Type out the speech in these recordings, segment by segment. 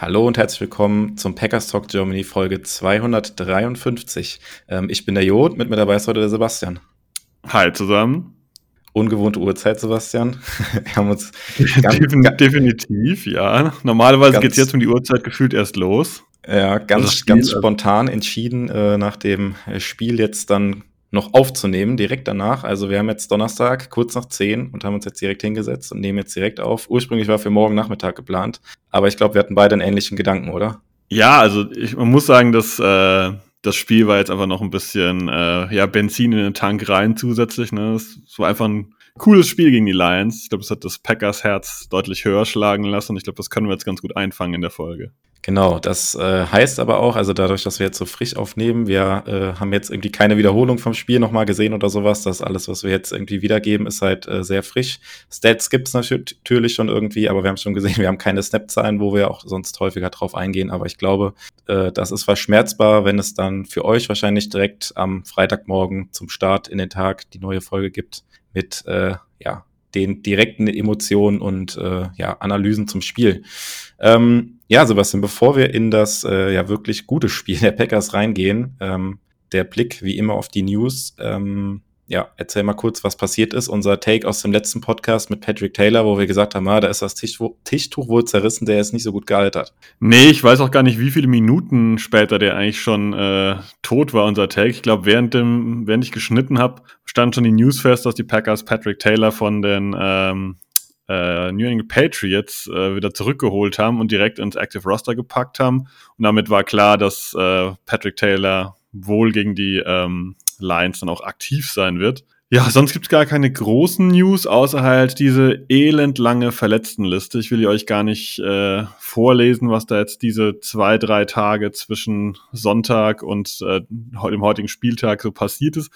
Hallo und herzlich willkommen zum Packers Talk Germany Folge 253. Ähm, ich bin der Jod, mit mir dabei ist heute der Sebastian. Hi zusammen. Ungewohnte Uhrzeit, Sebastian. Wir haben uns ganz, Defin definitiv, ja. Normalerweise Ganz- geht's jetzt um die Uhrzeit gefühlt erst los. ja, ganz, ganz spontan entschieden, äh, nach dem Spiel jetzt dann noch aufzunehmen, direkt danach. Also wir haben jetzt Donnerstag, kurz nach 10 und haben uns jetzt direkt hingesetzt und nehmen jetzt direkt auf. Ursprünglich war für morgen Nachmittag geplant, aber ich glaube, wir hatten beide einen ähnlichen Gedanken, oder? Ja, also ich, man muss sagen, dass äh, das Spiel war jetzt einfach noch ein bisschen äh, ja, Benzin in den Tank rein zusätzlich. Ne? Es, war einfach ein cooles Spiel gegen die Lions. Ich glaube, es hat das Packers Herz deutlich höher schlagen lassen und ich glaube, das können wir jetzt ganz gut einfangen in der Folge. Genau, das äh, heißt aber auch, also dadurch, dass wir jetzt so frisch aufnehmen, wir äh, haben jetzt irgendwie keine Wiederholung vom Spiel nochmal gesehen oder sowas. Das alles, was wir jetzt irgendwie wiedergeben, ist halt äh, sehr frisch. Stats gibt's natürlich schon irgendwie, aber wir haben schon gesehen, wir haben keine Snap-Zahlen, wo wir auch sonst häufiger drauf eingehen. Aber ich glaube, äh, das ist verschmerzbar, wenn es dann für euch wahrscheinlich direkt am Freitagmorgen zum Start in den Tag die neue Folge gibt mit äh, ja, den direkten Emotionen und äh, ja, Analysen zum Spiel. Ähm, ja, Sebastian, bevor wir in das äh, ja wirklich gute Spiel der Packers reingehen, ähm, der Blick wie immer auf die News. Ähm, ja, erzähl mal kurz, was passiert ist. Unser Take aus dem letzten Podcast mit Patrick Taylor, wo wir gesagt haben, ah, da ist das Tischtuch, Tischtuch wohl zerrissen, der es nicht so gut gealtert. Nee, ich weiß auch gar nicht, wie viele Minuten später der eigentlich schon äh, tot war, unser Take. Ich glaube, während, während ich geschnitten habe, stand schon die News fest, dass die Packers Patrick Taylor von den ähm, äh, New England Patriots äh, wieder zurückgeholt haben und direkt ins Active Roster gepackt haben. Und damit war klar, dass äh, Patrick Taylor wohl gegen die ähm, Lions dann auch aktiv sein wird. Ja, sonst gibt's gar keine großen News, außer halt diese elendlange Verletztenliste. Ich will euch gar nicht äh, vorlesen, was da jetzt diese zwei, drei Tage zwischen Sonntag und äh, dem heutigen Spieltag so passiert ist.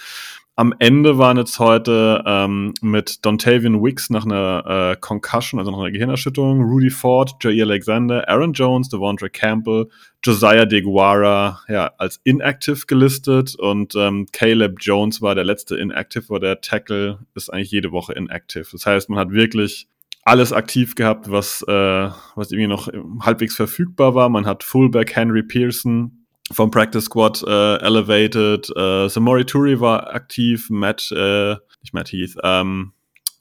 Am Ende waren jetzt heute ähm, mit Dontavian Wicks nach einer äh, Concussion, also nach einer Gehirnerschütterung, Rudy Ford, Jair Alexander, Aaron Jones, Devondre Campbell, Josiah DeGuara ja, als inactive gelistet und ähm, Caleb Jones war der letzte inactive, aber der Tackle ist eigentlich jede Woche inactive. Das heißt, man hat wirklich alles aktiv gehabt, was, äh, was irgendwie noch halbwegs verfügbar war. Man hat Fullback Henry Pearson vom Practice Squad äh, elevated, äh, Samori Turi war aktiv, Matt, äh, nicht Matt Heath, ähm,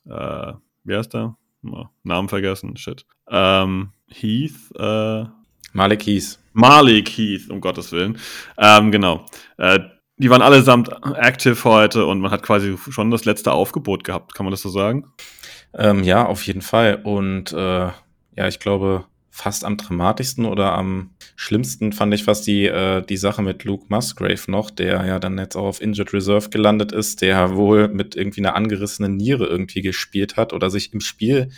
äh, wie heißt der? Oh, Namen vergessen, shit. Ähm, Heath, äh, Malik Heath. Malik Heath, um Gottes Willen. Ähm, genau. Äh, die waren allesamt active heute und man hat quasi schon das letzte Aufgebot gehabt, kann man das so sagen? Ähm, ja, auf jeden Fall. Und äh, ja, ich glaube, fast am dramatischsten oder am schlimmsten fand ich fast die, äh, die Sache mit Luke Musgrave noch, der ja dann jetzt auch auf Injured Reserve gelandet ist, der wohl mit irgendwie einer angerissenen Niere irgendwie gespielt hat oder sich im Spiel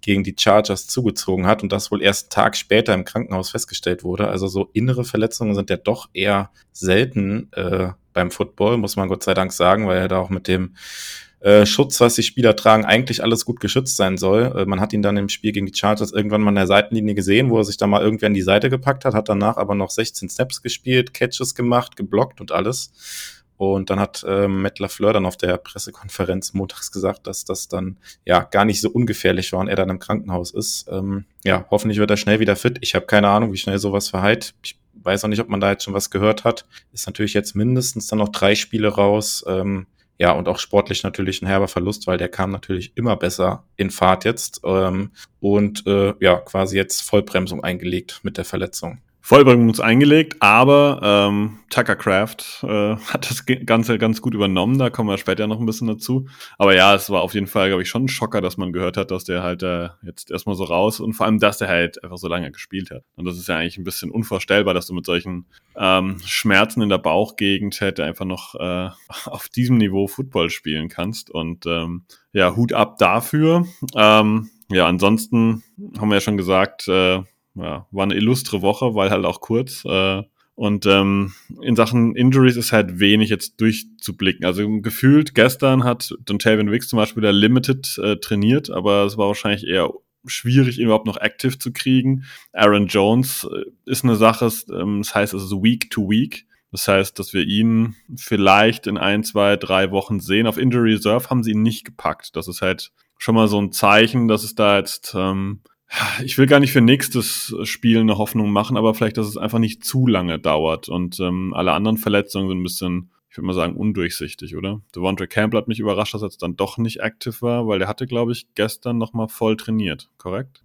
gegen die Chargers zugezogen hat und das wohl erst einen Tag später im Krankenhaus festgestellt wurde. Also so innere Verletzungen sind ja doch eher selten äh, beim Football, muss man Gott sei Dank sagen, weil er da auch mit dem äh, Schutz, was die Spieler tragen, eigentlich alles gut geschützt sein soll. Äh, man hat ihn dann im Spiel gegen die Chargers irgendwann mal an der Seitenlinie gesehen, wo er sich da mal irgendwie an die Seite gepackt hat, hat danach aber noch 16 Snaps gespielt, Catches gemacht, geblockt und alles. Und dann hat äh, Matt LaFleur dann auf der Pressekonferenz montags gesagt, dass das dann ja gar nicht so ungefährlich war und er dann im Krankenhaus ist. Ähm, ja, hoffentlich wird er schnell wieder fit. Ich habe keine Ahnung, wie schnell sowas verheilt. Ich weiß auch nicht, ob man da jetzt schon was gehört hat. Ist natürlich jetzt mindestens dann noch drei Spiele raus. Ähm, ja, und auch sportlich natürlich ein herber Verlust, weil der kam natürlich immer besser in Fahrt jetzt ähm, und äh, ja, quasi jetzt Vollbremsung eingelegt mit der Verletzung. Vollbremsung eingelegt, aber ähm, Tucker Craft äh, hat das Ganze ganz gut übernommen. Da kommen wir später noch ein bisschen dazu. Aber ja, es war auf jeden Fall, glaube ich, schon ein Schocker, dass man gehört hat, dass der halt äh, jetzt erstmal so raus und vor allem, dass der halt einfach so lange gespielt hat. Und das ist ja eigentlich ein bisschen unvorstellbar, dass du mit solchen ähm, Schmerzen in der Bauchgegend halt einfach noch äh, auf diesem Niveau Football spielen kannst. Und ähm, ja, Hut ab dafür. Ähm, ja, ansonsten haben wir ja schon gesagt, äh, ja, war eine illustre Woche, weil halt auch kurz. Äh, Und ähm, in Sachen Injuries ist halt wenig jetzt durchzublicken. Also gefühlt gestern hat Dontavian Wicks zum Beispiel der Limited äh, trainiert, aber es war wahrscheinlich eher schwierig, ihn überhaupt noch active zu kriegen. Aaron Jones äh, ist eine Sache, ähm, das heißt, es ist Week to Week. Das heißt, dass wir ihn vielleicht in ein, zwei, drei Wochen sehen. Auf Injury Reserve haben sie ihn nicht gepackt. Das ist halt schon mal so ein Zeichen, dass es da jetzt, ähm, ich will gar nicht für nächstes Spiel eine Hoffnung machen, aber vielleicht, dass es einfach nicht zu lange dauert und ähm, alle anderen Verletzungen sind ein bisschen, ich würde mal sagen, undurchsichtig, oder? Devontre Campbell hat mich überrascht, dass er jetzt dann doch nicht aktiv war, weil der hatte, glaube ich, gestern nochmal voll trainiert, korrekt?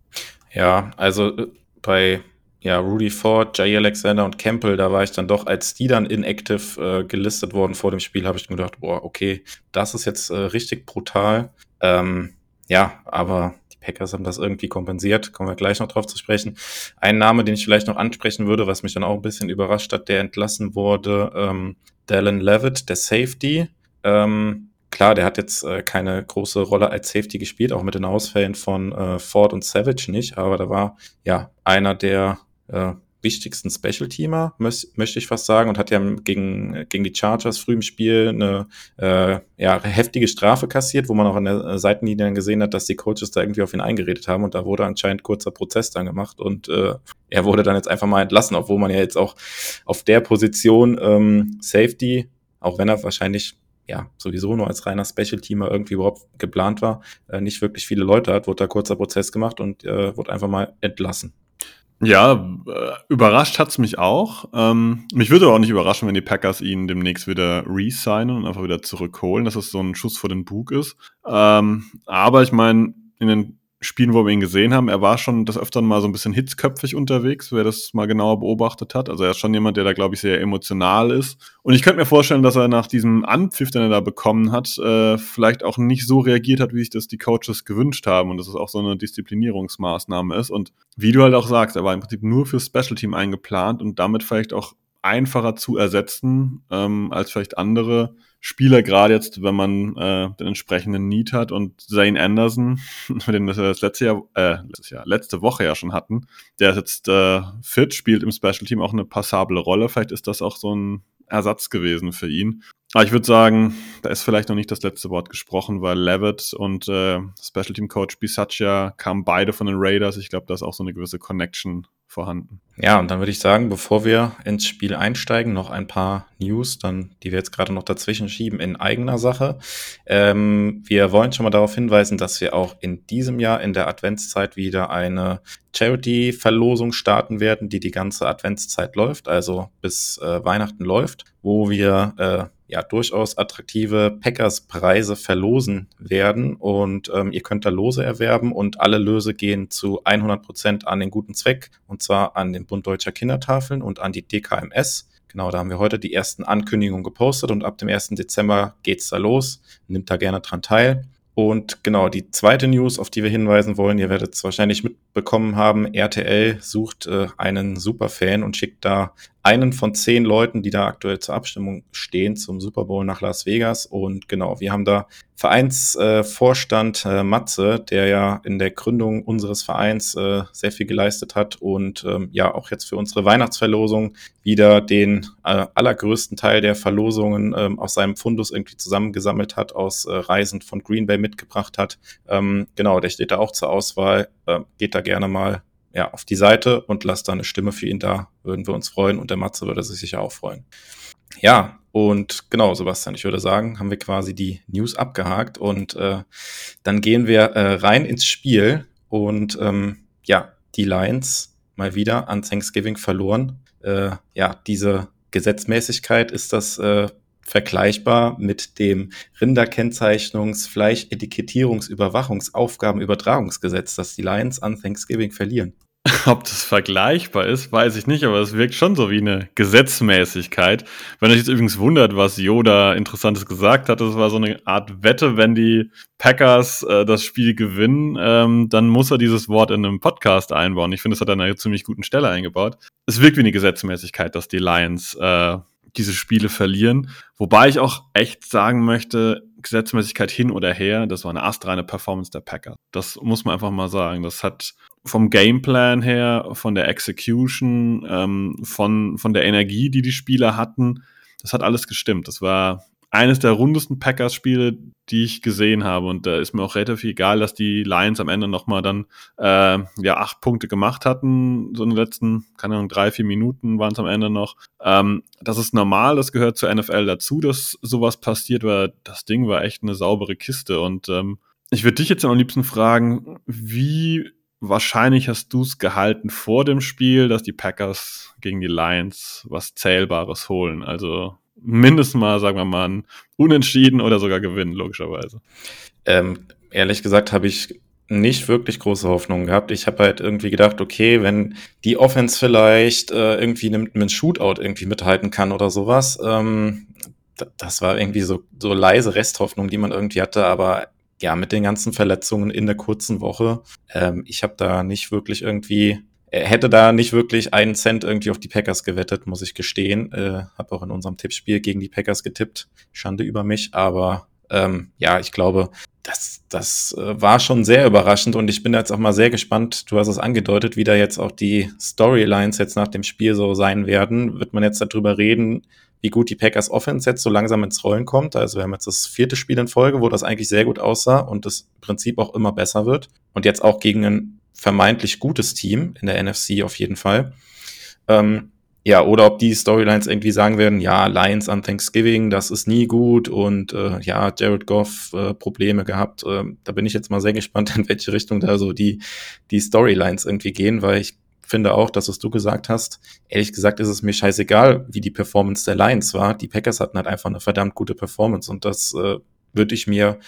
Ja, also äh, bei ja, Rudy Ford, Jay Alexander und Campbell, da war ich dann doch, als die dann inactive äh, gelistet wurden vor dem Spiel, habe ich mir gedacht, boah, okay, das ist jetzt äh, richtig brutal. Ähm, ja, aber Packers haben das irgendwie kompensiert. Kommen wir gleich noch drauf zu sprechen. Ein Name, den ich vielleicht noch ansprechen würde, was mich dann auch ein bisschen überrascht hat, der entlassen wurde, ähm, Dallin Levitt, der Safety. Ähm, klar, der hat jetzt äh, keine große Rolle als Safety gespielt, auch mit den Ausfällen von äh, Ford und Savage nicht, aber da war ja einer der äh, wichtigsten Special-Teamer, möchte ich fast sagen, und hat ja gegen, gegen die Chargers früh im Spiel eine äh, ja, heftige Strafe kassiert, wo man auch an der Seitenlinie dann gesehen hat, dass die Coaches da irgendwie auf ihn eingeredet haben und da wurde anscheinend kurzer Prozess dann gemacht und äh, er wurde dann jetzt einfach mal entlassen, obwohl man ja jetzt auch auf der Position ähm, Safety, auch wenn er wahrscheinlich ja, sowieso nur als reiner Special-Teamer irgendwie überhaupt geplant war, äh, nicht wirklich viele Leute hat, wurde da kurzer Prozess gemacht und äh, wurde einfach mal entlassen. Ja, äh, überrascht hat's mich auch. Ähm, mich würde auch nicht überraschen, wenn die Packers ihn demnächst wieder re-signen und einfach wieder zurückholen, dass das so ein Schuss vor den Bug ist. Ähm, aber ich meine, in den Spielen, wo wir ihn gesehen haben, er war schon das öfter mal so ein bisschen hitzköpfig unterwegs, wer das mal genauer beobachtet hat. Also er ist schon jemand, der da, glaube ich, sehr emotional ist. Und ich könnte mir vorstellen, dass er nach diesem Anpfiff, den er da bekommen hat, äh, vielleicht auch nicht so reagiert hat, wie sich das die Coaches gewünscht haben und dass es auch so eine Disziplinierungsmaßnahme ist. Und wie du halt auch sagst, er war im Prinzip nur fürs Special Team eingeplant und damit vielleicht auch einfacher zu ersetzen ähm, als vielleicht andere Spieler, gerade jetzt, wenn man äh, den entsprechenden Need hat und Zane Anderson, dem wir das letzte Jahr, äh, letztes Jahr, letzte Woche ja schon hatten, der ist jetzt äh, fit, spielt im Special Team auch eine passable Rolle. Vielleicht ist das auch so ein Ersatz gewesen für ihn. Aber ich würde sagen, da ist vielleicht noch nicht das letzte Wort gesprochen, weil Levitt und äh, Special Team Coach Bisaccia kamen beide von den Raiders. Ich glaube, da ist auch so eine gewisse Connection vorhanden. Ja, und dann würde ich sagen, bevor wir ins Spiel einsteigen, noch ein paar News, dann, die wir jetzt gerade noch dazwischen schieben, in eigener Sache. Ähm, wir wollen schon mal darauf hinweisen, dass wir auch in diesem Jahr in der Adventszeit wieder eine Charity-Verlosung starten werden, die die ganze Adventszeit läuft, also bis äh, Weihnachten läuft, wo wir äh, ja durchaus attraktive Packers-Preise verlosen werden und ähm, ihr könnt da Lose erwerben und alle Löse gehen zu 100 Prozent an den guten Zweck und zwar an den Bund Deutscher Kindertafeln und an die DKMS. Genau, da haben wir heute die ersten Ankündigungen gepostet und ab dem 1. Dezember geht's da los. Nimmt da gerne dran teil. Und genau, die zweite News, auf die wir hinweisen wollen, ihr werdet es wahrscheinlich mitbekommen haben, RTL sucht äh, einen Superfan und schickt da einen von zehn Leuten, die da aktuell zur Abstimmung stehen, zum Super Bowl nach Las Vegas. Und genau, wir haben da Vereinsvorstand äh, äh, Matze, der ja in der Gründung unseres Vereins äh, sehr viel geleistet hat und ähm, ja auch jetzt für unsere Weihnachtsverlosung wieder den äh, allergrößten Teil der Verlosungen ähm, aus seinem Fundus irgendwie zusammengesammelt hat, aus äh, Reisen von Green Bay mitgebracht hat. Ähm, genau, der steht da auch zur Auswahl. Äh, geht da gerne mal ja, auf die Seite und lasst da eine Stimme für ihn da. Würden wir uns freuen und der Matze würde sich sicher auch freuen. Ja, und genau, Sebastian, ich würde sagen, haben wir quasi die News abgehakt und äh, dann gehen wir äh, rein ins Spiel und ähm, ja, die Lions mal wieder an Thanksgiving verloren. Äh, ja, diese Gesetzmäßigkeit ist das äh, vergleichbar mit dem Rinderkennzeichnungs-, Fleischetikettierungs-, Überwachungsaufgabenübertragungsgesetz, das die Lions an Thanksgiving verlieren. Ob das vergleichbar ist, weiß ich nicht, aber es wirkt schon so wie eine Gesetzmäßigkeit. Wenn euch jetzt übrigens wundert, was Yoda Interessantes gesagt hat, das war so eine Art Wette, wenn die Packers äh, das Spiel gewinnen, ähm, dann muss er dieses Wort in einem Podcast einbauen. Ich finde, das hat er an einer ziemlich guten Stelle eingebaut. Es wirkt wie eine Gesetzmäßigkeit, dass die Lions äh, diese Spiele verlieren. Wobei ich auch echt sagen möchte, Gesetzmäßigkeit hin oder her, das war eine astreine Performance der Packer. Das muss man einfach mal sagen. Das hat vom Gameplan her, von der Execution, ähm, von, von der Energie, die die Spieler hatten, das hat alles gestimmt. Das war eines der rundesten Packers-Spiele, die ich gesehen habe. Und da ist mir auch relativ egal, dass die Lions am Ende nochmal dann äh, ja acht Punkte gemacht hatten. So in den letzten, keine Ahnung, drei, vier Minuten waren es am Ende noch. Ähm, das ist normal, das gehört zur NFL dazu, dass sowas passiert, weil das Ding war echt eine saubere Kiste. Und ähm, ich würde dich jetzt am liebsten fragen, wie wahrscheinlich hast du es gehalten vor dem Spiel, dass die Packers gegen die Lions was Zählbares holen? Also mindestens mal, sagen wir mal, ein Unentschieden oder sogar gewinnen, logischerweise. Ähm, ehrlich gesagt habe ich nicht wirklich große Hoffnungen gehabt. Ich habe halt irgendwie gedacht, okay, wenn die Offense vielleicht äh, irgendwie mit einem Shootout irgendwie mithalten kann oder sowas, ähm, das war irgendwie so, so leise Resthoffnung, die man irgendwie hatte, aber ja, mit den ganzen Verletzungen in der kurzen Woche, ähm, ich habe da nicht wirklich irgendwie hätte da nicht wirklich einen Cent irgendwie auf die Packers gewettet, muss ich gestehen. Äh, habe auch in unserem Tippspiel gegen die Packers getippt. Schande über mich, aber ähm, ja, ich glaube, das, das äh, war schon sehr überraschend und ich bin jetzt auch mal sehr gespannt. Du hast es angedeutet, wie da jetzt auch die Storylines jetzt nach dem Spiel so sein werden. Wird man jetzt darüber reden, wie gut die Packers Offense jetzt so langsam ins Rollen kommt. Also wir haben jetzt das vierte Spiel in Folge, wo das eigentlich sehr gut aussah und das Prinzip auch immer besser wird. Und jetzt auch gegen einen vermeintlich gutes Team in der NFC auf jeden Fall. Ähm, ja, oder ob die Storylines irgendwie sagen werden, ja, Lions an Thanksgiving, das ist nie gut und äh, ja, Jared Goff äh, Probleme gehabt. Äh, da bin ich jetzt mal sehr gespannt, in welche Richtung da so die, die Storylines irgendwie gehen, weil ich finde auch, dass was du gesagt hast, ehrlich gesagt ist es mir scheißegal, wie die Performance der Lions war. Die Packers hatten halt einfach eine verdammt gute Performance und das äh, würde ich mir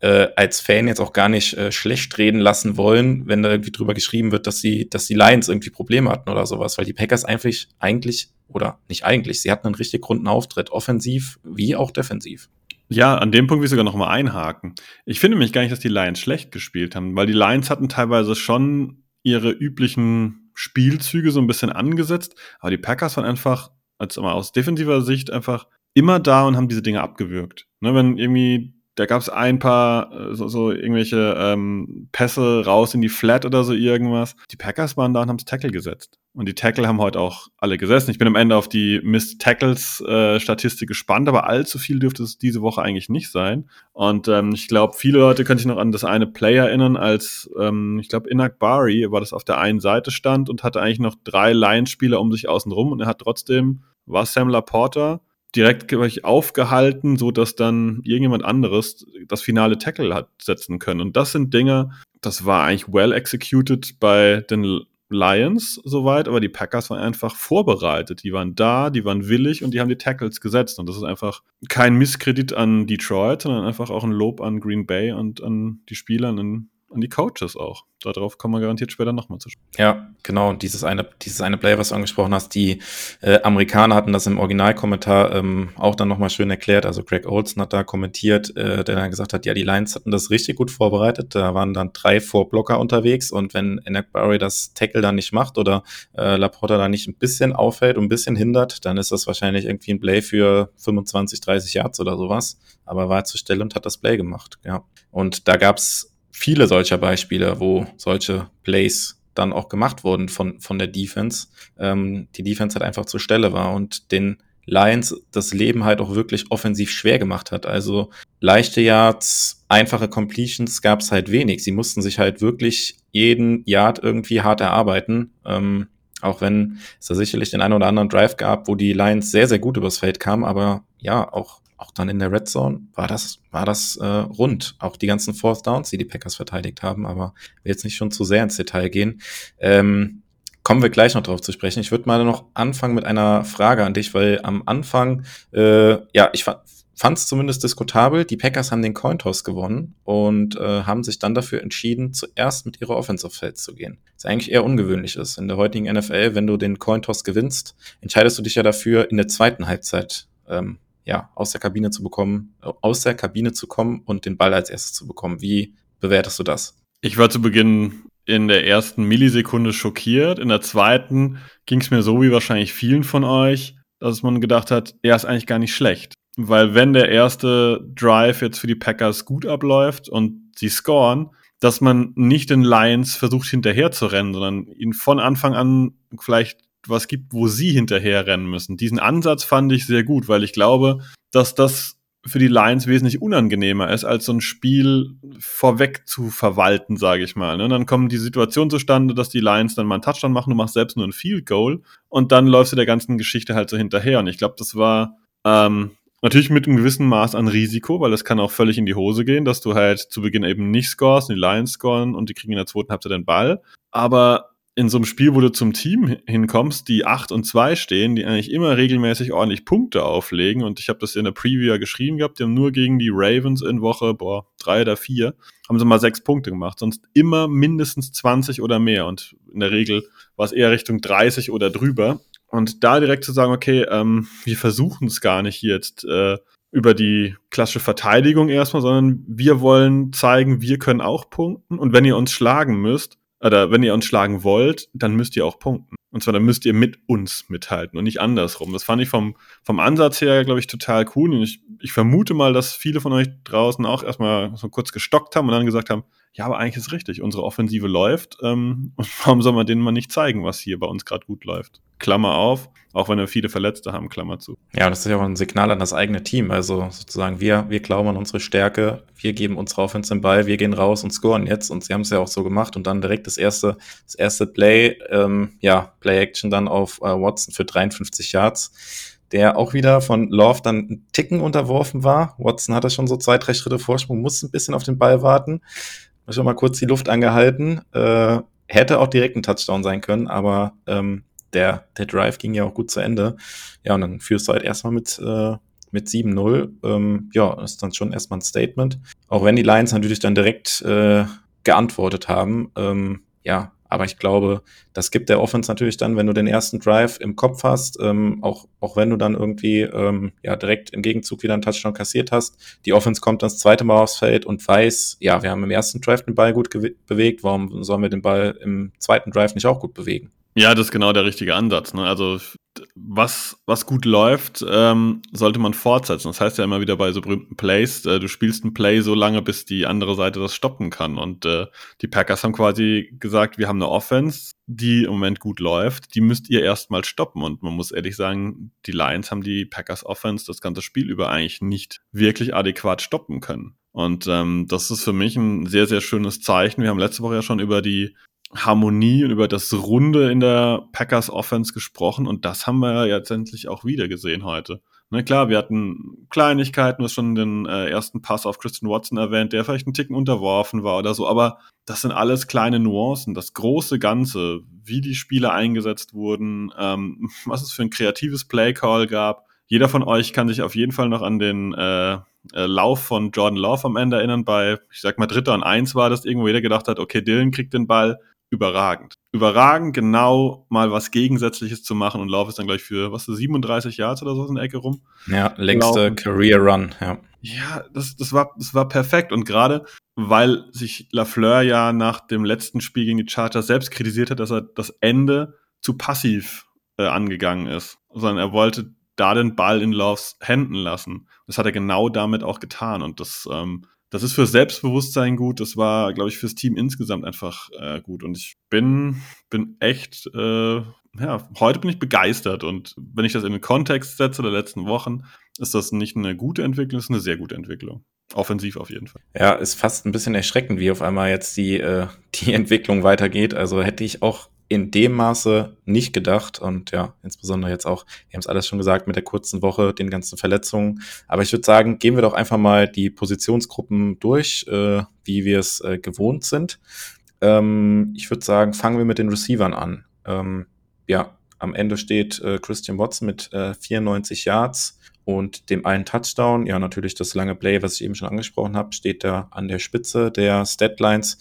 äh, als Fan jetzt auch gar nicht äh, schlecht reden lassen wollen, wenn da irgendwie drüber geschrieben wird, dass sie, dass die Lions irgendwie Probleme hatten oder sowas, weil die Packers eigentlich, eigentlich, oder nicht eigentlich, sie hatten einen richtig runden Auftritt, offensiv wie auch defensiv. Ja, an dem Punkt will ich sogar noch mal einhaken. Ich finde mich gar nicht, dass die Lions schlecht gespielt haben, weil die Lions hatten teilweise schon ihre üblichen Spielzüge so ein bisschen angesetzt, aber die Packers waren einfach, also aus defensiver Sicht einfach immer da und haben diese Dinge abgewürgt. Ne, wenn irgendwie da gab es ein paar äh, so, so irgendwelche ähm, Pässe raus in die Flat oder so irgendwas. Die Packers waren da und haben Tackle gesetzt. Und die Tackle haben heute auch alle gesessen. Ich bin am Ende auf die Missed Tackles äh, gespannt, aber allzu viel dürfte es diese Woche eigentlich nicht sein. Und ähm, ich glaube, viele Leute können sich noch an das eine Play erinnern, als ähm, ich glaube, Inak Bari war das auf der einen Seite stand und hatte eigentlich noch drei Lions-Spieler um sich außen rum und er hat trotzdem, war Sam Laporta, direkt aufgehalten, so dass dann irgendjemand anderes das finale Tackle hat setzen können. Und das sind Dinge, das war eigentlich well executed bei den Lions soweit, aber die Packers waren einfach vorbereitet. Die waren da, die waren willig und die haben die Tackles gesetzt. Und das ist einfach kein Misskredit an Detroit, sondern einfach auch ein Lob an Green Bay und an die Spieler, an an die Coaches auch. Darauf kommen wir garantiert später nochmal zu sprechen. Ja, genau. Und dieses eine, dieses eine Play, was du angesprochen hast, die äh, Amerikaner hatten das im Originalkommentar ähm, auch dann nochmal schön erklärt. Also Greg Olson hat da kommentiert, äh, der dann gesagt hat, ja, die Lions hatten das richtig gut vorbereitet. Da waren dann drei Vorblocker unterwegs und wenn Enak Barry das Tackle dann nicht macht oder äh, Laporta da nicht ein bisschen auffällt und ein bisschen hindert, dann ist das wahrscheinlich irgendwie ein Play für 25, 30 Yards oder sowas. Aber er war zur Stelle und hat das Play gemacht. Ja. Und da gab's viele solcher Beispiele, wo solche Plays dann auch gemacht wurden von, von der Defense. Ähm, die Defense halt einfach zur Stelle war und den Lions das Leben halt auch wirklich offensiv schwer gemacht hat. Also leichte Yards, einfache Completions gab es halt wenig. Sie mussten sich halt wirklich jeden Yard irgendwie hart erarbeiten. Ähm, auch wenn es da sicherlich den einen oder anderen Drive gab, wo die Lions sehr, sehr gut übers Feld kamen, aber ja, auch auch dann in der Red Zone war das, war das äh, rund. Auch die ganzen Fourth Downs, die die Packers verteidigt haben, aber will jetzt nicht schon zu sehr ins Detail gehen. Ähm, kommen wir gleich noch drauf zu sprechen. Ich würde mal noch anfangen mit einer Frage an dich, weil am Anfang, äh, ja, ich fand es zumindest diskutabel. Die Packers haben den Cointoss gewonnen und äh, haben sich dann dafür entschieden, zuerst mit ihrer Offensive Feld zu gehen. Was eigentlich eher ungewöhnlich ist. In der heutigen NFL, wenn du den Cointoss gewinnst, entscheidest du dich ja dafür, in der zweiten Halbzeit ähm, ja, aus der Kabine zu bekommen, aus der Kabine zu kommen und den Ball als erstes zu bekommen. Wie bewertest du das? Ich war zu Beginn in der ersten Millisekunde schockiert. In der zweiten ging es mir so wie wahrscheinlich vielen von euch. dass man gedacht hat, er ist eigentlich gar nicht schlecht. Weil wenn der erste Drive jetzt für die Packers gut abläuft und sie scoren, dass man nicht den Lions versucht hinterher zu rennen, sondern ihnen von Anfang an vielleicht was gibt, wo sie hinterher rennen müssen. Diesen Ansatz fand ich sehr gut, weil ich glaube, dass das für die Lions wesentlich unangenehmer ist, als so ein Spiel vorweg zu verwalten, sage ich mal. Und ne? dann kommt die Situation zustande, dass die Lions dann mal einen Touchdown machen, du machst selbst nur ein Field Goal und dann läufst du der ganzen Geschichte halt so hinterher. Und ich glaube, das war ähm, natürlich mit einem gewissen Maß an Risiko, weil es kann auch völlig in die Hose gehen, dass du halt zu Beginn eben nicht scorest, die Lions scoren und die kriegen in der zweiten Halbzeit den Ball. Aber in so einem Spiel, wo du zum Team hinkommst, die 8 und 2 stehen, die eigentlich immer regelmäßig ordentlich Punkte auflegen. Und ich habe das in der Preview geschrieben gehabt, die haben nur gegen die Ravens in Woche, boah, drei oder vier, haben sie mal sechs Punkte gemacht. Sonst immer mindestens 20 oder mehr. Und in der Regel war es eher Richtung 30 oder drüber. Und da direkt zu sagen, okay, ähm, wir versuchen es gar nicht jetzt äh, über die klassische Verteidigung erstmal, sondern wir wollen zeigen, wir können auch punkten. Und wenn ihr uns schlagen müsst, oder wenn ihr uns schlagen wollt, dann müsst ihr auch punkten. Und zwar dann müsst ihr mit uns mithalten und nicht andersrum. Das fand ich vom, vom Ansatz her, glaube ich, total cool. Und ich, ich vermute mal, dass viele von euch draußen auch erstmal so kurz gestockt haben und dann gesagt haben, ja, aber eigentlich ist richtig, unsere Offensive läuft. Ähm, und warum soll man denen mal nicht zeigen, was hier bei uns gerade gut läuft? Klammer auf, auch wenn wir viele Verletzte haben, Klammer zu. Ja, das ist ja auch ein Signal an das eigene Team. Also sozusagen, wir, wir glauben an unsere Stärke, wir geben unsere Offense den Ball, wir gehen raus und scoren jetzt. Und sie haben es ja auch so gemacht und dann direkt das erste, das erste Play, ähm, ja, Play-Action dann auf äh, Watson für 53 Yards der auch wieder von Love dann einen Ticken unterworfen war. Watson hatte schon so zwei, drei Schritte Vorsprung, musste ein bisschen auf den Ball warten. Schon mal kurz die Luft angehalten. Äh, hätte auch direkt ein Touchdown sein können, aber ähm, der, der Drive ging ja auch gut zu Ende. Ja, und dann führst du halt erstmal mit, äh, mit 7-0. Ähm, ja, ist dann schon erstmal ein Statement. Auch wenn die Lions natürlich dann direkt äh, geantwortet haben. Ähm, ja, aber ich glaube, das gibt der Offense natürlich dann, wenn du den ersten Drive im Kopf hast, ähm, auch, auch wenn du dann irgendwie ähm, ja direkt im Gegenzug wieder einen Touchdown kassiert hast. Die Offense kommt dann das zweite Mal aufs Feld und weiß, ja, wir haben im ersten Drive den Ball gut bewegt, warum sollen wir den Ball im zweiten Drive nicht auch gut bewegen? Ja, das ist genau der richtige Ansatz. Ne? Also was, was gut läuft, ähm, sollte man fortsetzen. Das heißt ja immer wieder bei so berühmten Plays, äh, du spielst ein Play so lange, bis die andere Seite das stoppen kann. Und äh, die Packers haben quasi gesagt, wir haben eine Offense, die im Moment gut läuft, die müsst ihr erstmal stoppen. Und man muss ehrlich sagen, die Lions haben die Packers Offense das ganze Spiel über eigentlich nicht wirklich adäquat stoppen können. Und ähm, das ist für mich ein sehr, sehr schönes Zeichen. Wir haben letzte Woche ja schon über die Harmonie und über das Runde in der Packers Offense gesprochen und das haben wir ja letztendlich auch wieder gesehen heute. Na ne, klar, wir hatten Kleinigkeiten, du hast schon den äh, ersten Pass auf Christian Watson erwähnt, der vielleicht einen Ticken unterworfen war oder so, aber das sind alles kleine Nuancen. Das große Ganze, wie die Spiele eingesetzt wurden, ähm, was es für ein kreatives Playcall gab. Jeder von euch kann sich auf jeden Fall noch an den äh, äh, Lauf von Jordan Love am Ende erinnern. Bei, ich sag mal, Dritter und Eins war das irgendwo jeder gedacht hat, okay, Dylan kriegt den Ball, überragend. Überragend, genau mal was Gegensätzliches zu machen und Lauf ist dann gleich für, was, 37 Yards oder so in der Ecke rum. Ja, längste Laufen. Career Run, ja. Ja, das, das, war, das war perfekt und gerade weil sich Lafleur ja nach dem letzten Spiel gegen die Chargers selbst kritisiert hat, dass er das Ende zu passiv äh, angegangen ist, sondern er wollte da den Ball in Loves Händen lassen. Das hat er genau damit auch getan und das ähm, das ist für Selbstbewusstsein gut. Das war, glaube ich, fürs Team insgesamt einfach äh, gut. Und ich bin, bin echt, äh, ja, heute bin ich begeistert. Und wenn ich das in den Kontext setze der letzten Wochen, ist das nicht eine gute Entwicklung, ist eine sehr gute Entwicklung. Offensiv auf jeden Fall. Ja, ist fast ein bisschen erschreckend, wie auf einmal jetzt die, äh, die Entwicklung weitergeht. Also hätte ich auch in dem Maße nicht gedacht. Und ja, insbesondere jetzt auch, wir haben es alles schon gesagt, mit der kurzen Woche, den ganzen Verletzungen. Aber ich würde sagen, gehen wir doch einfach mal die Positionsgruppen durch, äh, wie wir es äh, gewohnt sind. Ähm, ich würde sagen, fangen wir mit den Receivern an. Ähm, ja, am Ende steht äh, Christian Watson mit äh, 94 Yards und dem einen Touchdown. Ja, natürlich das lange Play, was ich eben schon angesprochen habe, steht da an der Spitze der Statlines.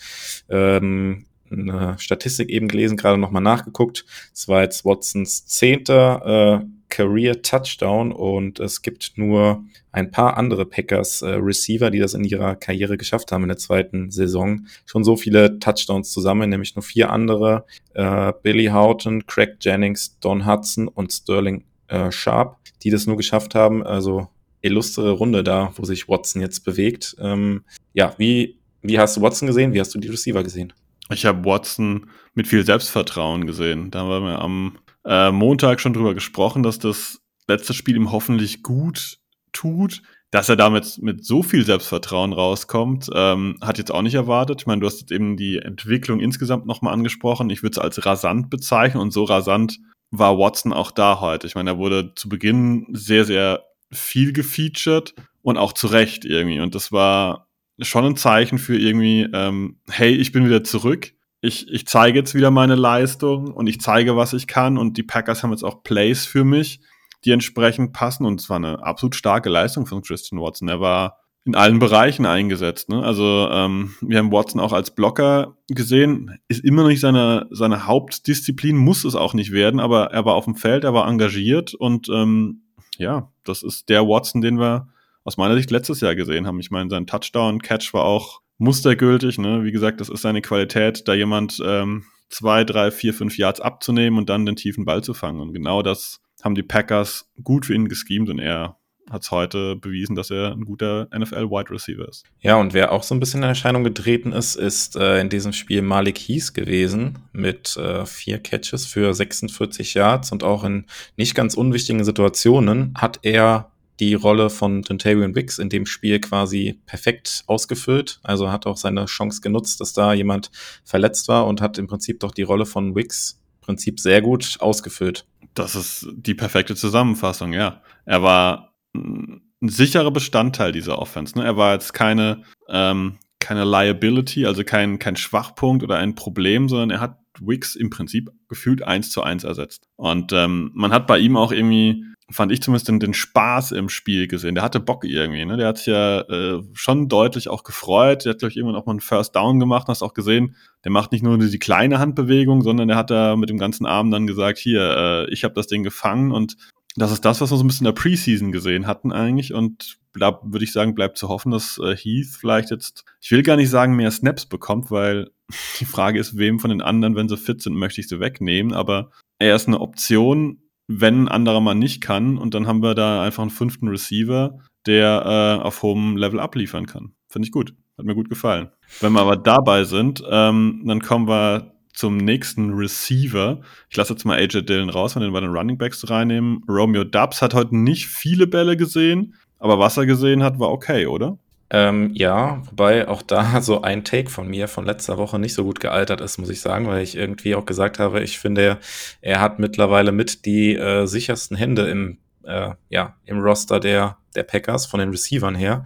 Ähm, eine Statistik eben gelesen, gerade nochmal nachgeguckt. Es war jetzt Watsons zehnter äh, Career Touchdown und es gibt nur ein paar andere Packers äh, Receiver, die das in ihrer Karriere geschafft haben in der zweiten Saison. Schon so viele Touchdowns zusammen, nämlich nur vier andere. Äh, Billy Houghton, Craig Jennings, Don Hudson und Sterling äh, Sharp, die das nur geschafft haben. Also illustre Runde da, wo sich Watson jetzt bewegt. Ähm, ja, wie, wie hast du Watson gesehen? Wie hast du die Receiver gesehen? Ich habe Watson mit viel Selbstvertrauen gesehen. Da haben wir am äh, Montag schon drüber gesprochen, dass das letzte Spiel ihm hoffentlich gut tut. Dass er damit mit so viel Selbstvertrauen rauskommt, ähm, hat jetzt auch nicht erwartet. Ich meine, du hast jetzt eben die Entwicklung insgesamt nochmal angesprochen. Ich würde es als rasant bezeichnen und so rasant war Watson auch da heute. Ich meine, er wurde zu Beginn sehr, sehr viel gefeatured und auch zu Recht irgendwie. Und das war schon ein Zeichen für irgendwie, ähm, hey, ich bin wieder zurück. Ich, ich zeige jetzt wieder meine Leistung und ich zeige, was ich kann. Und die Packers haben jetzt auch Plays für mich die entsprechend passen. Und es war eine absolut starke Leistung von Christian Watson. Er war in allen Bereichen eingesetzt. Ne? Also ähm, wir haben Watson auch als Blocker gesehen, ist immer noch nicht seine, seine Hauptdisziplin, muss es auch nicht werden, aber er war auf dem Feld, er war engagiert und ähm, ja, das ist der Watson, den wir aus meiner Sicht letztes Jahr gesehen haben. Ich meine, sein Touchdown-Catch war auch mustergültig. Ne? Wie gesagt, das ist seine Qualität, da jemand ähm, zwei, drei, vier, fünf Yards abzunehmen und dann den tiefen Ball zu fangen. Und genau das haben die Packers gut für ihn geschemt und er hat es heute bewiesen, dass er ein guter NFL-Wide Receiver ist. Ja, und wer auch so ein bisschen in Erscheinung getreten ist, ist äh, in diesem Spiel Malik Heath gewesen mit äh, vier Catches für 46 Yards und auch in nicht ganz unwichtigen Situationen hat er die Rolle von Tentavian Wicks in dem Spiel quasi perfekt ausgefüllt. Also hat auch seine Chance genutzt, dass da jemand verletzt war und hat im Prinzip doch die Rolle von Wicks im Prinzip sehr gut ausgefüllt. Das ist die perfekte Zusammenfassung, ja. Er war ein sicherer Bestandteil dieser Offense. Ne? Er war jetzt keine, ähm, keine Liability, also kein, kein Schwachpunkt oder ein Problem, sondern er hat Wicks im Prinzip gefühlt eins zu eins ersetzt. Und ähm, man hat bei ihm auch irgendwie, fand ich zumindest den, den Spaß im Spiel gesehen. Der hatte Bock irgendwie, ne? Der hat sich ja äh, schon deutlich auch gefreut. Der hat, glaube ich, irgendwann auch mal einen First Down gemacht, hast auch gesehen, der macht nicht nur die kleine Handbewegung, sondern der hat da mit dem ganzen Arm dann gesagt, hier, äh, ich habe das Ding gefangen und das ist das, was wir so ein bisschen in der Preseason gesehen hatten eigentlich und da würde ich sagen, bleibt zu hoffen, dass äh, Heath vielleicht jetzt, ich will gar nicht sagen, mehr Snaps bekommt, weil die Frage ist, wem von den anderen, wenn sie fit sind, möchte ich sie wegnehmen, aber er ist eine Option, wenn ein anderer mal nicht kann und dann haben wir da einfach einen fünften Receiver, der äh, auf hohem Level abliefern kann. Finde ich gut. Hat mir gut gefallen. Wenn wir aber dabei sind, ähm, dann kommen wir zum nächsten Receiver. Ich lasse jetzt mal AJ Dillon raus, wenn wir den bei den Running Backs reinnehmen. Romeo Dubs hat heute nicht viele Bälle gesehen, aber was er gesehen hat, war okay, oder? Ähm, ja, wobei auch da so ein Take von mir von letzter Woche nicht so gut gealtert ist, muss ich sagen, weil ich irgendwie auch gesagt habe, ich finde, er hat mittlerweile mit die äh, sichersten Hände im, äh, ja, im Roster der, der Packers von den Receivern her.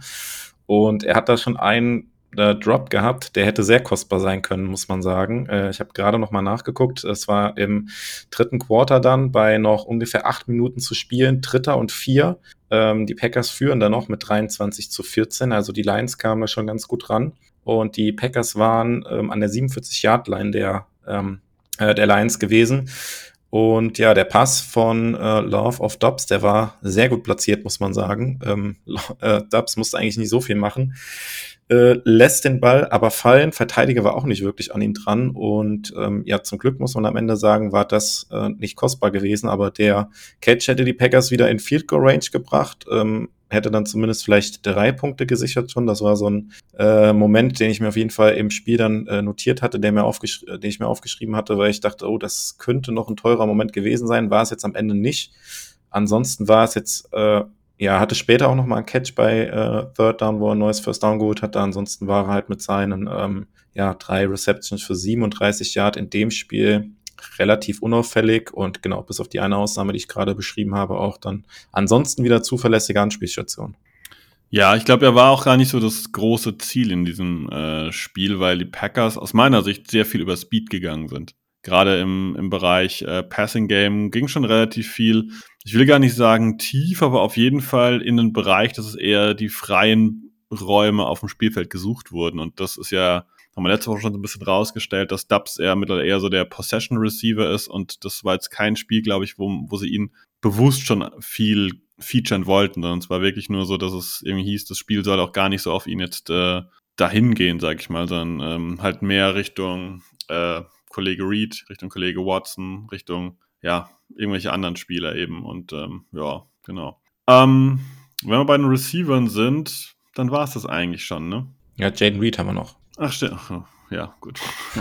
Und er hat da schon einen äh, Drop gehabt, der hätte sehr kostbar sein können, muss man sagen. Äh, ich habe gerade noch mal nachgeguckt. Es war im dritten Quarter dann bei noch ungefähr acht Minuten zu spielen, Dritter und Vier. Ähm, die Packers führen dann noch mit 23 zu 14. Also die Lions kamen da schon ganz gut ran. Und die Packers waren ähm, an der 47-Yard-Line der, ähm, äh, der Lions gewesen. Und ja, der Pass von äh, Love of Dobbs, der war sehr gut platziert, muss man sagen. Ähm, äh, Dobbs musste eigentlich nicht so viel machen. Äh, lässt den Ball aber fallen. Verteidiger war auch nicht wirklich an ihm dran. Und ähm, ja, zum Glück muss man am Ende sagen, war das äh, nicht kostbar gewesen. Aber der Catch hätte die Packers wieder in Field Goal Range gebracht. Ähm, hätte dann zumindest vielleicht drei Punkte gesichert schon. Das war so ein äh, Moment, den ich mir auf jeden Fall im Spiel dann äh, notiert hatte, der mir aufgesch den ich mir aufgeschrieben hatte, weil ich dachte, oh, das könnte noch ein teurer Moment gewesen sein. War es jetzt am Ende nicht. Ansonsten war es jetzt, äh, ja, hatte später auch noch mal ein Catch bei äh, Third Down, wo er ein neues First Down geholt hatte. Ansonsten war er halt mit seinen ähm, ja, drei Receptions für 37 Yard in dem Spiel relativ unauffällig und genau, bis auf die eine Ausnahme, die ich gerade beschrieben habe, auch dann ansonsten wieder zuverlässige Anspielstation. Ja, ich glaube, er war auch gar nicht so das große Ziel in diesem äh, Spiel, weil die Packers aus meiner Sicht sehr viel über Speed gegangen sind. Gerade im, im Bereich äh, Passing Game ging schon relativ viel. Ich will gar nicht sagen tief, aber auf jeden Fall in den Bereich, dass es eher die freien Räume auf dem Spielfeld gesucht wurden. Und das ist ja haben wir letzte Woche schon so ein bisschen rausgestellt, dass Dubs eher mittlerweile eher so der Possession Receiver ist und das war jetzt kein Spiel, glaube ich, wo, wo sie ihn bewusst schon viel featuren wollten, sondern es war wirklich nur so, dass es irgendwie hieß, das Spiel soll auch gar nicht so auf ihn jetzt äh, dahin gehen, sag ich mal, sondern ähm, halt mehr Richtung äh, Kollege Reed, Richtung Kollege Watson, Richtung ja, irgendwelche anderen Spieler eben. Und ähm, ja, genau. Ähm, wenn wir bei den Receivern sind, dann war es das eigentlich schon, ne? Ja, Jaden Reed haben wir noch. Ach, stimmt. Ja, gut.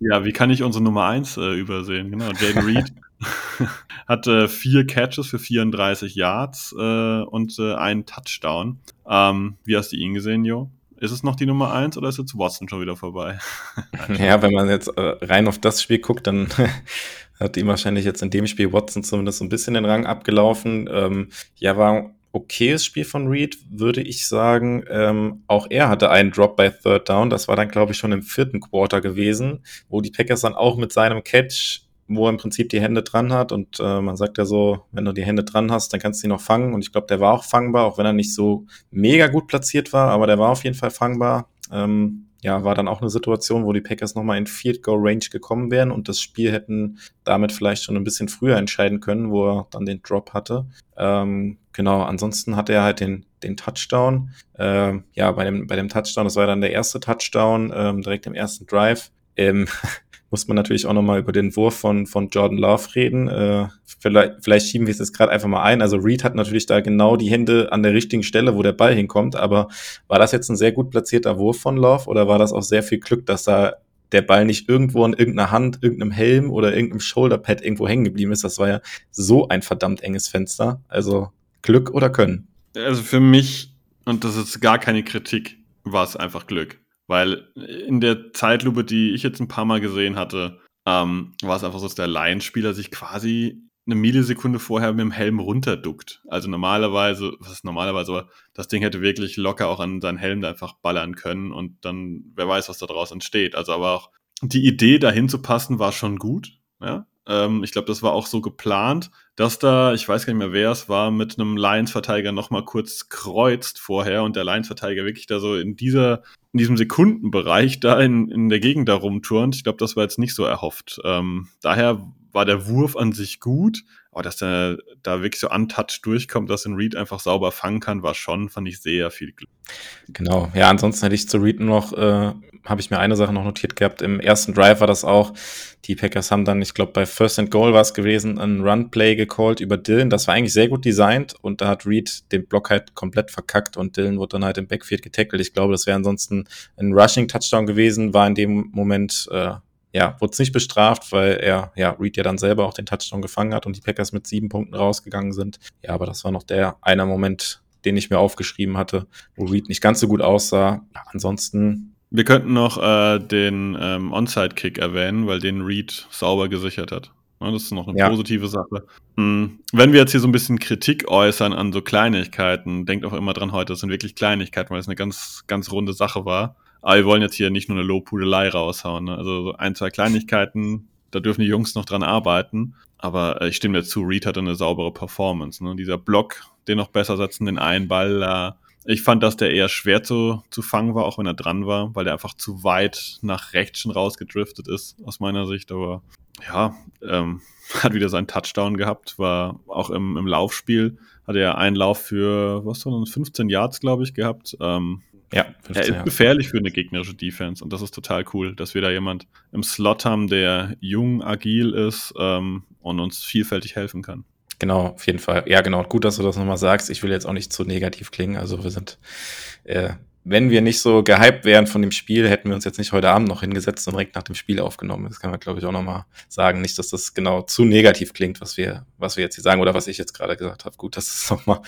ja, wie kann ich unsere Nummer 1 äh, übersehen? Genau, Jaden Reed hat äh, vier Catches für 34 Yards äh, und äh, einen Touchdown. Ähm, wie hast du ihn gesehen, Jo? Ist es noch die Nummer 1 oder ist jetzt Watson schon wieder vorbei? ja, wenn man jetzt äh, rein auf das Spiel guckt, dann hat ihm wahrscheinlich jetzt in dem Spiel Watson zumindest so ein bisschen den Rang abgelaufen. Ähm, ja, war okayes Spiel von Reed, würde ich sagen. Ähm, auch er hatte einen Drop bei Third Down. Das war dann, glaube ich, schon im vierten Quarter gewesen, wo die Packers dann auch mit seinem Catch wo er im Prinzip die Hände dran hat und äh, man sagt ja so, wenn du die Hände dran hast, dann kannst du ihn noch fangen und ich glaube, der war auch fangbar, auch wenn er nicht so mega gut platziert war, aber der war auf jeden Fall fangbar. Ähm, ja, war dann auch eine Situation, wo die Packers nochmal in Field Goal Range gekommen wären und das Spiel hätten damit vielleicht schon ein bisschen früher entscheiden können, wo er dann den Drop hatte. Ähm, genau, ansonsten hatte er halt den, den Touchdown. Ähm, ja, bei dem, bei dem Touchdown, das war dann der erste Touchdown, ähm, direkt im ersten Drive. Ähm, muss man natürlich auch nochmal über den Wurf von, von Jordan Love reden. Äh, vielleicht, vielleicht schieben wir es jetzt gerade einfach mal ein. Also Reed hat natürlich da genau die Hände an der richtigen Stelle, wo der Ball hinkommt. Aber war das jetzt ein sehr gut platzierter Wurf von Love oder war das auch sehr viel Glück, dass da der Ball nicht irgendwo an irgendeiner Hand, irgendeinem Helm oder irgendeinem Shoulderpad irgendwo hängen geblieben ist? Das war ja so ein verdammt enges Fenster. Also Glück oder Können? Also für mich, und das ist gar keine Kritik, war es einfach Glück. Weil in der Zeitlupe, die ich jetzt ein paar Mal gesehen hatte, ähm, war es einfach so, dass der Laienspieler sich quasi eine Millisekunde vorher mit dem Helm runterduckt. Also normalerweise, was ist normalerweise, aber das Ding hätte wirklich locker auch an seinen Helm da einfach ballern können und dann, wer weiß, was da draus entsteht. Also aber auch die Idee, dahin zu passen, war schon gut. Ja? Ähm, ich glaube, das war auch so geplant, dass da, ich weiß gar nicht mehr, wer es war, mit einem Lions-Verteidiger nochmal kurz kreuzt vorher und der Lions-Verteidiger wirklich da so in dieser, in diesem Sekundenbereich da in, in der Gegend da rumturnt. Ich glaube, das war jetzt nicht so erhofft. Ähm, daher war der Wurf an sich gut, aber dass er da wirklich so untouched durchkommt, dass ein Reed einfach sauber fangen kann, war schon, fand ich sehr viel Glück. Genau, ja, ansonsten hätte ich zu Reed noch, äh, habe ich mir eine Sache noch notiert gehabt. Im ersten Drive war das auch, die Packers haben dann, ich glaube, bei First and Goal war es gewesen, ein Run-Play gecallt über Dylan. Das war eigentlich sehr gut designt und da hat Reed den Block halt komplett verkackt und Dylan wurde dann halt im Backfield getackelt. Ich glaube, das wäre ansonsten ein Rushing-Touchdown gewesen, war in dem Moment äh, ja, wurde es nicht bestraft, weil er, ja, Reed ja dann selber auch den Touchdown gefangen hat und die Packers mit sieben Punkten rausgegangen sind. Ja, aber das war noch der einer Moment, den ich mir aufgeschrieben hatte, wo Reed nicht ganz so gut aussah. Ja, ansonsten. Wir könnten noch äh, den ähm, Onside-Kick erwähnen, weil den Reed sauber gesichert hat. Ja, das ist noch eine ja. positive Sache. Hm. Wenn wir jetzt hier so ein bisschen Kritik äußern an so Kleinigkeiten, denkt auch immer dran heute, das sind wirklich Kleinigkeiten, weil es eine ganz, ganz runde Sache war. Aber wir wollen jetzt hier nicht nur eine Lobhudelei raushauen. Ne? Also ein, zwei Kleinigkeiten, da dürfen die Jungs noch dran arbeiten. Aber äh, ich stimme dazu, Reed hatte eine saubere Performance. Ne? Dieser Block, den noch besser setzen, den einen Ball, äh, ich fand, dass der eher schwer zu, zu fangen war, auch wenn er dran war, weil der einfach zu weit nach rechts schon rausgedriftet ist, aus meiner Sicht. Aber ja, ähm, hat wieder seinen Touchdown gehabt, war auch im, im Laufspiel, hatte er einen Lauf für, was das, 15 Yards, glaube ich, gehabt. Ähm, ja, er ist gefährlich für eine gegnerische Defense und das ist total cool, dass wir da jemand im Slot haben, der jung, agil ist ähm, und uns vielfältig helfen kann. Genau, auf jeden Fall. Ja, genau. Gut, dass du das nochmal sagst. Ich will jetzt auch nicht zu negativ klingen. Also wir sind äh, wenn wir nicht so gehypt wären von dem Spiel, hätten wir uns jetzt nicht heute Abend noch hingesetzt und direkt nach dem Spiel aufgenommen. Das kann man, glaube ich, auch nochmal sagen. Nicht, dass das genau zu negativ klingt, was wir, was wir jetzt hier sagen oder was ich jetzt gerade gesagt habe. Gut, dass du es nochmal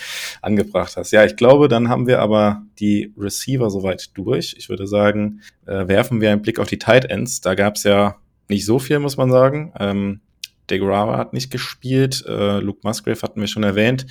angebracht hast. Ja, ich glaube, dann haben wir aber die Receiver soweit durch. Ich würde sagen, äh, werfen wir einen Blick auf die Tight Ends. Da gab es ja nicht so viel, muss man sagen. Ähm, DeGrava hat nicht gespielt, äh, Luke Musgrave hatten wir schon erwähnt.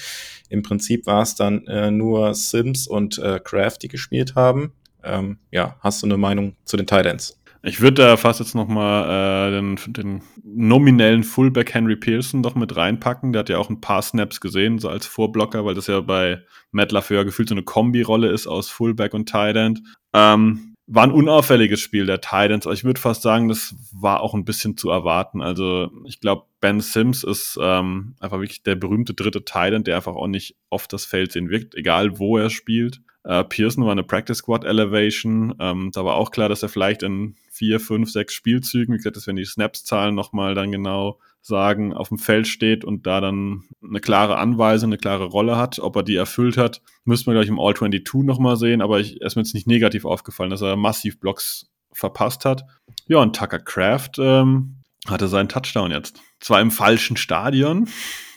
Im Prinzip war es dann äh, nur Sims und äh, Kraft, die gespielt haben. Ähm, ja, hast du eine Meinung zu den Titans? Ich würde da fast jetzt nochmal äh, den, den nominellen Fullback Henry Pearson doch mit reinpacken. Der hat ja auch ein paar Snaps gesehen, so als Vorblocker, weil das ja bei Matt LaFleur gefühlt so eine Kombi-Rolle ist aus Fullback und Tight End. Ähm, war ein unauffälliges Spiel der Titans, aber ich würde fast sagen, das war auch ein bisschen zu erwarten. Also ich glaube, Ben Sims ist ähm, einfach wirklich der berühmte dritte Titan, der einfach auch nicht oft das Feld sehen wirkt, egal wo er spielt. Äh, Pearson war eine Practice Squad Elevation. Ähm, da war auch klar, dass er vielleicht in vier, fünf, sechs Spielzügen, wie gesagt, das werden die Snaps-Zahlen nochmal dann genau sagen, auf dem Feld steht und da dann eine klare Anweisung, eine klare Rolle hat. Ob er die erfüllt hat, müssten wir gleich im All-22 nochmal sehen, aber ich, ist mir jetzt nicht negativ aufgefallen, dass er massiv Blocks verpasst hat. Ja, und Tucker Craft ähm, hatte seinen Touchdown jetzt. Zwar im falschen Stadion,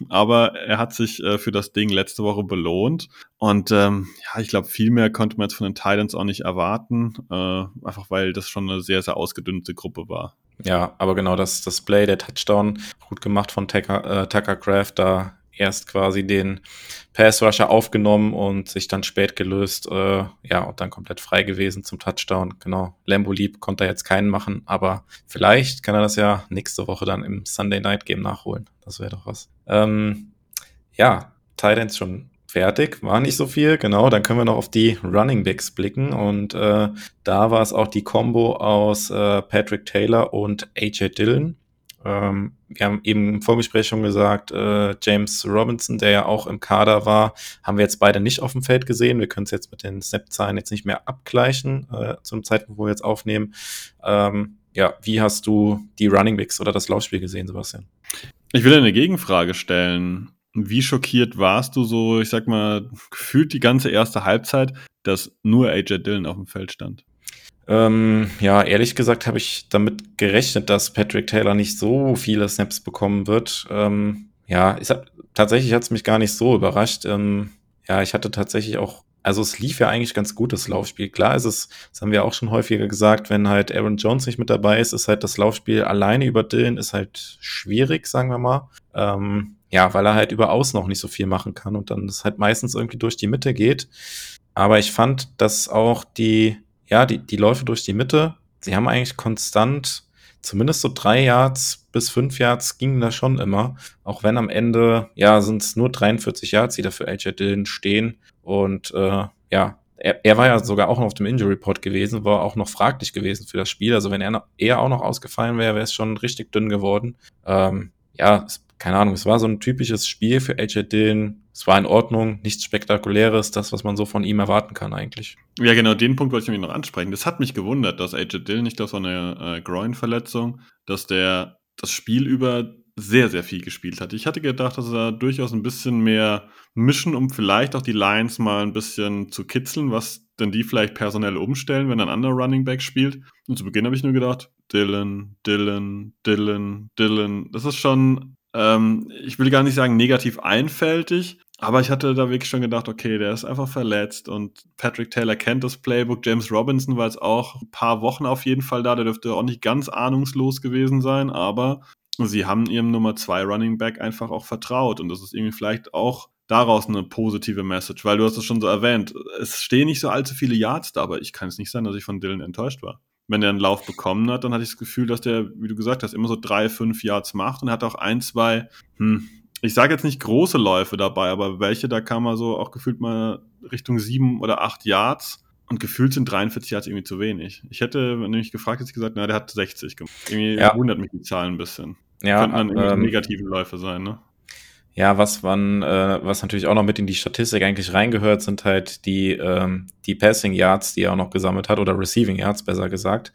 aber er hat sich äh, für das Ding letzte Woche belohnt. Und ähm, ja, ich glaube, viel mehr konnte man jetzt von den Titans auch nicht erwarten, äh, einfach weil das schon eine sehr, sehr ausgedünnte Gruppe war. Ja, aber genau das, das Play, der Touchdown, gut gemacht von Tucker, äh, Tucker Craft, da erst quasi den Pass Rusher aufgenommen und sich dann spät gelöst, äh, ja, und dann komplett frei gewesen zum Touchdown. Genau. Lambo Lieb konnte er jetzt keinen machen, aber vielleicht kann er das ja nächste Woche dann im Sunday Night Game nachholen. Das wäre doch was. Ähm, ja, Titans schon fertig, war nicht so viel, genau. Dann können wir noch auf die Running Backs blicken und äh, da war es auch die Combo aus äh, Patrick Taylor und AJ Dillon. Ähm, wir haben eben im Vorgespräch schon gesagt, äh, James Robinson, der ja auch im Kader war, haben wir jetzt beide nicht auf dem Feld gesehen. Wir können es jetzt mit den Snap-Zahlen jetzt nicht mehr abgleichen, äh, zum Zeitpunkt, wo wir jetzt aufnehmen. Ähm, ja, wie hast du die Running Backs oder das Laufspiel gesehen, Sebastian? Ich will eine Gegenfrage stellen. Wie schockiert warst du so, ich sag mal, gefühlt die ganze erste Halbzeit, dass nur AJ Dillon auf dem Feld stand? Ähm, ja, ehrlich gesagt habe ich damit gerechnet, dass Patrick Taylor nicht so viele Snaps bekommen wird. Ähm, ja, ich hab, tatsächlich hat es mich gar nicht so überrascht. Ähm, ja, ich hatte tatsächlich auch, also es lief ja eigentlich ganz gut, das Laufspiel. Klar ist es, das haben wir auch schon häufiger gesagt, wenn halt Aaron Jones nicht mit dabei ist, ist halt das Laufspiel alleine über Dylan ist halt schwierig, sagen wir mal. Ähm, ja, weil er halt über Außen noch nicht so viel machen kann und dann es halt meistens irgendwie durch die Mitte geht. Aber ich fand, dass auch die, ja, die, die Läufe durch die Mitte, sie haben eigentlich konstant, zumindest so drei Yards bis fünf Yards gingen da schon immer. Auch wenn am Ende, ja, sind es nur 43 Yards, die da für AJ Dillon stehen. Und äh, ja, er, er war ja sogar auch noch auf dem Injury Report gewesen, war auch noch fraglich gewesen für das Spiel. Also wenn er, noch, er auch noch ausgefallen wäre, wäre es schon richtig dünn geworden. Ähm, ja, es, keine Ahnung, es war so ein typisches Spiel für AJ Dillon. Es war in Ordnung, nichts Spektakuläres, das, was man so von ihm erwarten kann eigentlich. Ja, genau, den Punkt wollte ich nämlich noch ansprechen. Das hat mich gewundert, dass AJ Dillon, nicht das war eine äh, Groin-Verletzung, dass der das Spiel über sehr, sehr viel gespielt hat. Ich hatte gedacht, dass er durchaus ein bisschen mehr mischen, um vielleicht auch die Lions mal ein bisschen zu kitzeln, was denn die vielleicht personell umstellen, wenn ein anderer Running Back spielt. Und zu Beginn habe ich nur gedacht, Dylan, Dylan, Dylan, Dylan. Das ist schon, ähm, ich will gar nicht sagen negativ einfältig, aber ich hatte da wirklich schon gedacht, okay, der ist einfach verletzt und Patrick Taylor kennt das Playbook. James Robinson war jetzt auch ein paar Wochen auf jeden Fall da. Der dürfte auch nicht ganz ahnungslos gewesen sein, aber sie haben ihrem Nummer 2 Running Back einfach auch vertraut und das ist irgendwie vielleicht auch daraus eine positive Message, weil du hast es schon so erwähnt, es stehen nicht so allzu viele Yards da, aber ich kann es nicht sein, dass ich von Dylan enttäuscht war. Wenn er einen Lauf bekommen hat, dann hatte ich das Gefühl, dass der, wie du gesagt hast, immer so drei, fünf Yards macht und hat auch ein, zwei, hm, ich sage jetzt nicht große Läufe dabei, aber welche, da kam er so auch gefühlt mal Richtung sieben oder acht Yards. Und gefühlt sind 43 Yards irgendwie zu wenig. Ich hätte, wenn du mich gefragt hättest, gesagt, na, der hat 60 gemacht. Irgendwie Ja. wundert mich die Zahlen ein bisschen. Ja, Könnten dann irgendwie ähm, negative Läufe sein, ne? Ja, was man, äh, was natürlich auch noch mit in die Statistik eigentlich reingehört, sind halt die, ähm, die Passing Yards, die er auch noch gesammelt hat, oder Receiving Yards, besser gesagt.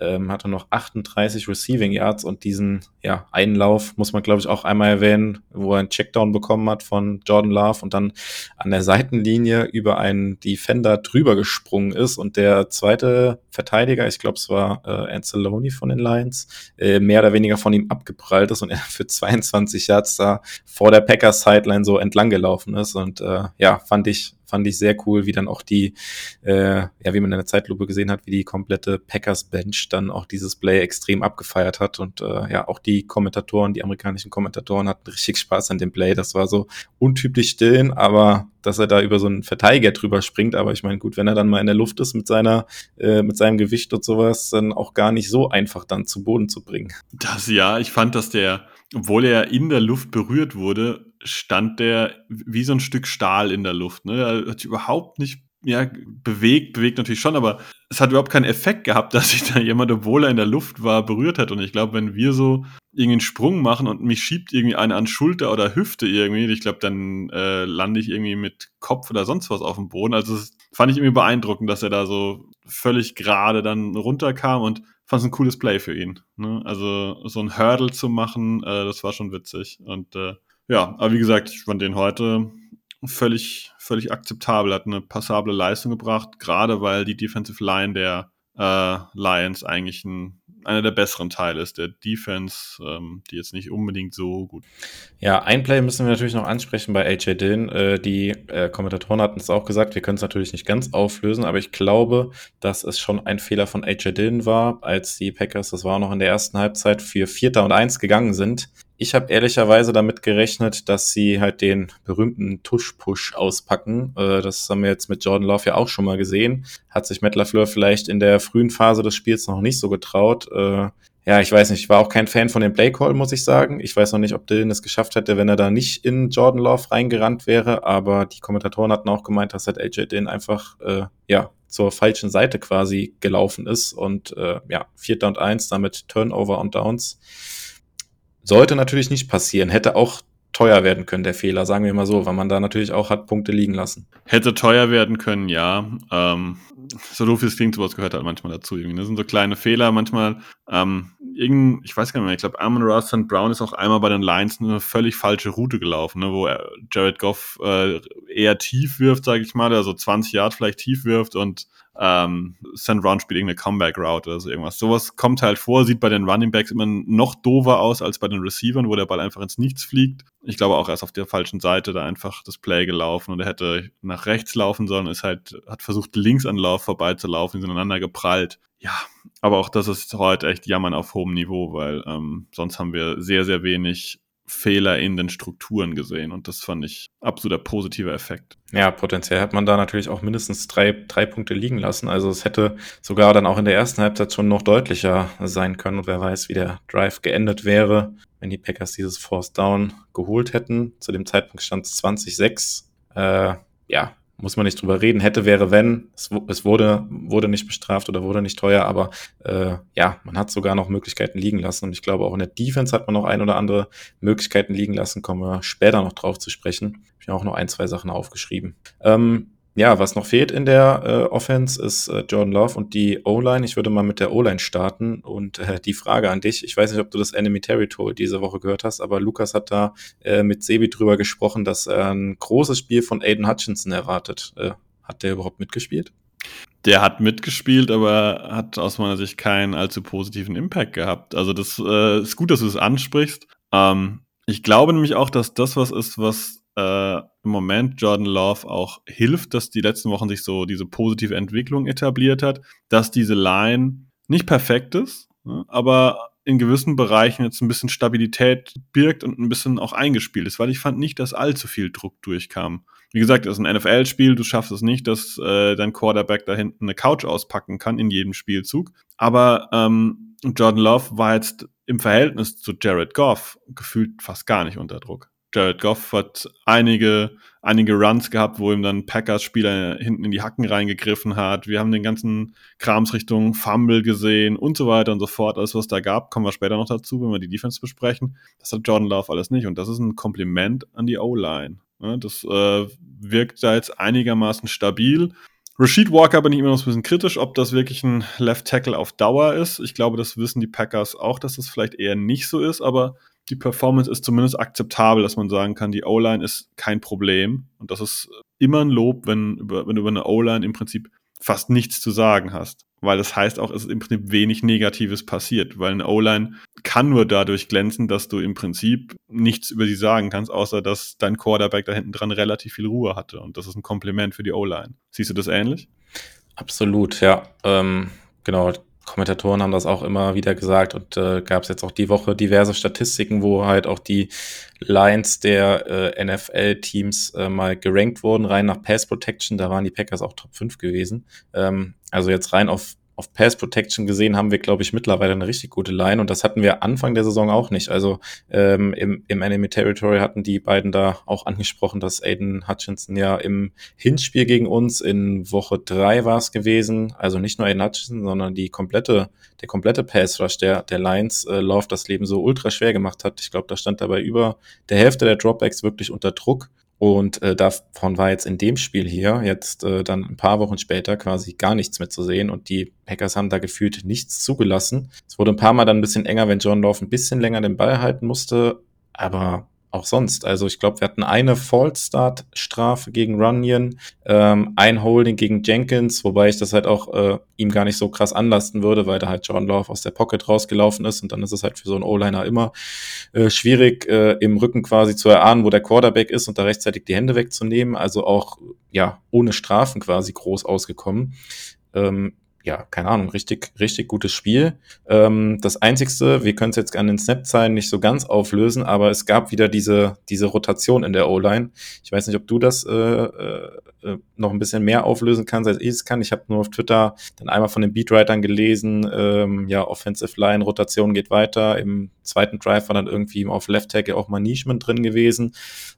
Ähm, hatte noch 38 Receiving Yards und diesen, ja, einen Lauf muss man, glaube ich, auch einmal erwähnen, wo er einen Checkdown bekommen hat von Jordan Love und dann an der Seitenlinie über einen Defender drüber gesprungen ist. Und der zweite Verteidiger, ich glaube, es war äh, Anceloni von den Lions, äh, mehr oder weniger von ihm abgeprallt ist und er für 22 Yards da vor der Packers Sideline so entlang gelaufen ist. Und äh, ja, fand ich fand ich sehr cool, wie dann auch die, äh, ja, wie man in der Zeitlupe gesehen hat, wie die komplette Packers Bench dann auch dieses Play extrem abgefeiert hat und äh, ja, auch die Kommentatoren, die amerikanischen Kommentatoren hatten richtig Spaß an dem Play. Das war so untypisch stillen, aber dass er da über so einen Verteidiger drüber springt, aber ich meine, gut, wenn er dann mal in der Luft ist mit seiner, äh, mit seinem Gewicht und sowas, dann auch gar nicht so einfach dann zu Boden zu bringen. Das ja, ich fand, dass der, obwohl er in der Luft berührt wurde, stand der wie so ein Stück Stahl in der Luft. Ne? Er hat sich überhaupt nicht ja, bewegt, bewegt natürlich schon, aber es hat überhaupt keinen Effekt gehabt, dass sich da jemand, obwohl er in der Luft war, berührt hat. Und ich glaube, wenn wir so irgendwie einen Sprung machen und mich schiebt irgendwie einer an Schulter oder Hüfte irgendwie, ich glaube, dann äh, lande ich irgendwie mit Kopf oder sonst was auf dem Boden. Also das fand ich irgendwie beeindruckend, dass er da so völlig gerade dann runterkam und fand es ein cooles Play für ihn. Ne? Also so ein Hurdle zu machen, äh, das war schon witzig. Und äh, ja, aber wie gesagt, ich fand den heute völlig, völlig akzeptabel, hat eine passable Leistung gebracht, gerade weil die Defensive Line der äh, Lions eigentlich ein, einer der besseren Teile ist, der Defense, ähm, die jetzt nicht unbedingt so gut. Ja, ein Play müssen wir natürlich noch ansprechen bei AJ Dillon. Äh, die äh, Kommentatoren hatten es auch gesagt, wir können es natürlich nicht ganz auflösen, aber ich glaube, dass es schon ein Fehler von AJ Dillon war, als die Packers, das war noch in der ersten Halbzeit, für Vierter und Eins gegangen sind. Ich habe ehrlicherweise damit gerechnet, dass sie halt den berühmten Tush-Push auspacken. Äh, das haben wir jetzt mit Jordan Love ja auch schon mal gesehen. Hat sich Matt LaFleur vielleicht in der frühen Phase des Spiels noch nicht so getraut. Äh, ja, ich weiß nicht, ich war auch kein Fan von dem Play-Call, muss ich sagen. Ich weiß noch nicht, ob Dylan es geschafft hätte, wenn er da nicht in Jordan Love reingerannt wäre, aber die Kommentatoren hatten auch gemeint, dass halt AJ Dillon einfach, äh, ja, zur falschen Seite quasi gelaufen ist und äh, ja, vierter und eins, damit Turnover und Downs. Sollte natürlich nicht passieren. Hätte auch teuer werden können, der Fehler, sagen wir mal so, weil man da natürlich auch hat Punkte liegen lassen. Hätte teuer werden können, ja. Ähm, so doof wie es klingt, sowas gehört halt manchmal dazu. Irgendwie. Das sind so kleine Fehler, manchmal, ähm, irgend, ich weiß gar nicht mehr, ich glaube, Amon Ross St. Brown ist auch einmal bei den Lions eine völlig falsche Route gelaufen, ne, wo Jared Goff äh, eher tief wirft, sage ich mal, also 20 Yard vielleicht tief wirft und ähm, St. Brown spielt irgendeine Comeback-Route oder so irgendwas. Sowas kommt halt vor, sieht bei den Running Backs immer noch dover aus als bei den Receivern, wo der Ball einfach ins Nichts fliegt. Ich glaube auch, er ist auf der falschen Seite da einfach das Play gelaufen und er hätte nach rechts laufen sollen, ist halt, hat versucht, links an Lauf vorbeizulaufen, sind aneinander geprallt. Ja, aber auch das ist heute echt Jammern auf hohem Niveau, weil ähm, sonst haben wir sehr, sehr wenig Fehler in den Strukturen gesehen und das fand ich absoluter positiver Effekt. Ja, potenziell hat man da natürlich auch mindestens drei, drei Punkte liegen lassen. Also es hätte sogar dann auch in der ersten Halbzeit schon noch deutlicher sein können und wer weiß, wie der Drive geendet wäre, wenn die Packers dieses Force Down geholt hätten. Zu dem Zeitpunkt stand es 20-6. Äh, ja, muss man nicht drüber reden. Hätte, wäre, wenn. Es, es, wurde, wurde nicht bestraft oder wurde nicht teuer, aber äh, ja, man hat sogar noch Möglichkeiten liegen lassen. Und ich glaube, auch in der Defense hat man noch ein oder andere Möglichkeiten liegen lassen. Kommen wir später noch drauf zu sprechen. Ich habe auch noch ein, zwei Sachen aufgeschrieben. Ähm, ja, was noch fehlt in der äh, Offense ist äh, Jordan Love und die O-Line. Ich würde mal mit der O-Line starten und äh, die Frage an dich. Ich weiß nicht, ob du das Enemy Territory diese Woche gehört hast, aber Lukas hat da äh, mit Sebi drüber gesprochen, dass er ein großes Spiel von Aiden Hutchinson erwartet. Äh, hat der überhaupt mitgespielt? Der hat mitgespielt, aber hat aus meiner Sicht keinen allzu positiven Impact gehabt. Also das äh, ist gut, dass du es ansprichst. Ähm, ich glaube nämlich auch, dass das was ist, was äh, im Moment Jordan Love auch hilft, dass die letzten Wochen sich so diese positive Entwicklung etabliert hat, dass diese Line nicht perfekt ist, ne, aber in gewissen Bereichen jetzt ein bisschen Stabilität birgt und ein bisschen auch eingespielt ist, weil ich fand nicht, dass allzu viel Druck durchkam. Wie gesagt, das ist ein NFL-Spiel, du schaffst es nicht, dass äh, dein Quarterback da hinten eine Couch auspacken kann in jedem Spielzug. Aber ähm, Jordan Love war jetzt im Verhältnis zu Jared Goff gefühlt fast gar nicht unter Druck. Jared Goff hat einige, einige Runs gehabt, wo ihm dann Packers-Spieler hinten in die Hacken reingegriffen hat. Wir haben den ganzen Krams Richtung Fumble gesehen und so weiter und so fort. Alles, was da gab, kommen wir später noch dazu, wenn wir die Defense besprechen. Das hat Jordan Love alles nicht und das ist ein Kompliment an die O-Line. Das äh, wirkt da jetzt einigermaßen stabil. Rashid Walker bin ich immer noch ein bisschen kritisch, ob das wirklich ein Left Tackle auf Dauer ist. Ich glaube, das wissen die Packers auch, dass das vielleicht eher nicht so ist, aber die Performance ist zumindest akzeptabel, dass man sagen kann, die O-Line ist kein Problem. Und das ist immer ein Lob, wenn, wenn du über eine O-Line im Prinzip fast nichts zu sagen hast. Weil das heißt auch, es ist im Prinzip wenig Negatives passiert, weil eine O-Line kann nur dadurch glänzen, dass du im Prinzip nichts über sie sagen kannst, außer dass dein Quarterback da hinten dran relativ viel Ruhe hatte. Und das ist ein Kompliment für die O-Line. Siehst du das ähnlich? Absolut, ja. Ähm, genau. Kommentatoren haben das auch immer wieder gesagt und äh, gab es jetzt auch die Woche diverse Statistiken, wo halt auch die Lines der äh, NFL-Teams äh, mal gerankt wurden, rein nach Pass Protection. Da waren die Packers auch Top 5 gewesen. Ähm, also jetzt rein auf auf Pass Protection gesehen haben wir, glaube ich, mittlerweile eine richtig gute Line und das hatten wir Anfang der Saison auch nicht. Also ähm, im, im Enemy Territory hatten die beiden da auch angesprochen, dass Aiden Hutchinson ja im Hinspiel gegen uns in Woche drei war es gewesen, also nicht nur Aiden Hutchinson, sondern die komplette, der komplette Pass Rush der, der Lions äh, Lauf das Leben so ultra schwer gemacht hat. Ich glaube, da stand dabei über der Hälfte der Dropbacks wirklich unter Druck Und äh, davon war jetzt in dem Spiel hier jetzt äh, dann ein paar Wochen später quasi gar nichts mehr zu sehen und die Packers haben da gefühlt nichts zugelassen. Es wurde ein paar Mal dann ein bisschen enger, wenn John Love ein bisschen länger den Ball halten musste, aber auch sonst. Also ich glaube, wir hatten eine False-Start-Strafe gegen Runyon, ähm, ein Holding gegen Jenkins, wobei ich das halt auch äh, ihm gar nicht so krass anlasten würde, weil da halt John Love aus der Pocket rausgelaufen ist und dann ist es halt für so einen O-Liner immer äh, schwierig, äh, im Rücken quasi zu erahnen, wo der Quarterback ist und da rechtzeitig die Hände wegzunehmen. Also auch, ja, ohne Strafen quasi groß ausgekommen. Ähm, ja, keine Ahnung, richtig, richtig gutes Spiel. Ähm, das Einzigste, wir können es jetzt an den Snap-Zahlen nicht so ganz auflösen, aber es gab wieder diese, diese Rotation in der O-Line. Ich weiß nicht, ob du das äh, äh, äh noch ein bisschen mehr auflösen kannst, als ich es kann. Ich habe nur auf Twitter dann einmal von den Beatwritern gelesen, ähm, ja, Offensive Line, Rotation geht weiter. Im zweiten Drive war dann irgendwie auf Left Tackle auch Management drin gewesen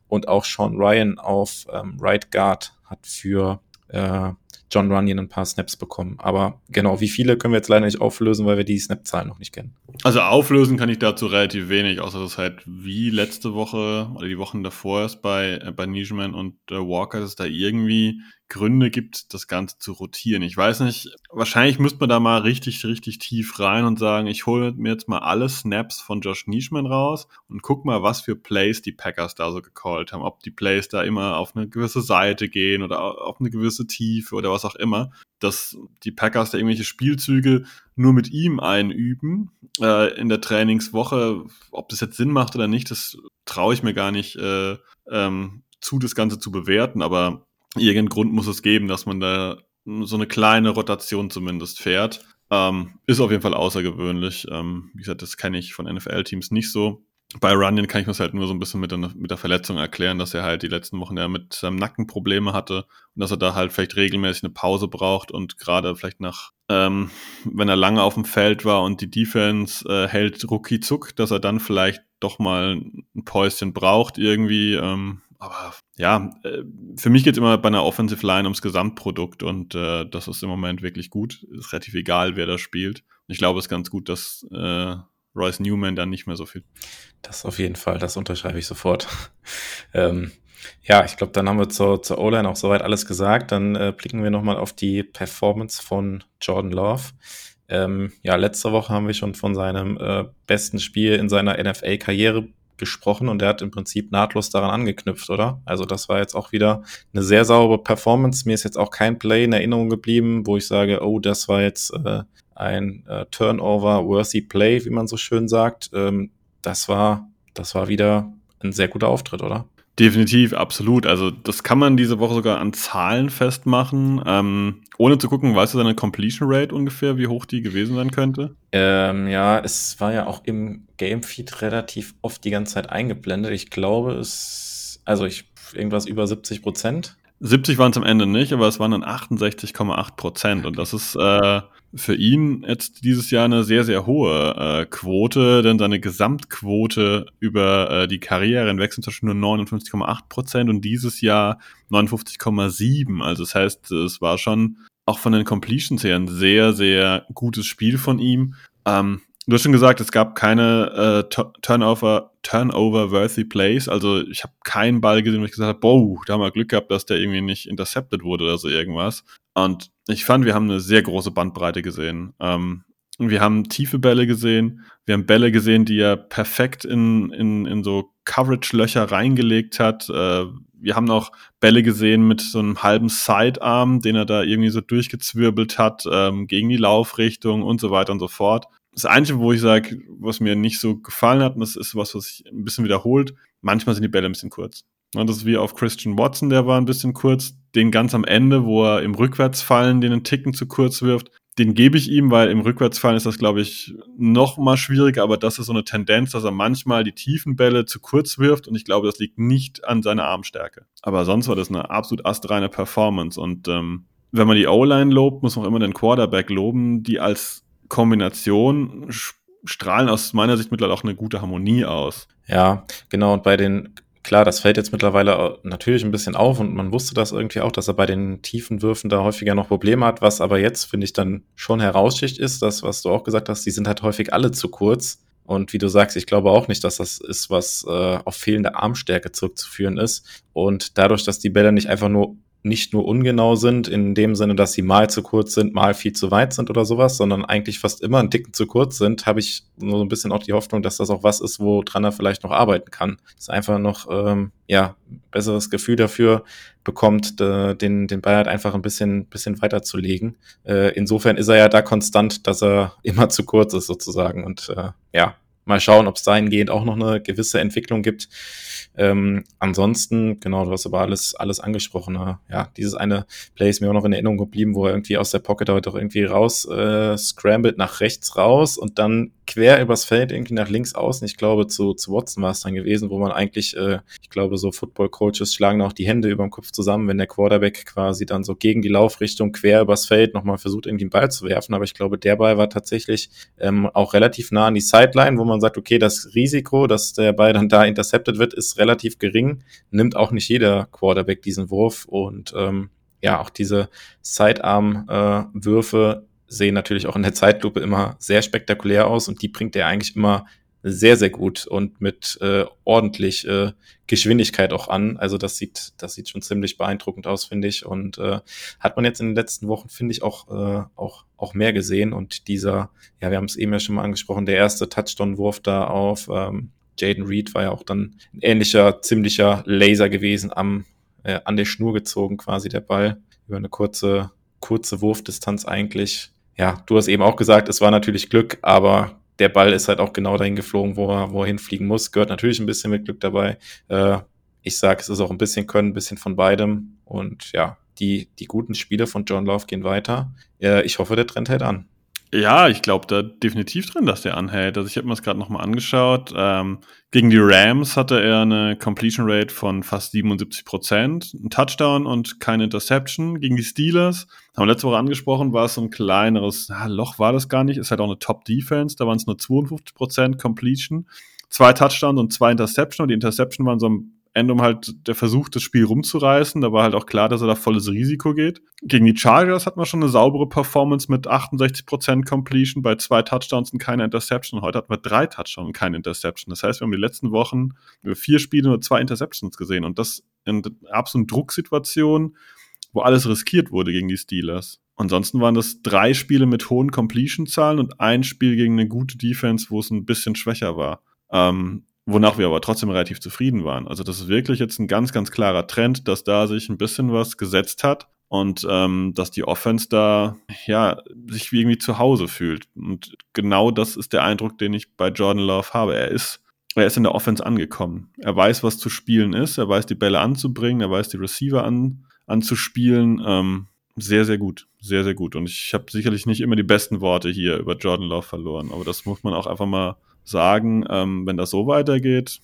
und auch Sean Ryan auf ähm, Right Guard hat für äh, John Runyon ein paar Snaps bekommen. Aber genau, wie viele können wir jetzt leider nicht auflösen, weil wir die Snap-Zahlen noch nicht kennen. Also auflösen kann ich dazu relativ wenig, außer dass halt wie letzte Woche oder die Wochen davor ist bei, äh, bei Nijman und äh, Walker, dass da irgendwie Gründe gibt, das Ganze zu rotieren. Ich weiß nicht, wahrscheinlich müsste man da mal richtig, richtig tief rein und sagen, ich hole mir jetzt mal alle Snaps von Josh Nischman raus und guck mal, was für Plays die Packers da so gecallt haben. Ob die Plays da immer auf eine gewisse Seite gehen oder auf eine gewisse Tiefe oder was auch immer. Dass die Packers da irgendwelche Spielzüge nur mit ihm einüben äh, in der Trainingswoche. Ob das jetzt Sinn macht oder nicht, das traue ich mir gar nicht äh, ähm, zu, das Ganze zu bewerten. Aber irgendeinen Grund muss es geben, dass man da so eine kleine Rotation zumindest fährt. Ähm, ist auf jeden Fall außergewöhnlich. Ähm, wie gesagt, das kenne ich von NFL-Teams nicht so. Bei Runyon kann ich mir das halt nur so ein bisschen mit der, mit der Verletzung erklären, dass er halt die letzten Wochen ja mit seinem Nacken Probleme hatte und dass er da halt vielleicht regelmäßig eine Pause braucht und gerade vielleicht nach, ähm, wenn er lange auf dem Feld war und die Defense äh, hält rucki zuck, dass er dann vielleicht doch mal ein Päuschen braucht irgendwie. Ähm, aber ja, äh, für mich geht es immer bei einer Offensive Line ums Gesamtprodukt und äh, das ist im Moment wirklich gut. Ist relativ egal, wer da spielt. Ich glaube, es ist ganz gut, dass äh, Royce Newman dann nicht mehr so viel. Das auf jeden Fall, das unterschreibe ich sofort. ähm, ja, ich glaube, dann haben wir zur, zur O-Line auch soweit alles gesagt. Dann äh, blicken wir nochmal auf die Performance von Jordan Love. Ähm, ja, letzte Woche haben wir schon von seinem äh, besten Spiel in seiner NFL-Karriere gesprochen und der hat im Prinzip nahtlos daran angeknüpft, oder? Also das war jetzt auch wieder eine sehr saubere Performance. Mir ist jetzt auch kein Play in Erinnerung geblieben, wo ich sage, oh, das war jetzt äh, ein äh, Turnover-worthy Play, wie man so schön sagt. Ähm, das war, das war wieder ein sehr guter Auftritt, oder? Definitiv, absolut. Also das kann man diese Woche sogar an Zahlen festmachen. Ähm, ohne zu gucken, weißt du seine Completion Rate ungefähr, wie hoch die gewesen sein könnte? Ähm, ja, es war ja auch im Gamefeed relativ oft die ganze Zeit eingeblendet. Ich glaube, es, also ich irgendwas über 70 Prozent. 70 waren es am Ende nicht, aber es waren dann 68,8 Prozent. Und das ist äh, für ihn jetzt dieses Jahr eine sehr, sehr hohe äh, Quote, denn seine Gesamtquote über äh, die Karriere hinweg sind zwischen nur 59,8 Prozent und dieses Jahr 59,7. Also das heißt, es war schon auch von den Completions her ein sehr, sehr gutes Spiel von ihm. Ähm, Du hast schon gesagt, es gab keine äh, Turnover, Turnover-worthy Plays. Also ich habe keinen Ball gesehen, wo ich gesagt habe, boah, da haben wir Glück gehabt, dass der irgendwie nicht intercepted wurde oder so irgendwas. Und ich fand, wir haben eine sehr große Bandbreite gesehen. Ähm, wir haben tiefe Bälle gesehen. Wir haben Bälle gesehen, die er perfekt in, in, in so Coverage-Löcher reingelegt hat. Äh, wir haben auch Bälle gesehen mit so einem halben Sidearm, den er da irgendwie so durchgezwirbelt hat, ähm, gegen die Laufrichtung und so weiter und so fort. Das Einzige, wo ich sage, was mir nicht so gefallen hat, und das ist was, was sich ein bisschen wiederholt, manchmal sind die Bälle ein bisschen kurz. Das ist wie auf Christian Watson, der war ein bisschen kurz. Den ganz am Ende, wo er im Rückwärtsfallen den einen Ticken zu kurz wirft, den gebe ich ihm, weil im Rückwärtsfallen ist das, glaube ich, noch mal schwieriger, aber das ist so eine Tendenz, dass er manchmal die tiefen Bälle zu kurz wirft und ich glaube, das liegt nicht an seiner Armstärke. Aber sonst war das eine absolut astreine Performance und ähm, wenn man die O-Line lobt, muss man auch immer den Quarterback loben, die als Kombination strahlen aus meiner Sicht mittlerweile auch eine gute Harmonie aus. Ja, genau. Und bei den, klar, das fällt jetzt mittlerweile natürlich ein bisschen auf und man wusste das irgendwie auch, dass er bei den tiefen Würfen da häufiger noch Probleme hat. Was aber jetzt, finde ich, dann schon heraussticht ist, das, was du auch gesagt hast, die sind halt häufig alle zu kurz. Und wie du sagst, ich glaube auch nicht, dass das ist, was äh, auf fehlende Armstärke zurückzuführen ist. Und dadurch, dass die Bälle nicht einfach nur nicht nur ungenau sind, in dem Sinne, dass sie mal zu kurz sind, mal viel zu weit sind oder sowas, sondern eigentlich fast immer ein Ticken zu kurz sind, habe ich nur so ein bisschen auch die Hoffnung, dass das auch was ist, woran er vielleicht noch arbeiten kann. Dass einfach noch, ähm, ja, besseres Gefühl dafür bekommt, äh, den, den Ball halt einfach ein bisschen, bisschen weiter zu legen. Äh, insofern ist er ja da konstant, dass er immer zu kurz ist sozusagen und äh, ja, mal schauen, ob es dahingehend auch noch eine gewisse Entwicklung gibt. Ähm, ansonsten, genau, du hast aber alles, alles angesprochen. Ne? Ja, dieses eine Play ist mir auch noch in Erinnerung geblieben, wo er irgendwie aus der Pocket heute auch irgendwie raus äh, scrambled nach rechts raus und dann quer übers Feld irgendwie nach links außen. Ich glaube, zu, zu Watson war es dann gewesen, wo man eigentlich, äh, ich glaube, so Football-Coaches schlagen auch die Hände über dem Kopf zusammen, wenn der Quarterback quasi dann so gegen die Laufrichtung quer übers Feld nochmal versucht, irgendwie einen Ball zu werfen. Aber ich glaube, der Ball war tatsächlich ähm, auch relativ nah an die Sideline, wo man sagt, okay, das Risiko, dass der Ball dann da intercepted wird, ist relativ relativ gering, nimmt auch nicht jeder Quarterback diesen Wurf und ähm, ja, auch diese Sidearm-Würfe äh, sehen natürlich auch in der Zeitlupe immer sehr spektakulär aus und die bringt er eigentlich immer sehr, sehr gut und mit äh, ordentlich äh, Geschwindigkeit auch an. Also das sieht, das sieht schon ziemlich beeindruckend aus, finde ich. Und äh, hat man jetzt in den letzten Wochen, finde ich, auch, äh, auch, auch mehr gesehen. Und dieser, ja, wir haben es eben ja schon mal angesprochen, der erste Touchdown-Wurf da auf ähm, Jaden Reed war ja auch dann ein ähnlicher, ziemlicher Laser gewesen, am, äh, an der Schnur gezogen quasi der Ball, über eine kurze, kurze Wurfdistanz eigentlich. Ja, du hast eben auch gesagt, es war natürlich Glück, aber der Ball ist halt auch genau dahin geflogen, wo er, wo er hinfliegen muss. Gehört natürlich ein bisschen mit Glück dabei. Äh, ich sage, es ist auch ein bisschen Können, ein bisschen von beidem. Und ja, die, die guten Spiele von John Love gehen weiter. Äh, ich hoffe, der Trend hält an. Ja, ich glaube da definitiv drin, dass der anhält. Also ich habe mir das gerade nochmal angeschaut. Ähm, gegen die Rams hatte er eine Completion Rate von fast 77 Prozent, ein Touchdown und keine Interception. Gegen die Steelers, haben wir letzte Woche angesprochen, war es so ein kleineres ja, Loch, war das gar nicht. Ist halt auch eine Top-Defense, da waren es nur 52 Prozent Completion. Zwei Touchdowns und zwei Interception. Und die Interception waren so ein Ende um halt der Versuch, das Spiel rumzureißen. Da war halt auch klar, dass er da volles Risiko geht. Gegen die Chargers hat man schon eine saubere Performance mit 68% Completion bei zwei Touchdowns und keiner Interception. Heute hatten wir drei Touchdowns und keine Interception. Das heißt, wir haben die letzten Wochen vier Spiele nur zwei Interceptions gesehen und das in absoluten Drucksituationen, wo alles riskiert wurde gegen die Steelers. Ansonsten waren das drei Spiele mit hohen Completion-Zahlen und ein Spiel gegen eine gute Defense, wo es ein bisschen schwächer war. Ähm, wonach wir aber trotzdem relativ zufrieden waren. Also das ist wirklich jetzt ein ganz, ganz klarer Trend, dass da sich ein bisschen was gesetzt hat und ähm, dass die Offense da ja sich wie irgendwie zu Hause fühlt. Und genau das ist der Eindruck, den ich bei Jordan Love habe. Er ist er ist in der Offense angekommen. Er weiß, was zu spielen ist. Er weiß, die Bälle anzubringen. Er weiß, die Receiver an, anzuspielen. Ähm, sehr, sehr gut. Sehr, sehr gut. Und ich habe sicherlich nicht immer die besten Worte hier über Jordan Love verloren. Aber das muss man auch einfach mal sagen, ähm, wenn das so weitergeht,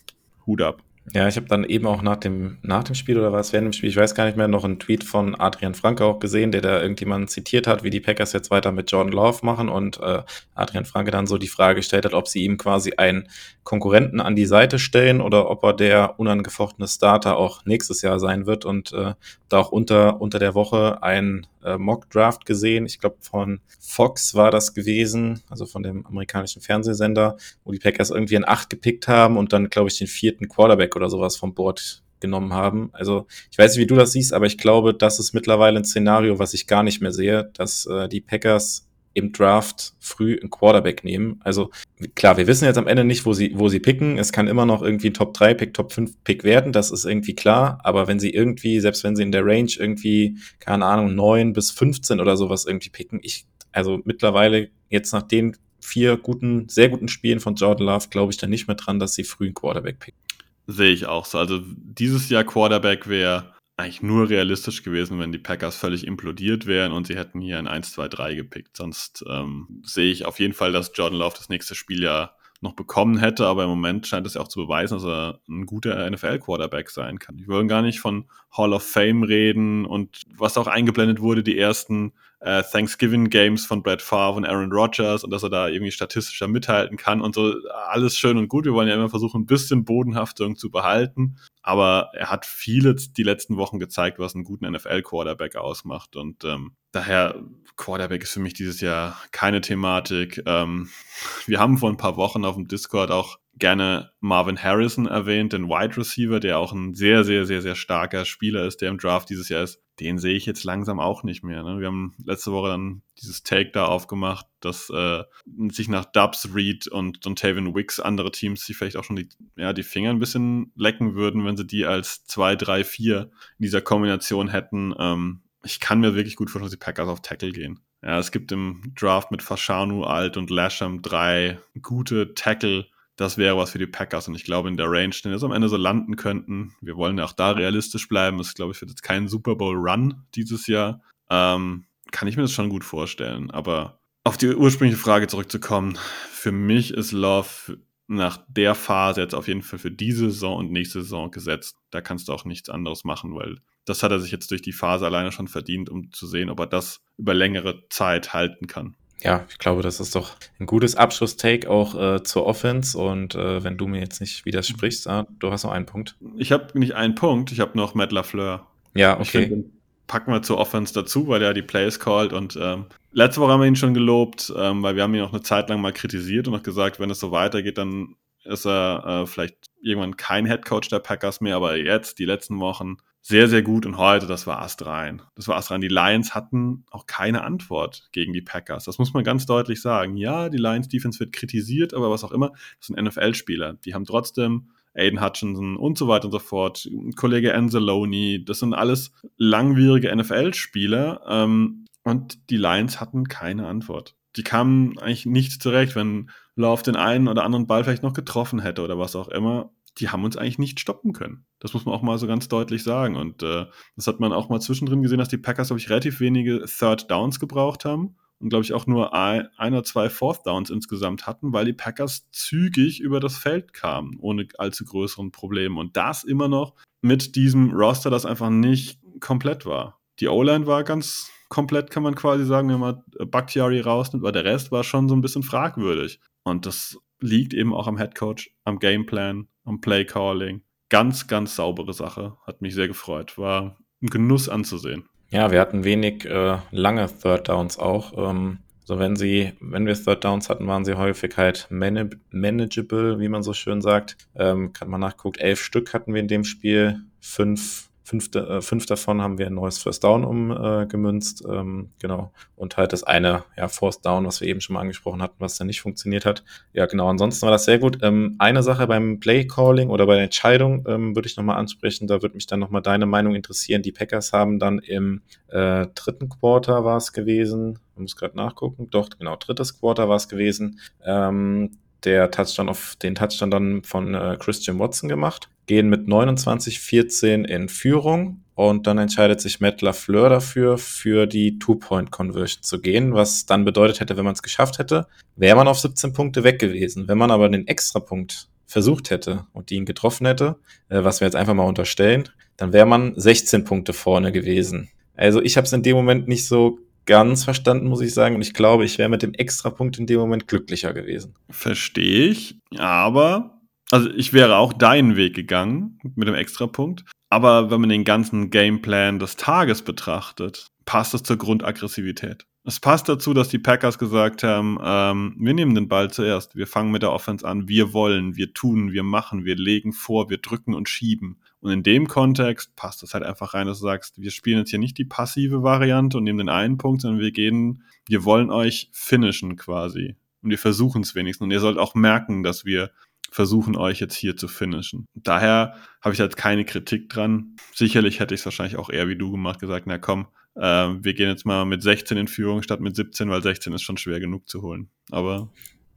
Hut ab. Ja, ich habe dann eben auch nach dem, nach dem Spiel oder was während dem Spiel, ich weiß gar nicht mehr, noch einen Tweet von Adrian Franke auch gesehen, der da irgendjemand zitiert hat, wie die Packers jetzt weiter mit Jordan Love machen und äh, Adrian Franke dann so die Frage gestellt hat, ob sie ihm quasi einen Konkurrenten an die Seite stellen oder ob er der unangefochtene Starter auch nächstes Jahr sein wird und äh, da auch unter, unter der Woche ein äh, Mock-Draft gesehen. Ich glaube, von Fox war das gewesen, also von dem amerikanischen Fernsehsender, wo die Packers irgendwie einen Acht gepickt haben und dann, glaube ich, den vierten Quarterback oder sowas vom Board genommen haben. Also ich weiß nicht, wie du das siehst, aber ich glaube, das ist mittlerweile ein Szenario, was ich gar nicht mehr sehe, dass äh, die Packers im Draft früh einen Quarterback nehmen. Also klar, wir wissen jetzt am Ende nicht, wo sie, wo sie picken. Es kann immer noch irgendwie ein Top 3 Pick, Top 5 Pick werden, das ist irgendwie klar. Aber wenn sie irgendwie, selbst wenn sie in der Range irgendwie, keine Ahnung, 9 bis 15 oder sowas irgendwie picken, ich, also mittlerweile jetzt nach den vier guten, sehr guten Spielen von Jordan Love, glaube ich da nicht mehr dran, dass sie früh einen Quarterback picken. Sehe ich auch so. Also dieses Jahr Quarterback wäre eigentlich nur realistisch gewesen, wenn die Packers völlig implodiert wären und sie hätten hier ein 1, 2, 3 gepickt. Sonst ähm, sehe ich auf jeden Fall, dass Jordan Love das nächste Spiel ja noch bekommen hätte, aber im Moment scheint es ja auch zu beweisen, dass er ein guter NFL-Quarterback sein kann. Wir wollen gar nicht von Hall of Fame reden und was auch eingeblendet wurde, die ersten äh, Thanksgiving Games von Brad Favre und Aaron Rodgers und dass er da irgendwie statistischer mithalten kann und so. Alles schön und gut. Wir wollen ja immer versuchen, ein bisschen Bodenhaftung zu behalten. Aber er hat viele die letzten Wochen gezeigt, was einen guten NFL-Quarterback ausmacht. Und ähm, daher, Quarterback ist für mich dieses Jahr keine Thematik. Ähm, wir haben vor ein paar Wochen auf dem Discord auch gerne Marvin Harrison erwähnt, den Wide Receiver, der auch ein sehr, sehr, sehr, sehr starker Spieler ist, der im Draft dieses Jahr ist. Den sehe ich jetzt langsam auch nicht mehr. Ne? Wir haben letzte Woche dann dieses Take da aufgemacht, dass äh, sich nach Dubs, Reed und Dontavian Wicks andere Teams sich vielleicht auch schon die, ja, die Finger ein bisschen lecken würden, wenn sie die als 2, 3, 4 in dieser Kombination hätten. Ähm, ich kann mir wirklich gut vorstellen, dass die Packers auf Tackle gehen. Ja, es gibt im Draft mit Fashanu, Alt und Lasham drei gute Tackle, das wäre was für die Packers und ich glaube in der Range, den es am Ende so landen könnten. Wir wollen ja auch da realistisch bleiben. Es glaube ich wird jetzt kein Super Bowl Run dieses Jahr. Ähm, kann ich mir das schon gut vorstellen. Aber auf die ursprüngliche Frage zurückzukommen, für mich ist Love nach der Phase jetzt auf jeden Fall für diese Saison und nächste Saison gesetzt. Da kannst du auch nichts anderes machen, weil das hat er sich jetzt durch die Phase alleine schon verdient, um zu sehen, ob er das über längere Zeit halten kann ja, ich glaube, das ist doch ein gutes Abschluss-Take auch äh, zur Offense. Und äh, wenn du mir jetzt nicht widersprichst, ah, du hast noch einen Punkt. Ich habe nicht einen Punkt, ich habe noch Matt LaFleur. Ja, okay. Find, packen wir zur Offense dazu, weil er die Plays called. Und ähm, letzte Woche haben wir ihn schon gelobt, ähm, weil wir haben ihn auch eine Zeit lang mal kritisiert und auch gesagt, wenn es so weitergeht, dann ist er äh, vielleicht irgendwann kein Head Coach der Packers mehr. Aber jetzt, die letzten Wochen, sehr, sehr gut und heute, das war astrein. Das war astrein. Die Lions hatten auch keine Antwort gegen die Packers. Das muss man ganz deutlich sagen. Ja, die Lions Defense wird kritisiert, aber was auch immer, das sind NFL-Spieler. Die haben trotzdem Aiden Hutchinson und so weiter und so fort, Kollege Anzalone, das sind alles langwierige NFL-Spieler ähm, und die Lions hatten keine Antwort. Die kamen eigentlich nicht zurecht, wenn Love den einen oder anderen Ball vielleicht noch getroffen hätte oder was auch immer die haben uns eigentlich nicht stoppen können. Das muss man auch mal so ganz deutlich sagen. Und äh, das hat man auch mal zwischendrin gesehen, dass die Packers, glaube ich, relativ wenige Third Downs gebraucht haben und, glaube ich, auch nur ein, ein oder zwei Fourth Downs insgesamt hatten, weil die Packers zügig über das Feld kamen, ohne allzu größeren Problemen. Und das immer noch mit diesem Roster, das einfach nicht komplett war. Die O-Line war ganz komplett, kann man quasi sagen, wenn man Bakhtiari rausnimmt, aber der Rest war schon so ein bisschen fragwürdig. Und das liegt eben auch am Head Coach, am Gameplan, am Play Calling. Ganz, ganz saubere Sache. Hat mich sehr gefreut. War ein Genuss anzusehen. Ja, wir hatten wenig äh, lange Third Downs auch. Ähm, so wenn sie, wenn wir Third Downs hatten, waren sie häufig halt manag manageable, wie man so schön sagt. Ähm, kann man nachguckt, elf Stück hatten wir in dem Spiel, fünf Fünf, äh, fünf davon haben wir ein neues First Down umgemünzt. Äh, ähm, genau. Und halt das eine, ja, Force Down, was wir eben schon mal angesprochen hatten, was dann nicht funktioniert hat. Ja, genau. Ansonsten war das sehr gut. Ähm, eine Sache beim Play Calling oder bei der Entscheidung ähm, würde ich nochmal ansprechen. Da würde mich dann nochmal deine Meinung interessieren. Die Packers haben dann im äh, dritten Quarter war es gewesen. Man muss gerade nachgucken. Doch, genau, drittes Quarter war es gewesen. Ähm, der Touchdown auf den Touchdown dann von äh, Christian Watson gemacht, gehen mit 29-14 in Führung und dann entscheidet sich Matt LaFleur dafür, für die Two-Point-Conversion zu gehen, was dann bedeutet hätte, wenn man es geschafft hätte, wäre man auf 17 Punkte weg gewesen. Wenn man aber den Extrapunkt versucht hätte und die ihn getroffen hätte, äh, was wir jetzt einfach mal unterstellen, dann wäre man 16 Punkte vorne gewesen. Also ich habe es in dem Moment nicht so ganz verstanden, muss ich sagen. Und ich glaube, ich wäre mit dem Extrapunkt in dem Moment glücklicher gewesen. Verstehe ich, aber also ich wäre auch deinen Weg gegangen mit dem Extrapunkt. Aber wenn man den ganzen Gameplan des Tages betrachtet, passt das zur Grundaggressivität. Es passt dazu, dass die Packers gesagt haben, ähm, wir nehmen den Ball zuerst, wir fangen mit der Offense an, wir wollen, wir tun, wir machen, wir legen vor, wir drücken und schieben. Und in dem Kontext passt das halt einfach rein, dass du sagst, wir spielen jetzt hier nicht die passive Variante und nehmen den einen Punkt, sondern wir gehen, wir wollen euch finishen quasi. Und wir versuchen es wenigstens. Und ihr sollt auch merken, dass wir versuchen, euch jetzt hier zu finishen. Daher habe ich jetzt keine Kritik dran. Sicherlich hätte ich es wahrscheinlich auch eher wie du gemacht, gesagt, na komm, äh, wir gehen jetzt mal mit 16 in Führung statt mit 17, weil 16 ist schon schwer genug zu holen. Aber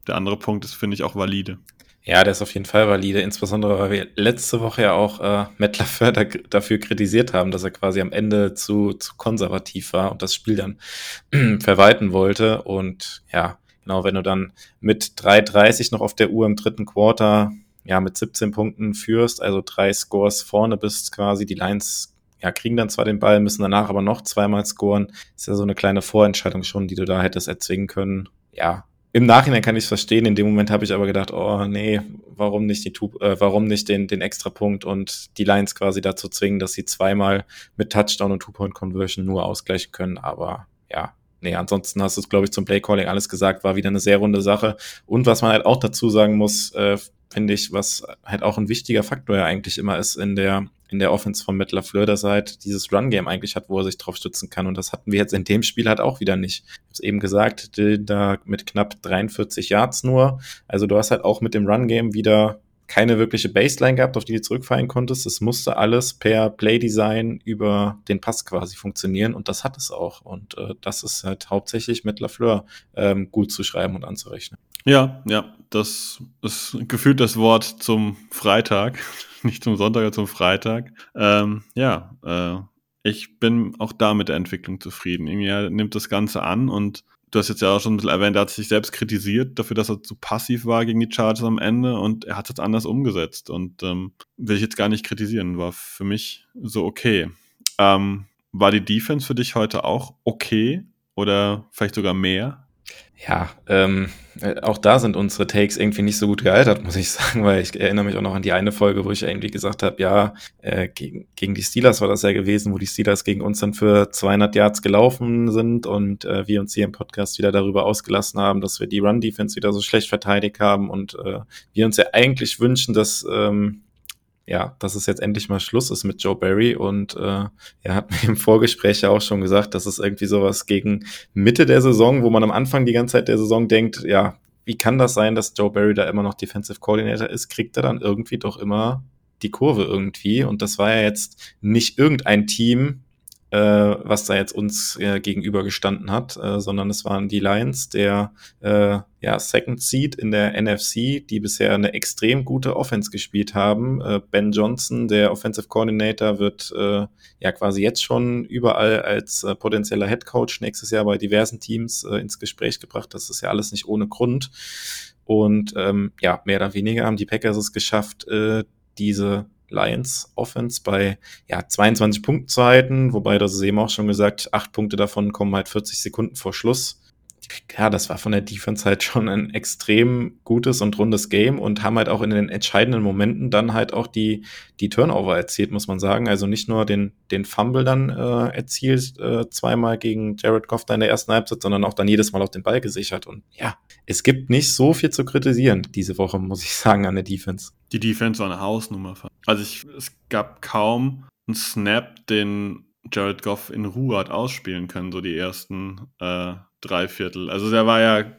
der andere Punkt ist, finde ich, auch valide. Ja, der ist auf jeden Fall valide, insbesondere weil wir letzte Woche ja auch äh, Matt LaFleur da, dafür kritisiert haben, dass er quasi am Ende zu, zu konservativ war und das Spiel dann verwalten wollte. Und ja, genau, wenn du dann mit 3,30 noch auf der Uhr im dritten Quarter ja mit 17 Punkten führst, also drei Scores vorne bist quasi, die Lines ja, kriegen dann zwar den Ball, müssen danach aber noch zweimal scoren. Ist ja so eine kleine Vorentscheidung schon, die du da hättest erzwingen können. Ja, im Nachhinein kann ich es verstehen. In dem Moment habe ich aber gedacht, oh nee, warum nicht die äh, warum nicht den den extra Punkt und die Lions quasi dazu zwingen, dass sie zweimal mit Touchdown und Two-Point-Conversion nur ausgleichen können. Aber ja, nee, ansonsten hast du es, glaube ich, zum Play-Calling alles gesagt, war wieder eine sehr runde Sache. Und was man halt auch dazu sagen muss, äh, finde ich, was halt auch ein wichtiger Faktor ja eigentlich immer ist in der in der Offense von Matt LaFleur, dass er halt dieses Run-Game eigentlich hat, wo er sich drauf stützen kann. Und das hatten wir jetzt in dem Spiel halt auch wieder nicht. Ich habe es eben gesagt, da mit knapp 43 Yards nur. Also du hast halt auch mit dem Run-Game wieder keine wirkliche Baseline gehabt, auf die du zurückfallen konntest. Es musste alles per Play-Design über den Pass quasi funktionieren und das hat es auch. Und äh, das ist halt hauptsächlich mit Lafleur ähm, gut zu schreiben und anzurechnen. Ja, ja, das ist gefühlt das Wort zum Freitag, nicht zum Sonntag, sondern zum Freitag. Ähm, ja, äh, ich bin auch da mit der Entwicklung zufrieden. Irgendwie nimmt das Ganze an und du hast jetzt ja auch schon ein bisschen erwähnt, er hat sich selbst kritisiert dafür, dass er zu passiv war gegen die Chargers am Ende und er hat es jetzt anders umgesetzt und ähm, will ich jetzt gar nicht kritisieren, war für mich so okay. Ähm, war die Defense für dich heute auch okay oder vielleicht sogar mehr? Ja, ähm, äh, auch da sind unsere Takes irgendwie nicht so gut gealtert, muss ich sagen, weil ich erinnere mich auch noch an die eine Folge, wo ich irgendwie gesagt habe, ja, äh, gegen, gegen die Steelers war das ja gewesen, wo die Steelers gegen uns dann für 200 Yards gelaufen sind und äh, wir uns hier im Podcast wieder darüber ausgelassen haben, dass wir die Run-Defense wieder so schlecht verteidigt haben und äh, wir uns ja eigentlich wünschen, dass ähm, ja, dass es jetzt endlich mal Schluss ist mit Joe Barry. Und äh, er hat mir im Vorgespräch ja auch schon gesagt, dass es irgendwie sowas gegen Mitte der Saison, wo man am Anfang die ganze Zeit der Saison denkt, ja, wie kann das sein, dass Joe Barry da immer noch Defensive Coordinator ist, kriegt er dann irgendwie doch immer die Kurve irgendwie? Und das war ja jetzt nicht irgendein Team, äh, was da jetzt uns äh, gegenüber gestanden hat, äh, sondern es waren die Lions, der äh, ja, Second Seed in der NFC, die bisher eine extrem gute Offense gespielt haben. Äh, ben Johnson, der Offensive Coordinator, wird äh, ja quasi jetzt schon überall als äh, potenzieller Head Coach nächstes Jahr bei diversen Teams äh, ins Gespräch gebracht. Das ist ja alles nicht ohne Grund. Und ähm, ja, mehr oder weniger haben die Packers es geschafft, äh, diese Lions Offense bei ja, 22 Punkten zu halten, wobei das ist eben auch schon gesagt, acht Punkte davon kommen halt 40 Sekunden vor Schluss. Ja, das war von der Defense halt schon ein extrem gutes und rundes Game und haben halt auch in den entscheidenden Momenten dann halt auch die, die Turnover erzielt, muss man sagen. Also nicht nur den, den Fumble dann äh, erzielt, äh, zweimal gegen Jared Goff da in der ersten Halbzeit, sondern auch dann jedes Mal auf den Ball gesichert. Und ja, es gibt nicht so viel zu kritisieren diese Woche, muss ich sagen, an der Defense. Die Defense war eine Hausnummer. Also ich, es gab kaum einen Snap, den Jared Goff in Ruhe hat ausspielen können, so die ersten äh, drei Viertel. Also der war ja,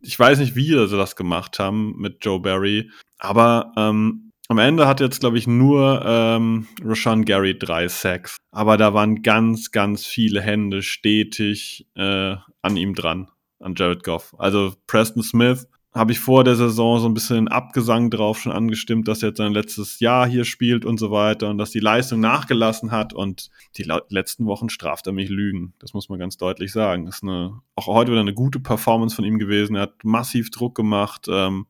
ich weiß nicht, wie sie das gemacht haben mit Joe Barry, aber ähm, am Ende hat jetzt, glaube ich, nur ähm, Rashawn Gary drei Sacks. Aber da waren ganz, ganz viele Hände stetig äh, an ihm dran, an Jared Goff. Also Preston Smith habe ich vor der Saison so ein bisschen Abgesang drauf schon angestimmt, dass er jetzt sein letztes Jahr hier spielt und so weiter und dass die Leistung nachgelassen hat und die letzten Wochen straft er mich Lügen. Das muss man ganz deutlich sagen. ist eine, auch heute wieder eine gute Performance von ihm gewesen. Er hat massiv Druck gemacht. Ähm,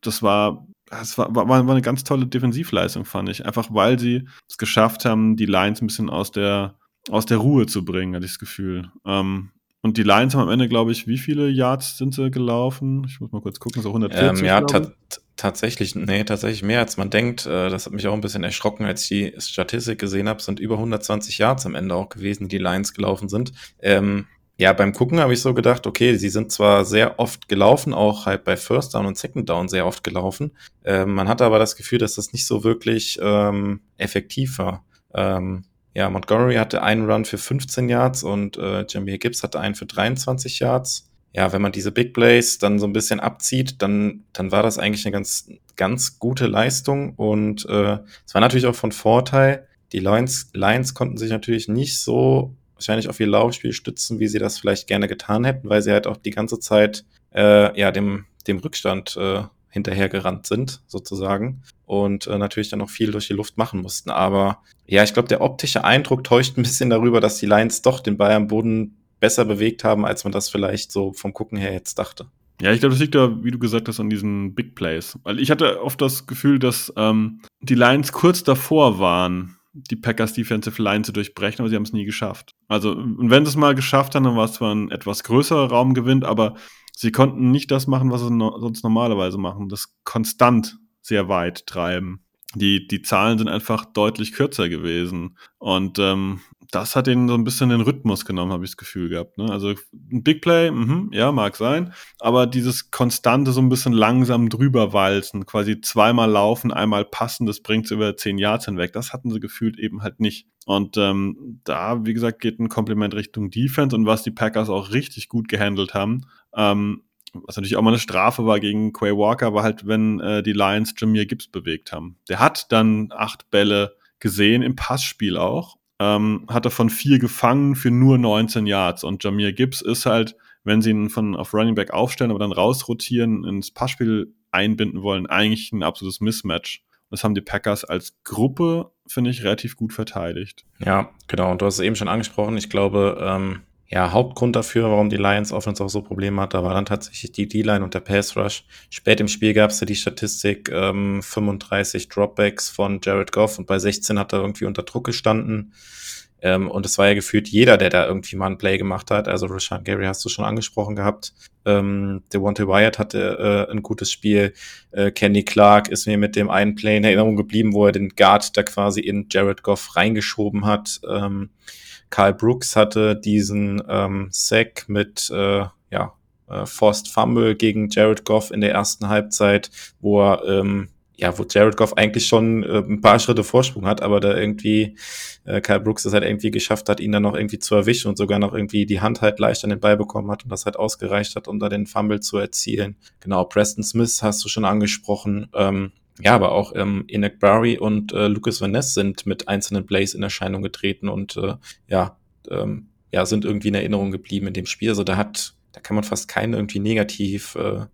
das war, das war, war, war eine ganz tolle Defensivleistung, fand ich. Einfach weil sie es geschafft haben, die Lines ein bisschen aus der, aus der Ruhe zu bringen, hatte ich das Gefühl. Ähm, und die Lions haben am Ende, glaube ich, wie viele Yards sind sie gelaufen? Ich muss mal kurz gucken, so 140. Ähm, ja, ta tatsächlich, nee, tatsächlich mehr als man denkt. Äh, das hat mich auch ein bisschen erschrocken, als ich die Statistik gesehen habe. Sind über 120 Yards am Ende auch gewesen, die die Lions gelaufen sind. Ähm, ja, beim Gucken habe ich so gedacht, okay, sie sind zwar sehr oft gelaufen, auch halt bei First Down und Second Down sehr oft gelaufen. Ähm, man hatte aber das Gefühl, dass das nicht so wirklich ähm, effektiv war. Ähm, ja, Montgomery hatte einen Run für 15 Yards und äh, Jameer Gibbs hatte einen für 23 Yards. Ja, wenn man diese Big Plays dann so ein bisschen abzieht, dann, dann war das eigentlich eine ganz, ganz gute Leistung und äh, es war natürlich auch von Vorteil. Die Lions, Lions konnten sich natürlich nicht so wahrscheinlich auf ihr Laufspiel stützen, wie sie das vielleicht gerne getan hätten, weil sie halt auch die ganze Zeit äh, ja dem, dem Rückstand äh, hinterhergerannt sind, sozusagen. Und äh, natürlich dann noch viel durch die Luft machen mussten. Aber ja, ich glaube, der optische Eindruck täuscht ein bisschen darüber, dass die Lions doch den Ball am Boden besser bewegt haben, als man das vielleicht so vom Gucken her jetzt dachte. Ja, ich glaube, das liegt da, wie du gesagt hast, an diesen Big Plays. Weil ich hatte oft das Gefühl, dass ähm, die Lions kurz davor waren, die Packers Defensive Line zu durchbrechen, aber sie haben es nie geschafft. Also, und wenn sie es mal geschafft haben, dann war es zwar ein etwas größerer Raumgewinn, aber sie konnten nicht das machen, was sie no sonst normalerweise machen, das konstant sehr weit treiben. Die, die Zahlen sind einfach deutlich kürzer gewesen. Und ähm, das hat ihnen so ein bisschen den Rhythmus genommen, habe ich das Gefühl gehabt. Ne? Also ein Big Play, mh, ja, mag sein, aber dieses konstante so ein bisschen langsam drüber walzen, quasi zweimal laufen, einmal passen, das bringt sie über zehn Yards hinweg. Das hatten sie gefühlt eben halt nicht. Und ähm, da, wie gesagt, geht ein Kompliment Richtung Defense und was die Packers auch richtig gut gehandelt haben. Ähm, was natürlich auch mal eine Strafe war gegen Quay Walker, war halt, wenn äh, die Lions Jameer Gibbs bewegt haben. Der hat dann acht Bälle gesehen, im Passspiel auch ähm, hat er von vier gefangen für nur 19 Yards. Und Jamir Gibbs ist halt, wenn sie ihn von auf Running Back aufstellen, aber dann rausrotieren, ins Passspiel einbinden wollen, eigentlich ein absolutes Mismatch. Das haben die Packers als Gruppe, finde ich, relativ gut verteidigt. Ja, genau. Und du hast es eben schon angesprochen. Ich glaube, ähm, ja, Hauptgrund dafür, warum die Lions Offense auch so Probleme hatte, war dann tatsächlich die D-Line und der Pass Rush. Spät im Spiel gab es ja die Statistik, ähm, 35 Dropbacks von Jared Goff und bei 16 hat er irgendwie unter Druck gestanden. Ähm, und es war ja gefühlt jeder, der da irgendwie mal ein Play gemacht hat. Also Rashawn Gary hast du schon angesprochen gehabt. Ähm, Devontae Wyatt hatte äh, ein gutes Spiel. Äh, Kenny Clark ist mir mit dem einen Play in Erinnerung geblieben, wo er den Guard da quasi in Jared Goff reingeschoben hat. Ähm, Karl Brooks hatte diesen ähm, Sack mit äh, ja, äh, Forced Fumble gegen Jared Goff in der ersten Halbzeit, wo er ähm, ja, wo Jared Goff eigentlich schon äh, ein paar Schritte Vorsprung hat, aber da irgendwie äh, Kyle Brooks das halt irgendwie geschafft hat, ihn dann noch irgendwie zu erwischen und sogar noch irgendwie die Hand halt leicht an den Ball bekommen hat und das halt ausgereicht hat, um da den Fumble zu erzielen. Genau, Preston Smith hast du schon angesprochen. Ähm, ja, aber auch ähm, Enoch Barry und äh, Lucas Van Ness sind mit einzelnen Plays in Erscheinung getreten und äh, ja, ähm, ja, sind irgendwie in Erinnerung geblieben in dem Spiel. Also da hat, da kann man fast keinen irgendwie negativ äh,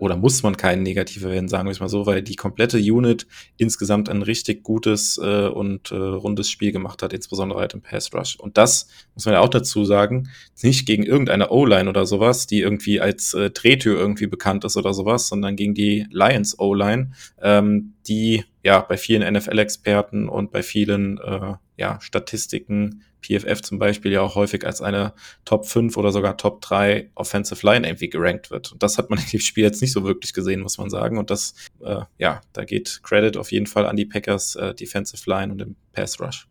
oder muss man keinen negativ erwähnen, sagen wir es mal so, weil die komplette Unit insgesamt ein richtig gutes äh, und äh, rundes Spiel gemacht hat, insbesondere halt im Pass Rush. Und das muss man ja auch dazu sagen, nicht gegen irgendeine O-Line oder sowas, die irgendwie als äh, Drehtür irgendwie bekannt ist oder sowas, sondern gegen die Lions O-Line, ähm, die ja bei vielen NFL-Experten und bei vielen äh, ja, Statistiken PFF zum Beispiel ja auch häufig als eine Top 5 oder sogar Top 3 Offensive Line irgendwie gerankt wird. Und das hat man in dem Spiel jetzt nicht so wirklich gesehen, muss man sagen. Und das, äh, ja, da geht Credit auf jeden Fall an die Packers äh, Defensive Line und den Pass Rush.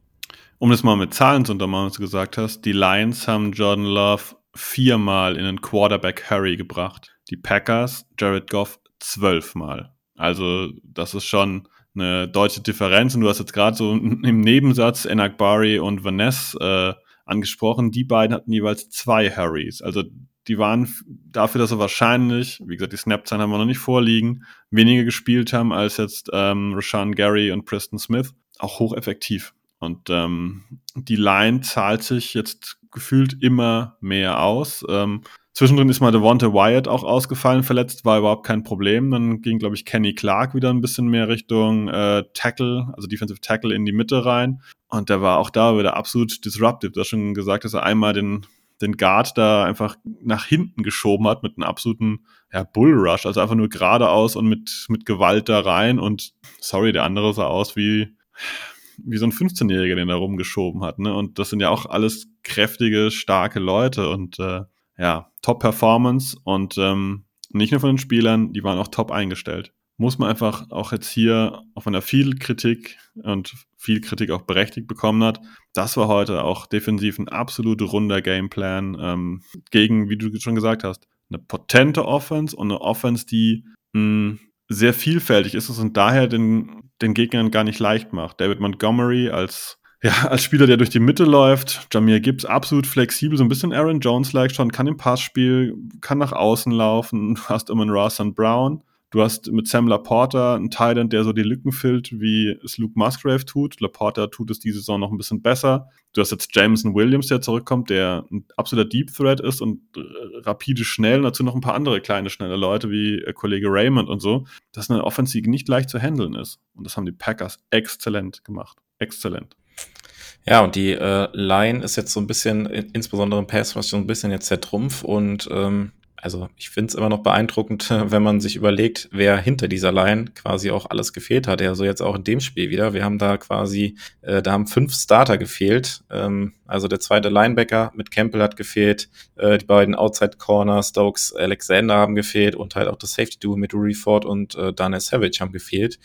Um das mal mit Zahlen zu untermauern, was du gesagt hast, die Lions haben Jordan Love viermal in einen Quarterback Hurry gebracht. Die Packers Jared Goff zwölfmal. Also das ist schon eine deutsche Differenz. Und du hast jetzt gerade so im Nebensatz Enak Bari und Vanessa äh, angesprochen. Die beiden hatten jeweils zwei Harrys. Also die waren dafür, dass sie wahrscheinlich, wie gesagt, die Snap-Zahlen haben wir noch nicht vorliegen, weniger gespielt haben als jetzt ähm, Rashawn Gary und Preston Smith, auch hocheffektiv. Und ähm, die Line zahlt sich jetzt gefühlt immer mehr aus. Ähm, Zwischendrin ist mal Devonta Wyatt auch ausgefallen, verletzt, war überhaupt kein Problem. Dann ging, glaube ich, Kenny Clark wieder ein bisschen mehr Richtung äh, Tackle, also Defensive Tackle in die Mitte rein. Und der war auch da wieder absolut disruptive. Du hast schon gesagt, dass er einmal den, den Guard da einfach nach hinten geschoben hat mit einem absoluten ja, Bullrush, also einfach nur geradeaus und mit, mit Gewalt da rein. Und sorry, der andere sah aus wie, wie so ein 15-Jähriger, den er rumgeschoben hat. Ne? Und das sind ja auch alles kräftige, starke Leute. Und äh, ja, Top-Performance und ähm, nicht nur von den Spielern, die waren auch top eingestellt. Muss man einfach auch jetzt hier, auch wenn er viel Kritik und viel Kritik auch berechtigt bekommen hat, das war heute auch defensiv ein absolut runder Gameplan ähm, gegen, wie du schon gesagt hast, eine potente Offense und eine Offense, die mh, hm, sehr vielfältig ist und daher den, den Gegnern gar nicht leicht macht. David Montgomery als ja, als Spieler, der durch die Mitte läuft, Jamir Gibbs absolut flexibel, so ein bisschen Aaron Jones-like schon, kann im Passspiel, kann nach außen laufen. Du hast immer einen Rawson Brown. Du hast mit Sam Laporta einen Thailand, der so die Lücken füllt, wie es Luke Musgrave tut. Laporta tut es diese Saison noch ein bisschen besser. Du hast jetzt Jameson Williams, der zurückkommt, der ein absoluter Deep Threat ist und rapide schnell. Und dazu noch ein paar andere kleine, schnelle Leute wie äh, Kollege Raymond und so. Dass eine Offensive nicht leicht zu handeln ist. Und das haben die Packers exzellent gemacht. Exzellent. Ja, und die äh, Line ist jetzt so ein bisschen, insbesondere im Pass, was so ein bisschen jetzt der Trumpf und ähm, also ich finde es immer noch beeindruckend, wenn man sich überlegt, wer hinter dieser Line quasi auch alles gefehlt hat. Also jetzt auch in dem Spiel wieder. Wir haben da quasi, äh, da haben fünf Starter gefehlt. Ähm, also der zweite Linebacker mit Campbell hat gefehlt, äh, die beiden Outside Corner, Stokes, Alexander haben gefehlt und halt auch das Safety Duo mit Uri Ford und äh, Daniel Savage haben gefehlt.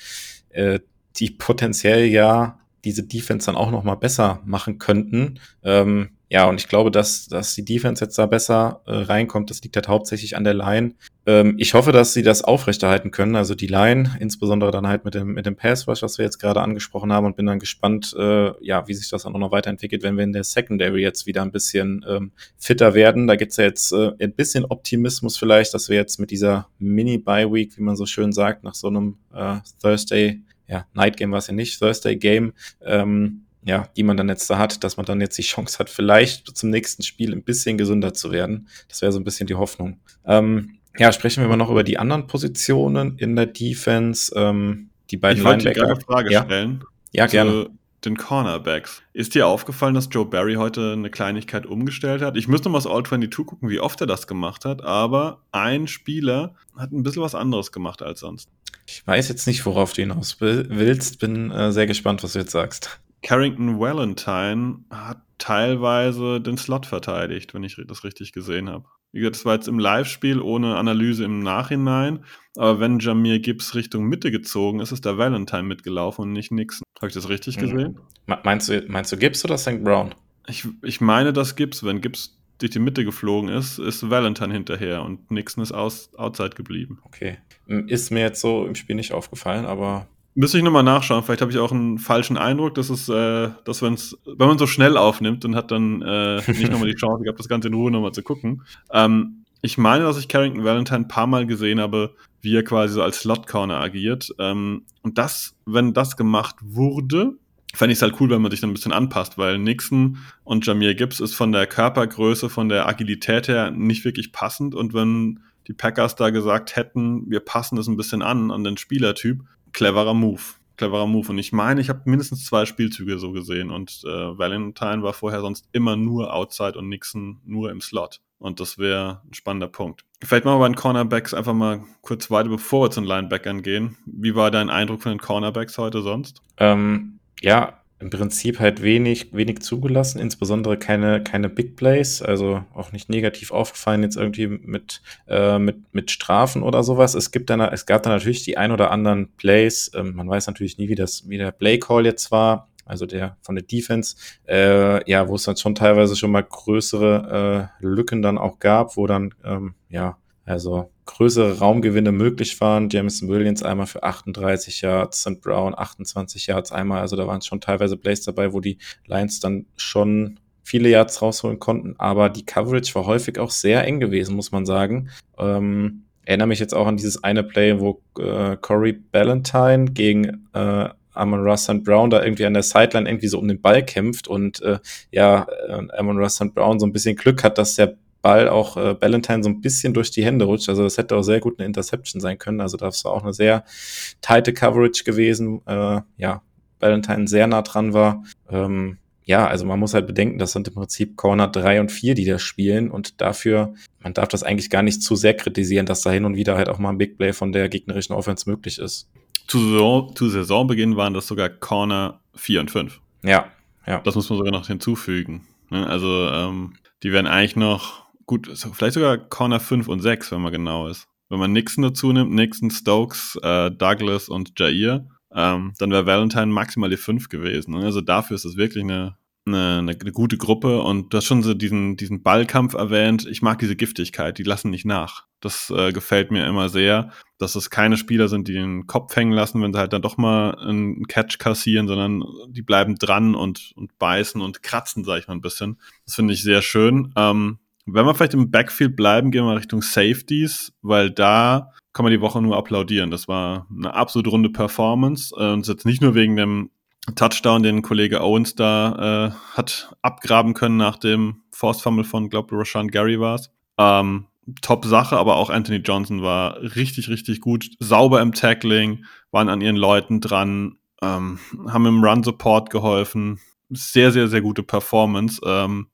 Äh, die potenziell ja diese Defense dann auch noch mal besser machen könnten. Ähm, ja, und ich glaube, dass, dass die Defense jetzt da besser äh, reinkommt. Das liegt halt hauptsächlich an der Line. Ähm, ich hoffe, dass sie das aufrechterhalten können. Also die Line, insbesondere dann halt mit dem, mit dem Pass Rush, was wir jetzt gerade angesprochen haben und bin dann gespannt, äh, ja, wie sich das dann auch noch weiterentwickelt, wenn wir in der Secondary jetzt wieder ein bisschen ähm, fitter werden. Da gibt's ja jetzt äh, ein bisschen Optimismus vielleicht, dass wir jetzt mit dieser Mini-Bye-Week, wie man so schön sagt, nach so einem äh, Thursday ja, Night Game war es ja nicht, Thursday Game, ähm, ja, die man dann jetzt da hat, dass man dann jetzt die Chance hat, vielleicht zum nächsten Spiel ein bisschen gesünder zu werden. Das wäre so ein bisschen die Hoffnung. Ähm, ja, sprechen wir mal noch über die anderen Positionen in der Defense. Ähm, die beiden ich wollte Linebacker. eine Frage ja? stellen. Ja, gerne. Den Cornerbacks. Ist dir aufgefallen, dass Joe Barry heute eine Kleinigkeit umgestellt hat? Ich müsste mal aus All 22 gucken, wie oft er das gemacht hat, aber ein Spieler hat ein bisschen was anderes gemacht als sonst. Ich weiß jetzt nicht, worauf du hinaus willst. Bin äh, sehr gespannt, was du jetzt sagst. Carrington Valentine hat teilweise den Slot verteidigt, wenn ich das richtig gesehen habe. Wie gesagt, das war jetzt im Live-Spiel ohne Analyse im Nachhinein. Aber wenn Jamir Gibbs Richtung Mitte gezogen ist, ist der Valentine mitgelaufen und nicht Nixon. Habe ich das richtig mhm. gesehen? Meinst du, meinst du Gibbs oder St. Brown? Ich, ich meine, dass Gibbs, wenn Gibbs durch die Mitte geflogen ist, ist Valentine hinterher und Nixon ist aus, outside geblieben. Okay. Ist mir jetzt so im Spiel nicht aufgefallen, aber Müsste ich nochmal nachschauen. Vielleicht habe ich auch einen falschen Eindruck, dass es, äh, dass wenn's, wenn man so schnell aufnimmt und hat dann äh, nicht nochmal die Chance gehabt, das Ganze in Ruhe nochmal zu gucken. Ähm, ich meine, dass ich Carrington Valentine ein paar Mal gesehen habe, wie er quasi so als Slot-Corner agiert. Ähm, und das, wenn das gemacht wurde, fände ich es halt cool, wenn man sich dann ein bisschen anpasst, weil Nixon und Jamir Gibbs ist von der Körpergröße, von der Agilität her nicht wirklich passend. Und wenn die Packers da gesagt hätten, wir passen das ein bisschen an, an den Spielertyp, cleverer Move. Cleverer Move. Und ich meine, ich habe mindestens zwei Spielzüge so gesehen. Und äh, Valentine war vorher sonst immer nur Outside und Nixon nur im Slot. Und das wäre ein spannender Punkt. Vielleicht machen wir bei den Cornerbacks einfach mal kurz weiter, bevor wir zu den Linebackern gehen. Wie war dein Eindruck von den Cornerbacks heute sonst? Ähm, ja, im Prinzip halt wenig, wenig zugelassen, insbesondere keine, keine Big Plays, also auch nicht negativ aufgefallen jetzt irgendwie mit, äh, mit, mit Strafen oder sowas. Es gibt dann, es gab dann natürlich die ein oder anderen Plays, ähm, man weiß natürlich nie, wie das, wie der Play Call jetzt war, also der von der Defense, äh, ja, wo es dann schon teilweise schon mal größere äh, Lücken dann auch gab, wo dann, ähm, ja, also größere Raumgewinne möglich waren. Jameson Williams einmal für 38 Yards, St. Brown 28 Yards einmal. Also da waren schon teilweise Plays dabei, wo die Lions dann schon viele Yards rausholen konnten. Aber die Coverage war häufig auch sehr eng gewesen, muss man sagen. Ähm, erinnere mich jetzt auch an dieses eine Play, wo äh, Corey Ballantyne gegen äh, Amon Russ St. Brown da irgendwie an der Sideline irgendwie so um den Ball kämpft und äh, ja, äh, Amon Russ St. Brown so ein bisschen Glück hat, dass der Ball auch äh, Ballantyne so ein bisschen durch die Hände rutscht. Also das hätte auch sehr gut eine Interception sein können. Also das war auch eine sehr tighte Coverage gewesen. Äh, ja, Ballantyne sehr nah dran war. Ähm, ja, also man muss halt bedenken, das sind im Prinzip Corner 3 und 4, die da spielen und dafür, man darf das eigentlich gar nicht zu sehr kritisieren, dass da hin und wieder halt auch mal ein Big Play von der gegnerischen Offense möglich ist. Zu, Saison, zu Saisonbeginn waren das sogar Corner 4 und 5. Ja, ja. Das muss man sogar noch hinzufügen. Ne? Also ähm, die werden eigentlich noch gut, vielleicht sogar Corner 5 und 6, wenn man genau ist. Wenn man Nixon dazu nimmt, Nixon, Stokes, äh, Douglas und Jair, ähm, dann wäre Valentine maximal die 5 gewesen. Also dafür ist es wirklich eine, eine, eine, gute Gruppe und du hast schon so diesen, diesen Ballkampf erwähnt. Ich mag diese Giftigkeit, die lassen nicht nach. Das äh, gefällt mir immer sehr, dass es keine Spieler sind, die den Kopf hängen lassen, wenn sie halt dann doch mal einen Catch kassieren, sondern die bleiben dran und, und beißen und kratzen, sag ich mal ein bisschen. Das finde ich sehr schön. Ähm, wenn wir vielleicht im Backfield bleiben, gehen wir Richtung Safeties, weil da kann man die Woche nur applaudieren. Das war eine absolut runde Performance. Äh, und jetzt nicht nur wegen dem Touchdown, den Kollege Owens da äh, hat abgraben können nach dem Force Fumble von, glaube Roshan Gary war es. Ähm, top Sache, aber auch Anthony Johnson war richtig, richtig gut. Sauber im Tackling, waren an ihren Leuten dran, ähm, haben im Run Support geholfen. Sehr, sehr, sehr gute Performance. Ähm,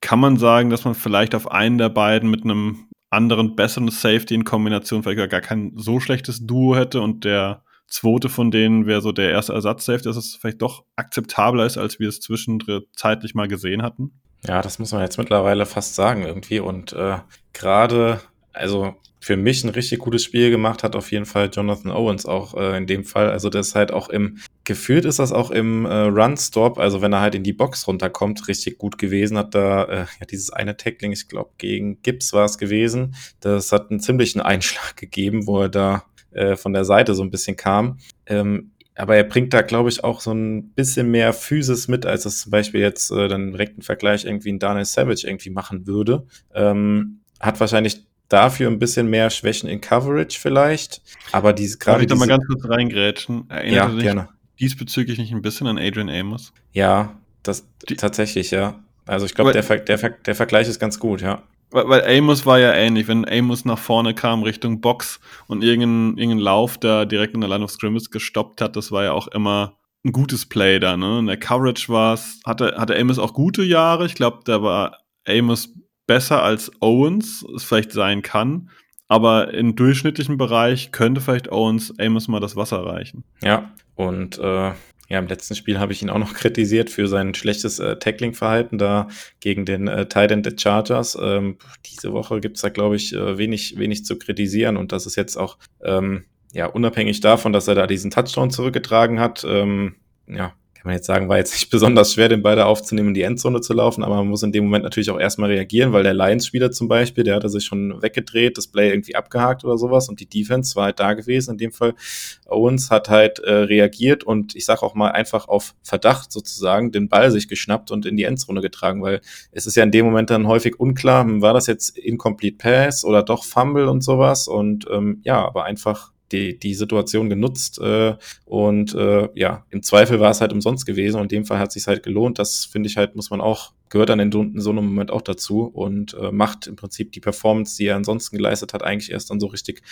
kann man sagen, dass man vielleicht auf einen der beiden mit einem anderen, besseren Safety in Kombination vielleicht gar kein so schlechtes Duo hätte und der zweite von denen wäre so der erste Ersatz-Safety, dass es vielleicht doch akzeptabler ist, als wir es zwischendrin zeitlich mal gesehen hatten? Ja, das muss man jetzt mittlerweile fast sagen irgendwie. Und äh, gerade, also für mich ein richtig gutes Spiel gemacht hat auf jeden Fall Jonathan Owens auch äh, in dem Fall. Also das ist halt auch im, gefühlt ist das auch im äh, Run-Stop, also wenn er halt in die Box runterkommt, richtig gut gewesen. Hat da äh, ja dieses eine Tackling, ich glaube gegen Gibbs war es gewesen. Das hat einen ziemlichen Einschlag gegeben, wo er da äh, von der Seite so ein bisschen kam. Ähm, aber er bringt da, glaube ich, auch so ein bisschen mehr Physis mit, als das zum Beispiel jetzt äh, dann direkt einen Vergleich irgendwie ein Daniel Savage irgendwie machen würde. Ähm, hat wahrscheinlich dafür ein bisschen mehr Schwächen in Coverage vielleicht, aber diese gerade. Darf ich da mal ganz kurz reingrätschen? Erinnert ja, gerne. diesbezüglich nicht ein bisschen an Adrian Amos? Ja, das Die tatsächlich, ja. Also ich glaube, der, der, der Vergleich ist ganz gut, ja. Weil, weil Amos war ja ähnlich, wenn Amos nach vorne kam Richtung Box und irgendein, irgendein Lauf da direkt in der Line of Scrimmage gestoppt hat, das war ja auch immer ein gutes Play da, ne? In der Coverage war es, hatte, hatte Amos auch gute Jahre. Ich glaube, da war Amos besser als Owens, es vielleicht sein kann. Aber im durchschnittlichen Bereich könnte vielleicht Owens Amos mal das Wasser reichen. Ja, und äh, ja, im letzten Spiel habe ich ihn auch noch kritisiert für sein schlechtes äh, Tackling-Verhalten da gegen den äh, Titan der Chargers. Ähm, diese Woche gibt's da, glaube ich, äh, wenig, wenig zu kritisieren und das ist jetzt auch ähm, ja unabhängig davon, dass er da diesen Touchdown zurückgetragen hat. Ähm, ja, kann man jetzt sagen, war jetzt nicht besonders schwer, den beide aufzunehmen, in die Endzone zu laufen, aber man muss in dem Moment natürlich auch erstmal reagieren, weil der Lions-Spieler zum Beispiel, der hatte sich schon weggedreht, das Play irgendwie abgehakt oder sowas und die Defense war halt da gewesen. In dem Fall Owens hat halt äh, reagiert und ich sage auch mal einfach auf Verdacht sozusagen den Ball sich geschnappt und in die Endzone getragen, weil es ist ja in dem Moment dann häufig unklar, hm, war das jetzt Incomplete Pass oder doch Fumble und sowas und ähm, ja, aber einfach die, die Situation genutzt äh, und äh, ja, im Zweifel war es halt umsonst gewesen und in dem Fall hat es sich halt gelohnt. Das finde ich halt, muss man auch, gehört dann in, so einem Moment auch dazu und äh, macht im Prinzip die Performance, die er ansonsten geleistet hat, eigentlich erst dann so richtig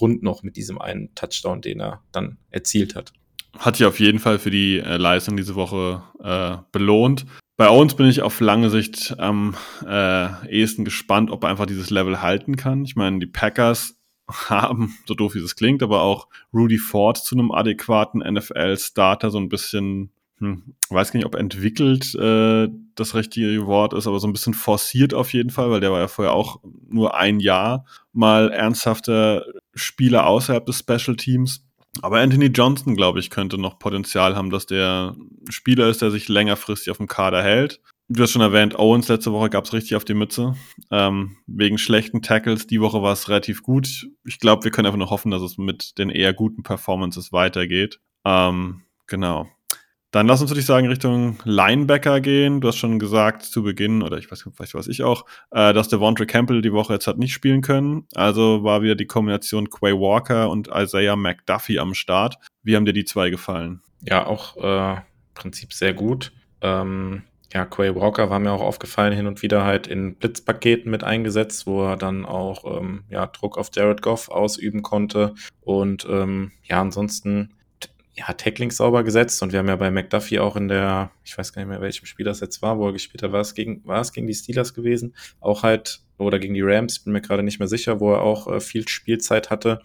rund noch mit diesem einen Touchdown, den er dann erzielt hat. Hat sich auf jeden Fall für die äh, Leistung diese Woche äh, belohnt. Bei uns bin ich auf lange Sicht am äh, ehesten gespannt, ob er einfach dieses Level halten kann. Ich meine, die Packers haben, so doof wie es klingt, aber auch Rudy Ford zu einem adäquaten NFL-Starter so ein bisschen, hm, weiß gar nicht, ob entwickelt äh, das richtige Wort ist, aber so ein bisschen forciert auf jeden Fall, weil der war ja vorher auch nur ein Jahr mal ernsthafter Spieler außerhalb des Special Teams. Aber Anthony Johnson, glaube ich, könnte noch Potenzial haben, dass der Spieler ist, der sich längerfristig auf dem Kader hält Du hast schon erwähnt, Owens letzte Woche gab es richtig auf die Mütze. Ähm, wegen schlechten Tackles. Die Woche war es relativ gut. Ich glaube, wir können einfach nur hoffen, dass es mit den eher guten Performances weitergeht. Ähm, genau. Dann lass uns, würde ich sagen, Richtung Linebacker gehen. Du hast schon gesagt zu Beginn, oder ich weiß vielleicht was ich auch, äh, dass der Vontre Campbell die Woche jetzt hat nicht spielen können. Also war wieder die Kombination Quay Walker und Isaiah McDuffie am Start. Wie haben dir die zwei gefallen? Ja, auch äh, Prinzip sehr gut. Ähm, ja, Quay Walker war mir auch aufgefallen, hin und wieder halt in Blitzpaketen mit eingesetzt, wo er dann auch ähm, ja, Druck auf Jared Goff ausüben konnte. Und ähm, ja, ansonsten ja, Tackling sauber gesetzt. Und wir haben ja bei McDuffie auch in der, ich weiß gar nicht mehr, welchem Spiel das jetzt war, wo er gespielt hat, war es gegen, war es gegen die Steelers gewesen? Auch halt, oder gegen die Rams, bin mir gerade nicht mehr sicher, wo er auch äh, viel Spielzeit hatte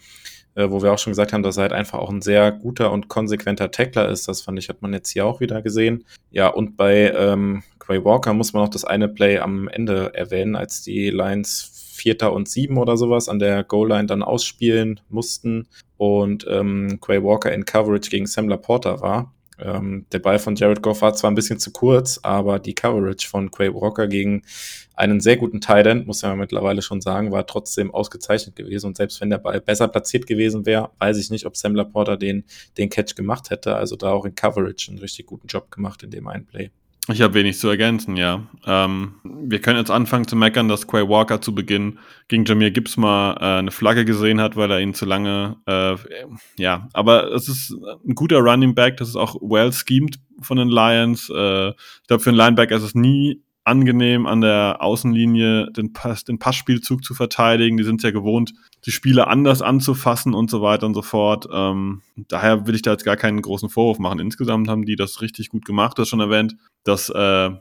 äh, wo wir auch schon gesagt haben, dass er halt einfach auch ein sehr guter und konsequenter Tackler ist. Das fand ich, hat man jetzt hier auch wieder gesehen. Ja, und bei ähm, Quay Walker muss man noch das eine Play am Ende erwähnen, als die Lions Vierter und Sieben oder sowas an der Goal-Line dann ausspielen mussten und ähm, Quay Walker in Coverage gegen Sam Laporta war. Ähm, der Ball von Jared Goff war zwar ein bisschen zu kurz, aber die Coverage von Quay Walker gegen einen sehr guten Tight End, muss man mittlerweile schon sagen, war trotzdem ausgezeichnet gewesen. Und selbst wenn der Ball besser platziert gewesen wäre, weiß ich nicht, ob Sam Laporta den, den Catch gemacht hätte. Also da auch in Coverage einen richtig guten Job gemacht in dem einen Play. Ich habe wenig zu ergänzen, ja. Ähm, wir können jetzt anfangen zu meckern, dass Quay Walker zu Beginn gegen Jamir Gibbs mal äh, eine Flagge gesehen hat, weil er ihn zu lange, äh, ja, aber es ist ein guter Running Back, das ist auch well schemed von den Lions. Äh, ich glaube, für einen Linebacker ist es nie angenehm, an der Außenlinie den, Pass, den Passspielzug zu verteidigen. Die sind ja gewohnt, die Spieler anders anzufassen und so weiter und so fort. Ähm, daher will ich da jetzt gar keinen großen Vorwurf machen. Insgesamt haben die das richtig gut gemacht. Du hast schon erwähnt, dass äh,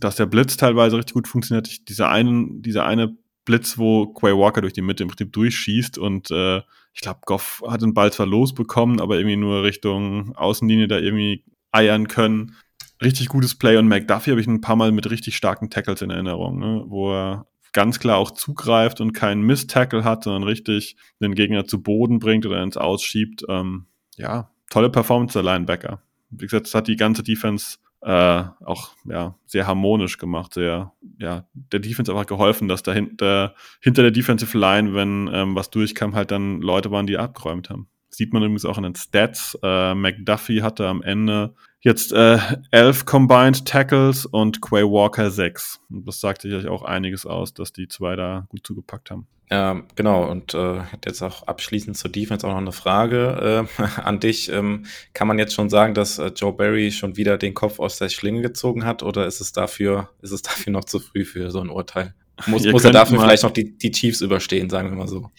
dass der Blitz teilweise richtig gut funktioniert. Dieser einen, dieser eine Blitz, wo Quay Walker durch die Mitte im Prinzip durchschießt und äh, ich glaube, Goff hat den Ball zwar losbekommen, aber irgendwie nur Richtung Außenlinie da irgendwie eiern können. Richtig gutes Play und McDuffie habe ich ein paar Mal mit richtig starken Tackles in Erinnerung, ne? wo er ganz klar auch zugreift und keinen Miss-Tackle hat, sondern richtig den Gegner zu Boden bringt oder ins Ausschiebt. Ähm, ja, tolle Performance der Linebacker. Wie gesagt, das hat die ganze Defense äh, auch ja, sehr harmonisch gemacht, sehr, ja, der Defense einfach geholfen, dass dahinter hinter der Defensive Line, wenn ähm, was durchkam, halt dann Leute waren, die abgeräumt haben. Sieht man übrigens auch in den Stats. Äh, McDuffie hatte am Ende jetzt äh, elf Combined Tackles und Quay Walker sechs. Und das sagt sicherlich auch einiges aus, dass die zwei da gut zugepackt haben. Ähm, genau, und äh, jetzt auch abschließend zur Defense auch noch eine Frage äh, an dich. Ähm, kann man jetzt schon sagen, dass äh, Joe Barry schon wieder den Kopf aus der Schlinge gezogen hat oder ist es dafür, ist es dafür noch zu früh für so ein Urteil? Muss, muss er dafür vielleicht noch die, die Chiefs überstehen, sagen wir mal so.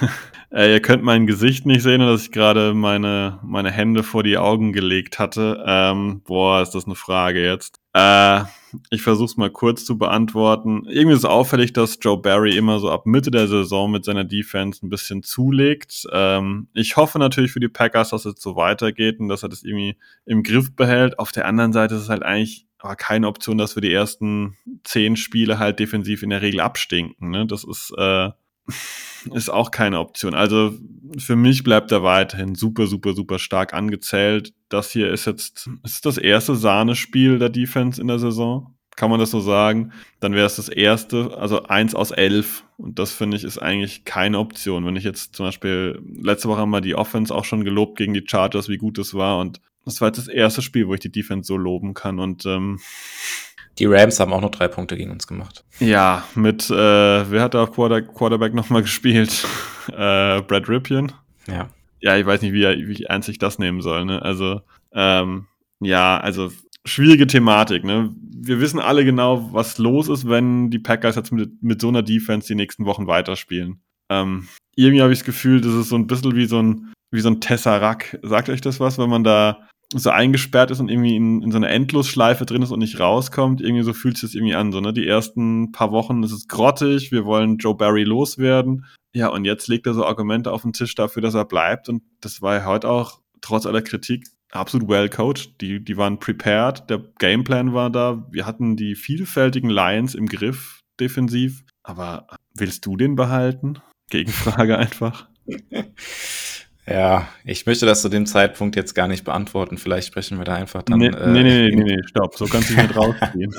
äh, ihr könnt mein Gesicht nicht sehen, dass ich gerade meine, meine Hände vor die Augen gelegt hatte. Ähm, boah, ist das eine Frage jetzt. Äh, ich versuche es mal kurz zu beantworten. Irgendwie ist es auffällig, dass Joe Barry immer so ab Mitte der Saison mit seiner Defense ein bisschen zulegt. Ähm, ich hoffe natürlich für die Packers, dass es so weitergeht und dass er das irgendwie im Griff behält. Auf der anderen Seite ist es halt eigentlich aber keine Option, dass wir die ersten zehn Spiele halt defensiv in der Regel abstinken. Ne? Das ist, äh, ist auch keine Option. Also für mich bleibt er weiterhin super, super, super stark angezählt. Das hier ist jetzt ist das erste Sahnespiel der Defense in der Saison. Kann man das so sagen? Dann wäre es das erste, also eins aus elf. Und das finde ich ist eigentlich keine Option. Wenn ich jetzt zum Beispiel, letzte Woche haben wir die Offense auch schon gelobt gegen die Chargers, wie gut das war. Und das war jetzt das erste Spiel, wo ich die Defense so loben kann. Und ähm, die Rams haben auch noch drei Punkte gegen uns gemacht. Ja, mit, äh, wer hat da auf Quarter Quarterback nochmal gespielt? äh, Brad Ripien. Ja. Ja, ich weiß nicht, wie, wie ernst ich das nehmen soll. Ne? Also, ähm, ja, also schwierige Thematik. Ne? Wir wissen alle genau, was los ist, wenn die Packers jetzt mit, mit so einer Defense die nächsten Wochen weiterspielen. Ähm, irgendwie habe ich das Gefühl, das ist so ein bisschen wie so ein, wie so ein Tesseract. Sagt euch das was, wenn man da so eingesperrt ist und irgendwie in, in so einer Endlosschleife drin ist und nicht rauskommt, irgendwie so fühlt sich das irgendwie an. So, ne? Die ersten paar Wochen ist es grottig, wir wollen Joe Barry loswerden. Ja, und jetzt legt er so Argumente auf den Tisch dafür, dass er bleibt. Und das war ja heute auch, trotz aller Kritik, absolut well coached. Die, die waren prepared, der Gameplan war da. Wir hatten die vielfältigen Lions im Griff defensiv. Aber willst du den behalten? Gegenfrage einfach. Ja, ich möchte das zu dem Zeitpunkt jetzt gar nicht beantworten. Vielleicht sprechen wir da einfach dann. Nee, äh, nee, nee, nee, nee, stopp. So kannst du nicht rausgehen.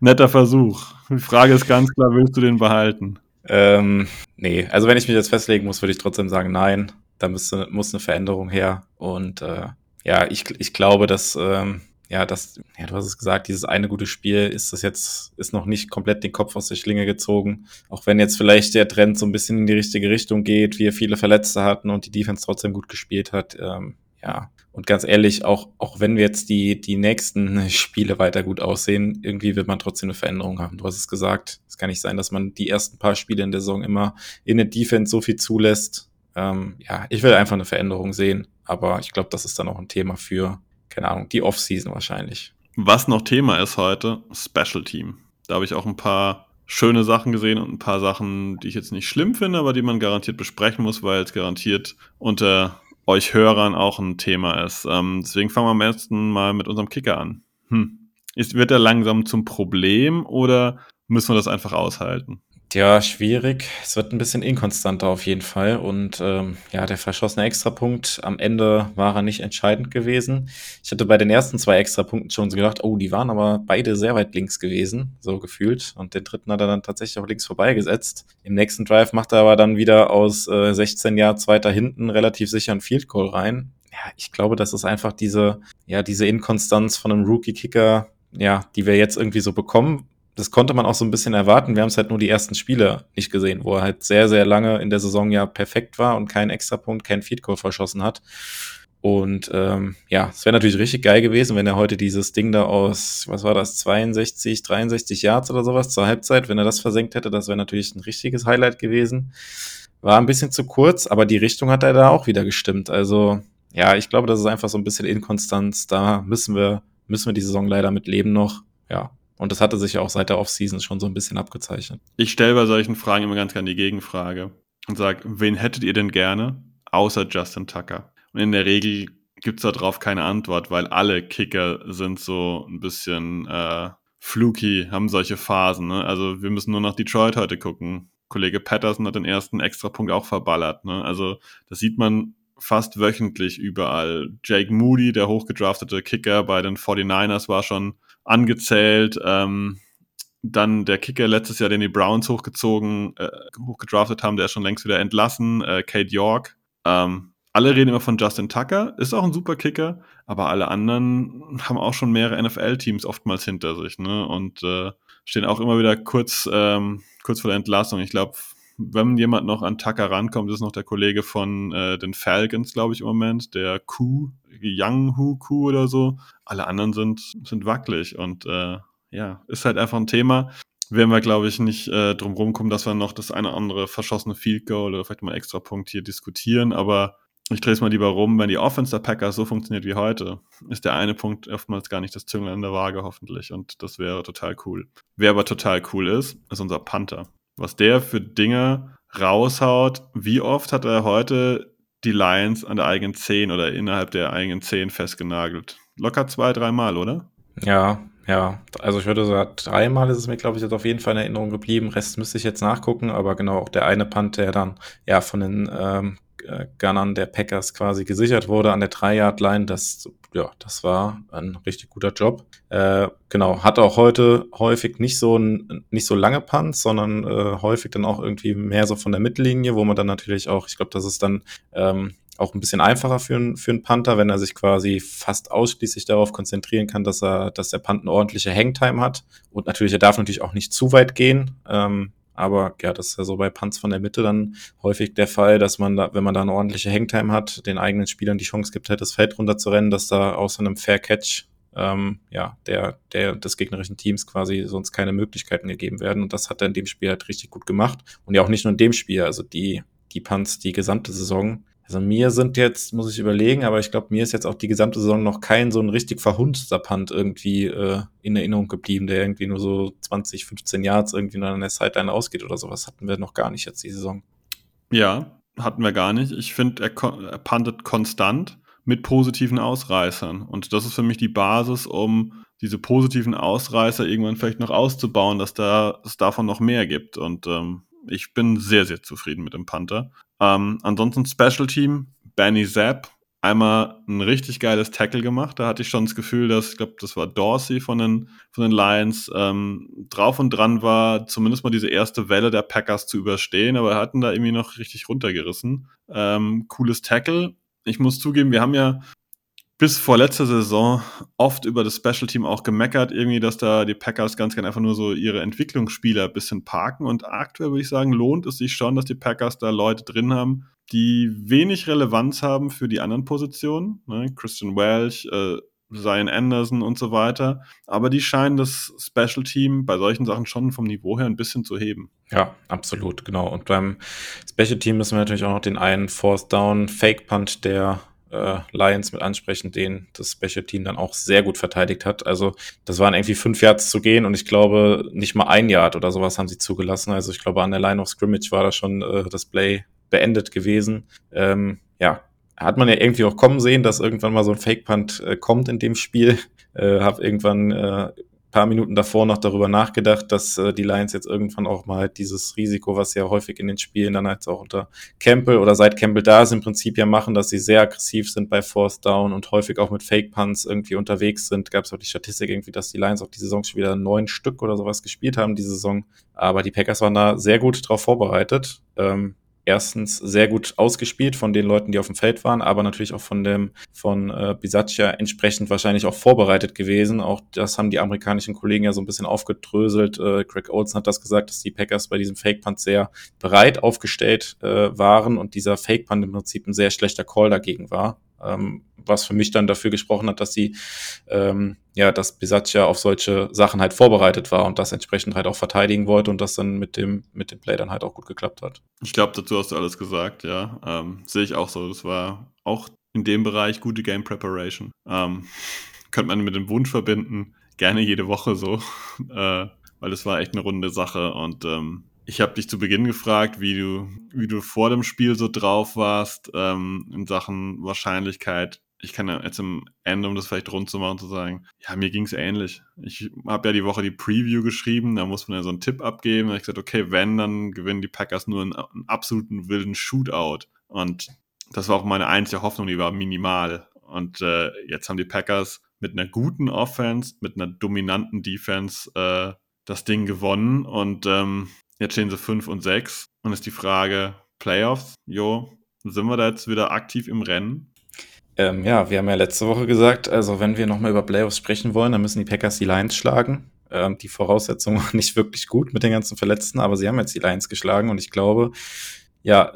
Netter Versuch. Die Frage ist ganz klar, willst du den behalten? Ähm, nee, also wenn ich mich jetzt festlegen muss, würde ich trotzdem sagen, nein. Da müsste, muss eine Veränderung her. Und äh, ja, ich, ich glaube, dass ähm, ja, das, ja, du hast es gesagt, dieses eine gute Spiel ist das jetzt, ist noch nicht komplett den Kopf aus der Schlinge gezogen. Auch wenn jetzt vielleicht der Trend so ein bisschen in die richtige Richtung geht, wir viele Verletzte hatten und die Defense trotzdem gut gespielt hat. Ähm, ja, und ganz ehrlich, auch, auch wenn wir jetzt die, die nächsten Spiele weiter gut aussehen, irgendwie wird man trotzdem eine Veränderung haben. Du hast es gesagt, es kann nicht sein, dass man die ersten paar Spiele in der Saison immer in der Defense so viel zulässt. Ähm, ja, ich will einfach eine Veränderung sehen, aber ich glaube, das ist dann auch ein Thema für keine Ahnung, die Offseason wahrscheinlich. Was noch Thema ist heute, Special Team. Da habe ich auch ein paar schöne Sachen gesehen und ein paar Sachen, die ich jetzt nicht schlimm finde, aber die man garantiert besprechen muss, weil es garantiert unter euch Hörern auch ein Thema ist. Ähm, deswegen fangen wir am besten mal mit unserem Kicker an. Hm. Ist, wird er langsam zum Problem oder müssen wir das einfach aushalten? Ja, schwierig. Es wird ein bisschen inkonstanter auf jeden Fall. Und ähm, ja, der verschossene Extrapunkt am Ende war er nicht entscheidend gewesen. Ich hatte bei den ersten zwei Extrapunkten schon so gedacht, oh, die waren aber beide sehr weit links gewesen, so gefühlt. Und den dritten hat er dann tatsächlich auch links vorbeigesetzt. Im nächsten Drive macht er aber dann wieder aus äh, 16 Yards weiter hinten relativ sicher ein Field Goal rein. Ja, ich glaube, das ist einfach diese, ja, diese Inkonstanz von einem Rookie-Kicker, ja, die wir jetzt irgendwie so bekommen das konnte man auch so ein bisschen erwarten. Wir haben es halt nur die ersten Spiele nicht gesehen, wo er halt sehr, sehr lange in der Saison ja perfekt war und keinen Extrapunkt, keinen Feed Goal verschossen hat. Und ähm, ja, es wäre natürlich richtig geil gewesen, wenn er heute dieses Ding da aus, was war das, 62, 63 Yards oder sowas zur Halbzeit, wenn er das versenkt hätte, das wäre natürlich ein richtiges Highlight gewesen. War ein bisschen zu kurz, aber die Richtung hat er da auch wieder gestimmt. Also ja, ich glaube, das ist einfach so ein bisschen Inkonstanz. Da müssen wir, müssen wir die Saison leider mit leben noch. Ja, Und das hatte sich ja auch seit der Offseason schon so ein bisschen abgezeichnet. Ich stelle bei solchen Fragen immer ganz gerne die Gegenfrage und sage, wen hättet ihr denn gerne, außer Justin Tucker? Und in der Regel gibt es darauf keine Antwort, weil alle Kicker sind so ein bisschen äh, fluky, haben solche Phasen. Ne? Also wir müssen nur nach Detroit heute gucken. Kollege Patterson hat den ersten Extrapunkt auch verballert. Ne? Also das sieht man fast wöchentlich überall. Jake Moody, der hochgedraftete Kicker bei den 49ers, war schon angezählt. Ähm, dann der Kicker letztes Jahr, den die Browns hochgezogen, äh, hochgedraftet haben, der ist schon längst wieder entlassen. Äh, Kate York. Ähm, alle reden immer von Justin Tucker, ist auch ein super Kicker, aber alle anderen haben auch schon mehrere NFL-Teams oftmals hinter sich, ne? Und äh, stehen auch immer wieder kurz, ähm, kurz vor der Entlassung. Ich glaube, wenn jemand noch an Tucker rankommt, ist noch der Kollege von äh, den Falcons, glaube ich, im Moment, der Ku, Young Hu Ku oder so. Alle anderen sind, sind wackelig und äh, ja, ist halt einfach ein Thema. Werden wir, glaube ich, nicht äh, drum rumkommen, dass wir noch das eine oder andere verschossene Field Goal oder vielleicht mal extra Punkt hier diskutieren, aber ich drehe es mal lieber rum, wenn die Offense der Packers so funktioniert wie heute, ist der eine Punkt oftmals gar nicht das Zünglein in der Waage, hoffentlich. Und das wäre total cool. Wer aber total cool ist, ist unser Panther. Was der für Dinge raushaut, wie oft hat er heute die Lions an der eigenen 10 oder innerhalb der eigenen 10 festgenagelt? Locker zwei, dreimal, oder? Ja, ja. Also ich würde sagen, dreimal ist es mir, glaube ich, jetzt auf jeden Fall in Erinnerung geblieben. Rest müsste ich jetzt nachgucken, aber genau auch der eine Punt, der dann ja von den ähm, äh, Gunnern der Packers quasi gesichert wurde an der 3-Yard-Line. Das, ja, das war ein richtig guter Job. Äh, genau, hat auch heute häufig nicht so, ein, nicht so lange Punts, sondern äh, häufig dann auch irgendwie mehr so von der Mittellinie, wo man dann natürlich auch, ich glaube, das ist dann ähm, auch ein bisschen einfacher für, einen für einen Panther, wenn er sich quasi fast ausschließlich darauf konzentrieren kann, dass er, dass der Punt eine ordentliche Hangtime hat. Und natürlich, er darf natürlich auch nicht zu weit gehen. Ähm, aber ja, das ist ja so bei Punts von der Mitte dann häufig der Fall, dass man da, wenn man da eine ordentliche Hangtime hat, den eigenen Spielern die Chance gibt, halt das Feld runter zu rennen, dass da außer einem Fair Catch ähm, ja, der, der des gegnerischen Teams quasi sonst keine Möglichkeiten gegeben werden. Und das hat er in dem Spiel halt richtig gut gemacht. Und ja auch nicht nur in dem Spiel, also die, die Punts die gesamte Saison also mir sind jetzt, muss ich überlegen, aber ich glaube, mir ist jetzt auch die gesamte Saison noch kein so ein richtig verhunzter Punt irgendwie äh, in Erinnerung geblieben, der irgendwie nur so 20, 15 Yards irgendwie nur an der Sideline ausgeht oder sowas. Hatten wir noch gar nicht jetzt die Saison. Ja, hatten wir gar nicht. Ich finde, er, er puntet konstant mit positiven Ausreißern. Und das ist für mich die Basis, um diese positiven Ausreißer irgendwann vielleicht noch auszubauen, dass da es davon noch mehr gibt. Und ähm, ich bin sehr, sehr zufrieden mit dem Panther. Ähm, ansonsten Special Team, Benny Zapp, einmal ein richtig geiles Tackle gemacht. Da hatte ich schon das Gefühl, dass, ich glaube, das war Dorsey von den, von den Lions, ähm, drauf und dran war, zumindest mal diese erste Welle der Packers zu überstehen, aber er hatten da irgendwie noch richtig runtergerissen. Ähm, cooles Tackle. Ich muss zugeben, wir haben ja bis vor letzter Saison oft über das Special Team auch gemeckert, irgendwie, dass da die Packers ganz gerne einfach nur so ihre Entwicklungsspieler ein bisschen parken. Und aktuell würde ich sagen, lohnt es sich schon, dass die Packers da Leute drin haben, die wenig Relevanz haben für die anderen Positionen. Ne? Christian Welch, äh, Zion Anderson und so weiter. Aber die scheinen das Special Team bei solchen Sachen schon vom Niveau her ein bisschen zu heben. Ja, absolut, genau. Und beim Special Team müssen wir natürlich auch noch den einen Force Down Fake Punt, der äh, Lions mit ansprechen, den das Special Team dann auch sehr gut verteidigt hat. Also das waren irgendwie fünf Yards zu gehen und ich glaube nicht mal ein Yard oder sowas haben sie zugelassen. Also ich glaube an der Line of Scrimmage war da schon äh, das Play beendet gewesen. Ähm, ja, hat man ja irgendwie auch kommen sehen, dass irgendwann mal so ein Fake-Punt äh, kommt in dem Spiel. Äh, hab irgendwann äh, paar Minuten davor noch darüber nachgedacht, dass äh, die Lions jetzt irgendwann auch mal dieses Risiko, was sie ja häufig in den Spielen dann halt auch unter Campbell oder seit Campbell da ist, im Prinzip ja machen, dass sie sehr aggressiv sind bei Fourth Down und häufig auch mit Fake Punts irgendwie unterwegs sind. Gab es auch die Statistik irgendwie, dass die Lions auch die Saison schon wieder neun Stück oder sowas gespielt haben, diese Saison. Aber die Packers waren da sehr gut drauf vorbereitet. Ähm, erstens sehr gut ausgespielt von den Leuten, die auf dem Feld waren, aber natürlich auch von dem von äh, Bisaccia entsprechend wahrscheinlich auch vorbereitet gewesen. Auch das haben die amerikanischen Kollegen ja so ein bisschen aufgedröselt. Äh, Greg Olson hat das gesagt, dass die Packers bei diesem Fake Punt sehr bereit aufgestellt äh, waren und dieser Fake Punt im Prinzip ein sehr schlechter Call dagegen war. Ähm, was für mich dann dafür gesprochen hat, dass sie ähm, ja, dass Bisaccia auf solche Sachen halt vorbereitet war und das entsprechend halt auch verteidigen wollte und das dann mit dem mit dem Play dann halt auch gut geklappt hat. Ich glaube, dazu hast du alles gesagt, ja, ähm, sehe ich auch so. Das war auch in dem Bereich gute Game Preparation. Ähm, könnte man mit dem Wunsch verbinden, gerne jede Woche so, äh, weil es war echt eine runde Sache und ähm, ich habe dich zu Beginn gefragt, wie du, wie du vor dem Spiel so drauf warst ähm, in Sachen Wahrscheinlichkeit. Ich kann jetzt im Ende, um das vielleicht rund zu machen, zu sagen, ja, mir ging es ähnlich. Ich habe ja die Woche die Preview geschrieben, da muss man ja so einen Tipp abgeben. Da habe ich gesagt, okay, wenn, dann gewinnen die Packers nur einen, einen absoluten wilden Shootout. Und das war auch meine einzige Hoffnung, die war minimal. Und äh, jetzt haben die Packers mit einer guten Offense, mit einer dominanten Defense äh, das Ding gewonnen. Und ähm, Jetzt stehen sie 5 und 6 und ist die Frage, Playoffs, jo, sind wir da jetzt wieder aktiv im Rennen? Ähm, ja, wir haben ja letzte Woche gesagt, also wenn wir nochmal über Playoffs sprechen wollen, dann müssen die Packers die Lions schlagen. Ähm, die Voraussetzungen waren nicht wirklich gut mit den ganzen Verletzten, aber sie haben jetzt die Lions geschlagen und ich glaube, ja,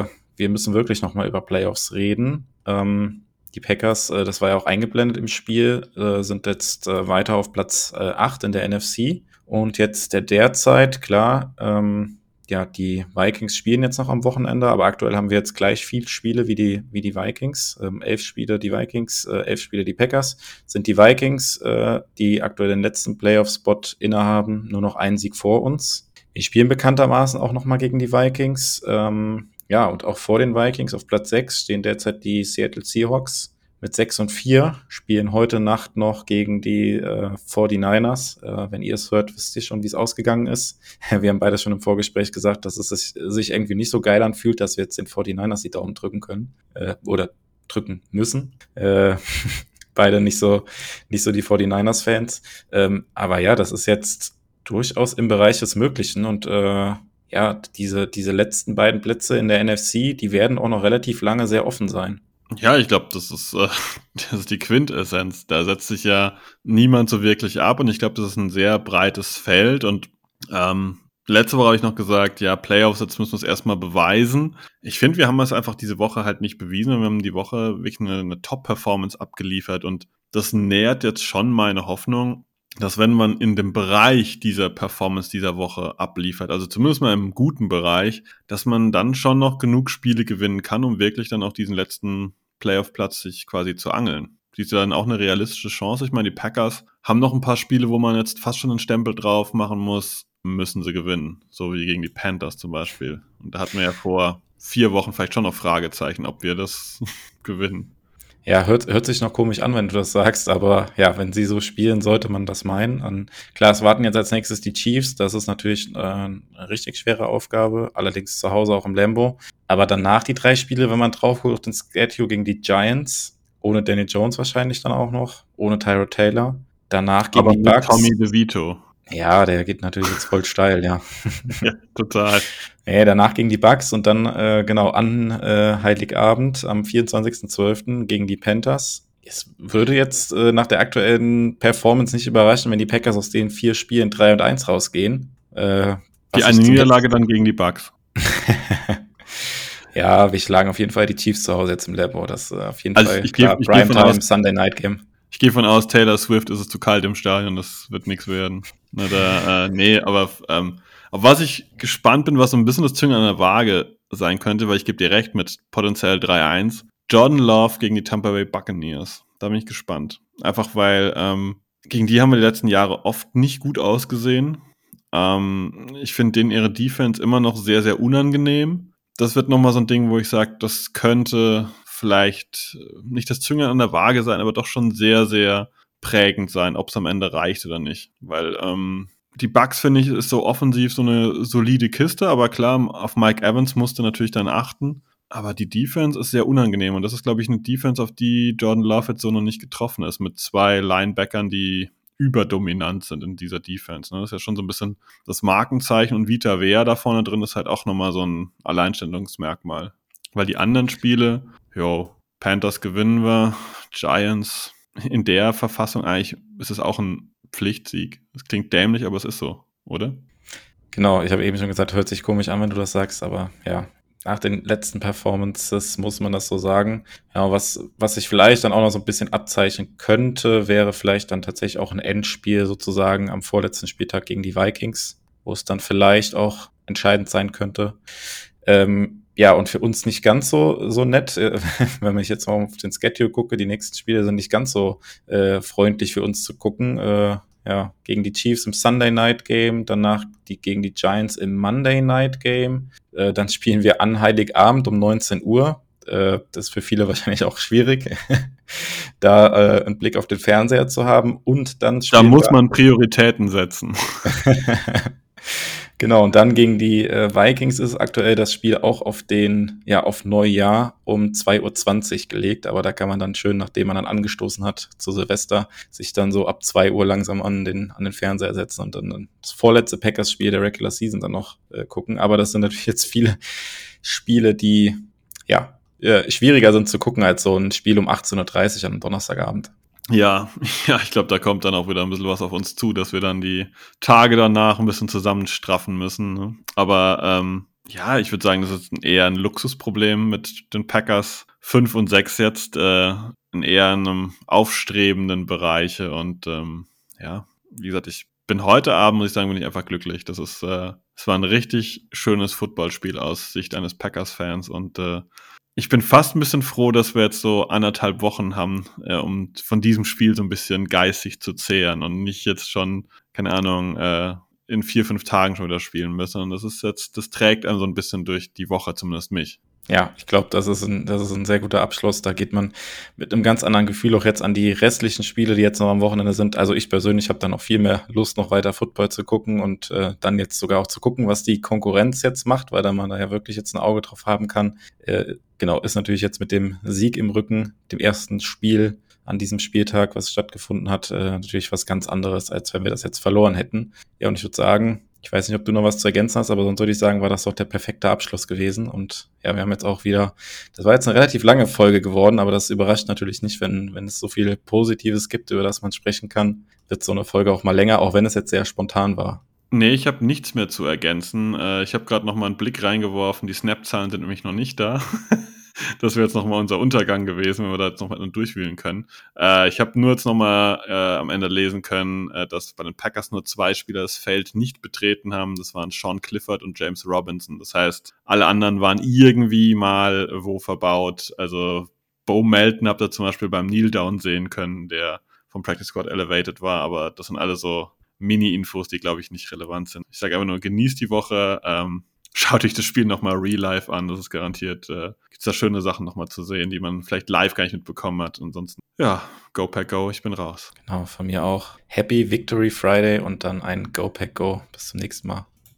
äh, wir müssen wirklich nochmal über Playoffs reden. Ähm, die Packers, äh, das war ja auch eingeblendet im Spiel, äh, sind jetzt äh, weiter auf Platz äh, 8 in der NFC und jetzt der derzeit, klar, ähm, ja, die Vikings spielen jetzt noch am Wochenende, aber aktuell haben wir jetzt gleich viel Spiele wie die, wie die Vikings. Ähm, elf Spiele die Vikings, äh, elf Spiele die Packers. Sind die Vikings, äh, die aktuell den letzten Playoff-Spot innehaben, nur noch einen Sieg vor uns. Wir spielen bekanntermaßen auch nochmal gegen die Vikings. Ähm, ja, und auch vor den Vikings auf Platz 6 stehen derzeit die Seattle Seahawks mit 6 und 4, spielen heute Nacht noch gegen die äh, 49ers. Äh, wenn ihr es hört, wisst ihr schon, wie es ausgegangen ist. Wir haben beide schon im Vorgespräch gesagt, dass es sich, sich, irgendwie nicht so geil anfühlt, dass wir jetzt den 49ers die Daumen drücken können äh, oder drücken müssen. Äh, beide nicht so, nicht so die 49ers-Fans. Ähm, aber ja, das ist jetzt durchaus im Bereich des Möglichen und äh, ja, diese, diese letzten beiden Plätze in der NFC, die werden auch noch relativ lange sehr offen sein. Ja, ich glaube, das ist, äh, das ist die Quintessenz. Da setzt sich ja niemand so wirklich ab und ich glaube, das ist ein sehr breites Feld und ähm, letzte Woche habe ich noch gesagt, ja, Playoffs, jetzt müssen wir es erstmal beweisen. Ich finde, wir haben es einfach diese Woche halt nicht bewiesen und wir haben die Woche wirklich eine, eine Top-Performance abgeliefert und das nährt jetzt schon meine Hoffnung, dass wenn man in dem Bereich dieser Performance dieser Woche abliefert, also zumindest mal im guten Bereich, dass man dann schon noch genug Spiele gewinnen kann, um wirklich dann auch diesen letzten Playoff-Platz sich quasi zu angeln. Siehst du dann auch eine realistische Chance? Ich meine, die Packers haben noch ein paar Spiele, wo man jetzt fast schon einen Stempel drauf machen muss, müssen sie gewinnen. So wie gegen die Panthers zum Beispiel. Und da hatten wir ja vor vier Wochen vielleicht schon noch Fragezeichen, ob wir das gewinnen. Ja, hört, hört sich noch komisch an, wenn du das sagst, aber ja, wenn sie so spielen, sollte man das meinen. Und klar, es warten jetzt als nächstes die Chiefs. Das ist natürlich äh, eine richtig schwere Aufgabe, allerdings zu Hause auch im Lambo. Aber danach die drei Spiele, wenn man drauf guckt, den Schedule gegen die Giants, ohne Danny Jones wahrscheinlich dann auch noch, ohne Tyro Taylor. Danach gegen aber die Bucks. Tommy DeVito. Ja, der geht natürlich jetzt voll steil, ja. ja, total. Ja, danach gegen die Bucks und dann äh, genau an äh, Heiligabend am 24.12. gegen die Panthers. Es würde jetzt äh, nach der aktuellen Performance nicht überraschen, wenn die Packers aus den vier Spielen 3 und 1 rausgehen. Äh, die eine Niederlage dann gegen die Bucks. ja, wir schlagen auf jeden Fall die Chiefs zu Hause jetzt im Labor. Das äh, auf jeden also Fall ich klar, geh, Primetime Sunday Night Game. Ich gehe von aus, Taylor Swift ist es zu kalt im Stadion, das wird nichts werden. Na, da, äh, nee, aber ähm, auf was ich gespannt bin, was so ein bisschen das Zünglein an der Waage sein könnte, weil ich gebe dir recht mit potenziell 3-1. Jordan Love gegen die Tampa Bay Buccaneers. Da bin ich gespannt. Einfach weil ähm, gegen die haben wir die letzten Jahre oft nicht gut ausgesehen. Ähm, ich finde denen ihre Defense immer noch sehr, sehr unangenehm. Das wird nochmal so ein Ding, wo ich sage, das könnte vielleicht nicht das Zünglein an der Waage sein, aber doch schon sehr, sehr prägend sein, ob es am Ende reicht oder nicht. Weil ähm, die Bugs, finde ich, ist so offensiv so eine solide Kiste, aber klar, auf Mike Evans musste natürlich dann achten. Aber die Defense ist sehr unangenehm und das ist, glaube ich, eine Defense, auf die Jordan Love jetzt so noch nicht getroffen ist, mit zwei Linebackern, die überdominant sind in dieser Defense. Ne? Das ist ja schon so ein bisschen das Markenzeichen und Vita Wea da vorne drin ist halt auch nochmal so ein Alleinstellungsmerkmal. Weil die anderen Spiele, jo, Panthers gewinnen wir, Giants, in der Verfassung eigentlich ist es auch ein Pflichtsieg. Es klingt dämlich, aber es ist so, oder? Genau, ich habe eben schon gesagt, hört sich komisch an, wenn du das sagst, aber ja, nach den letzten Performances muss man das so sagen. Ja, was, was sich vielleicht dann auch noch so ein bisschen abzeichnen könnte, wäre vielleicht dann tatsächlich auch ein Endspiel sozusagen am vorletzten Spieltag gegen die Vikings, wo es dann vielleicht auch entscheidend sein könnte. Ähm, ja, und für uns nicht ganz so, so nett, äh, wenn ich jetzt mal auf den Schedule gucke, die nächsten Spiele sind nicht ganz so äh, freundlich für uns zu gucken. Äh, ja, gegen die Chiefs im Sunday Night Game, danach die, gegen die Giants im Monday Night Game. Äh, dann spielen wir an Heiligabend um 19 Uhr. Äh, das ist für viele wahrscheinlich auch schwierig, da äh, einen Blick auf den Fernseher zu haben. Und dann Da muss man Prioritäten setzen. Genau, und dann gegen die äh, Vikings ist aktuell das Spiel auch auf den, ja, auf Neujahr um 2.20 Uhr gelegt, aber da kann man dann schön, nachdem man dann angestoßen hat zu Silvester, sich dann so ab 2 Uhr langsam an den, an den Fernseher setzen und dann das vorletzte Packers-Spiel der Regular Season dann noch äh, gucken. Aber das sind natürlich jetzt viele Spiele, die, ja, äh, schwieriger sind zu gucken als so ein Spiel um 18.30 Uhr am Donnerstagabend. Ja, ja, ich glaube, da kommt dann auch wieder ein bisschen was auf uns zu, dass wir dann die Tage danach ein bisschen zusammenstraffen müssen. Ne? Aber ähm, ja, ich würde sagen, das ist eher ein Luxusproblem mit den Packers. Fünf und sechs jetzt äh, in eher einem aufstrebenden Bereich. Und ähm, ja, wie gesagt, ich bin heute Abend, muss ich sagen, bin ich einfach glücklich. Das ist, äh, es war ein richtig schönes Footballspiel aus Sicht eines Packers-Fans und äh, ich bin fast ein bisschen froh, dass wir jetzt so anderthalb Wochen haben, äh, um von diesem Spiel so ein bisschen geistig zu zehren und nicht jetzt schon, keine Ahnung, äh, in vier, fünf Tagen schon wieder spielen müssen. Und das ist jetzt, das trägt einen so ein bisschen durch die Woche, zumindest mich. Ja, ich glaube, das, ist ein, das ist ein sehr guter Abschluss. Da geht man mit einem ganz anderen Gefühl auch jetzt an die restlichen Spiele, die jetzt noch am Wochenende sind. Also ich persönlich habe da noch viel mehr Lust, noch weiter Football zu gucken und äh, dann jetzt sogar auch zu gucken, was die Konkurrenz jetzt macht, weil da man da ja wirklich jetzt ein Auge drauf haben kann. Äh, genau, ist natürlich jetzt mit dem Sieg im Rücken, dem ersten Spiel an diesem Spieltag, was stattgefunden hat, äh, natürlich was ganz anderes, als wenn wir das jetzt verloren hätten. Ja, und ich würde sagen, ich weiß nicht, ob du noch was zu ergänzen hast, aber sonst würde ich sagen, war das doch der perfekte Abschluss gewesen. Und ja, wir haben jetzt auch wieder, das war jetzt eine relativ lange Folge geworden, aber das überrascht natürlich nicht, wenn, wenn es so viel Positives gibt, über das man sprechen kann, wird so eine Folge auch mal länger, auch wenn es jetzt sehr spontan war. Nee, ich habe nichts mehr zu ergänzen. Äh, ich habe gerade noch mal einen Blick reingeworfen. Die Snap-Zahlen sind nämlich noch nicht da. das wäre jetzt nochmal unser Untergang gewesen, wenn wir da jetzt nochmal durchwühlen können. Äh, ich habe nur jetzt nochmal äh, am Ende lesen können, äh, dass bei den Packers nur zwei Spieler das Feld nicht betreten haben. Das waren Sean Clifford und James Robinson. Das heißt, alle anderen waren irgendwie mal wo verbaut. Also Bo Melton habt ihr zum Beispiel beim Kneel Down sehen können, der vom Practice Squad elevated war, aber das sind alle so Mini-Infos, die, glaube ich, nicht relevant sind. Ich sage einfach nur, genießt die Woche, ähm, schaut euch das Spiel nochmal real life an. Das ist garantiert, äh, gibt da schöne Sachen nochmal zu sehen, die man vielleicht live gar nicht mitbekommen hat. Ansonsten, ja, Go Pack Go, ich bin raus. Genau, von mir auch. Happy Victory Friday und dann ein Go Pack Go. Bis zum nächsten Mal.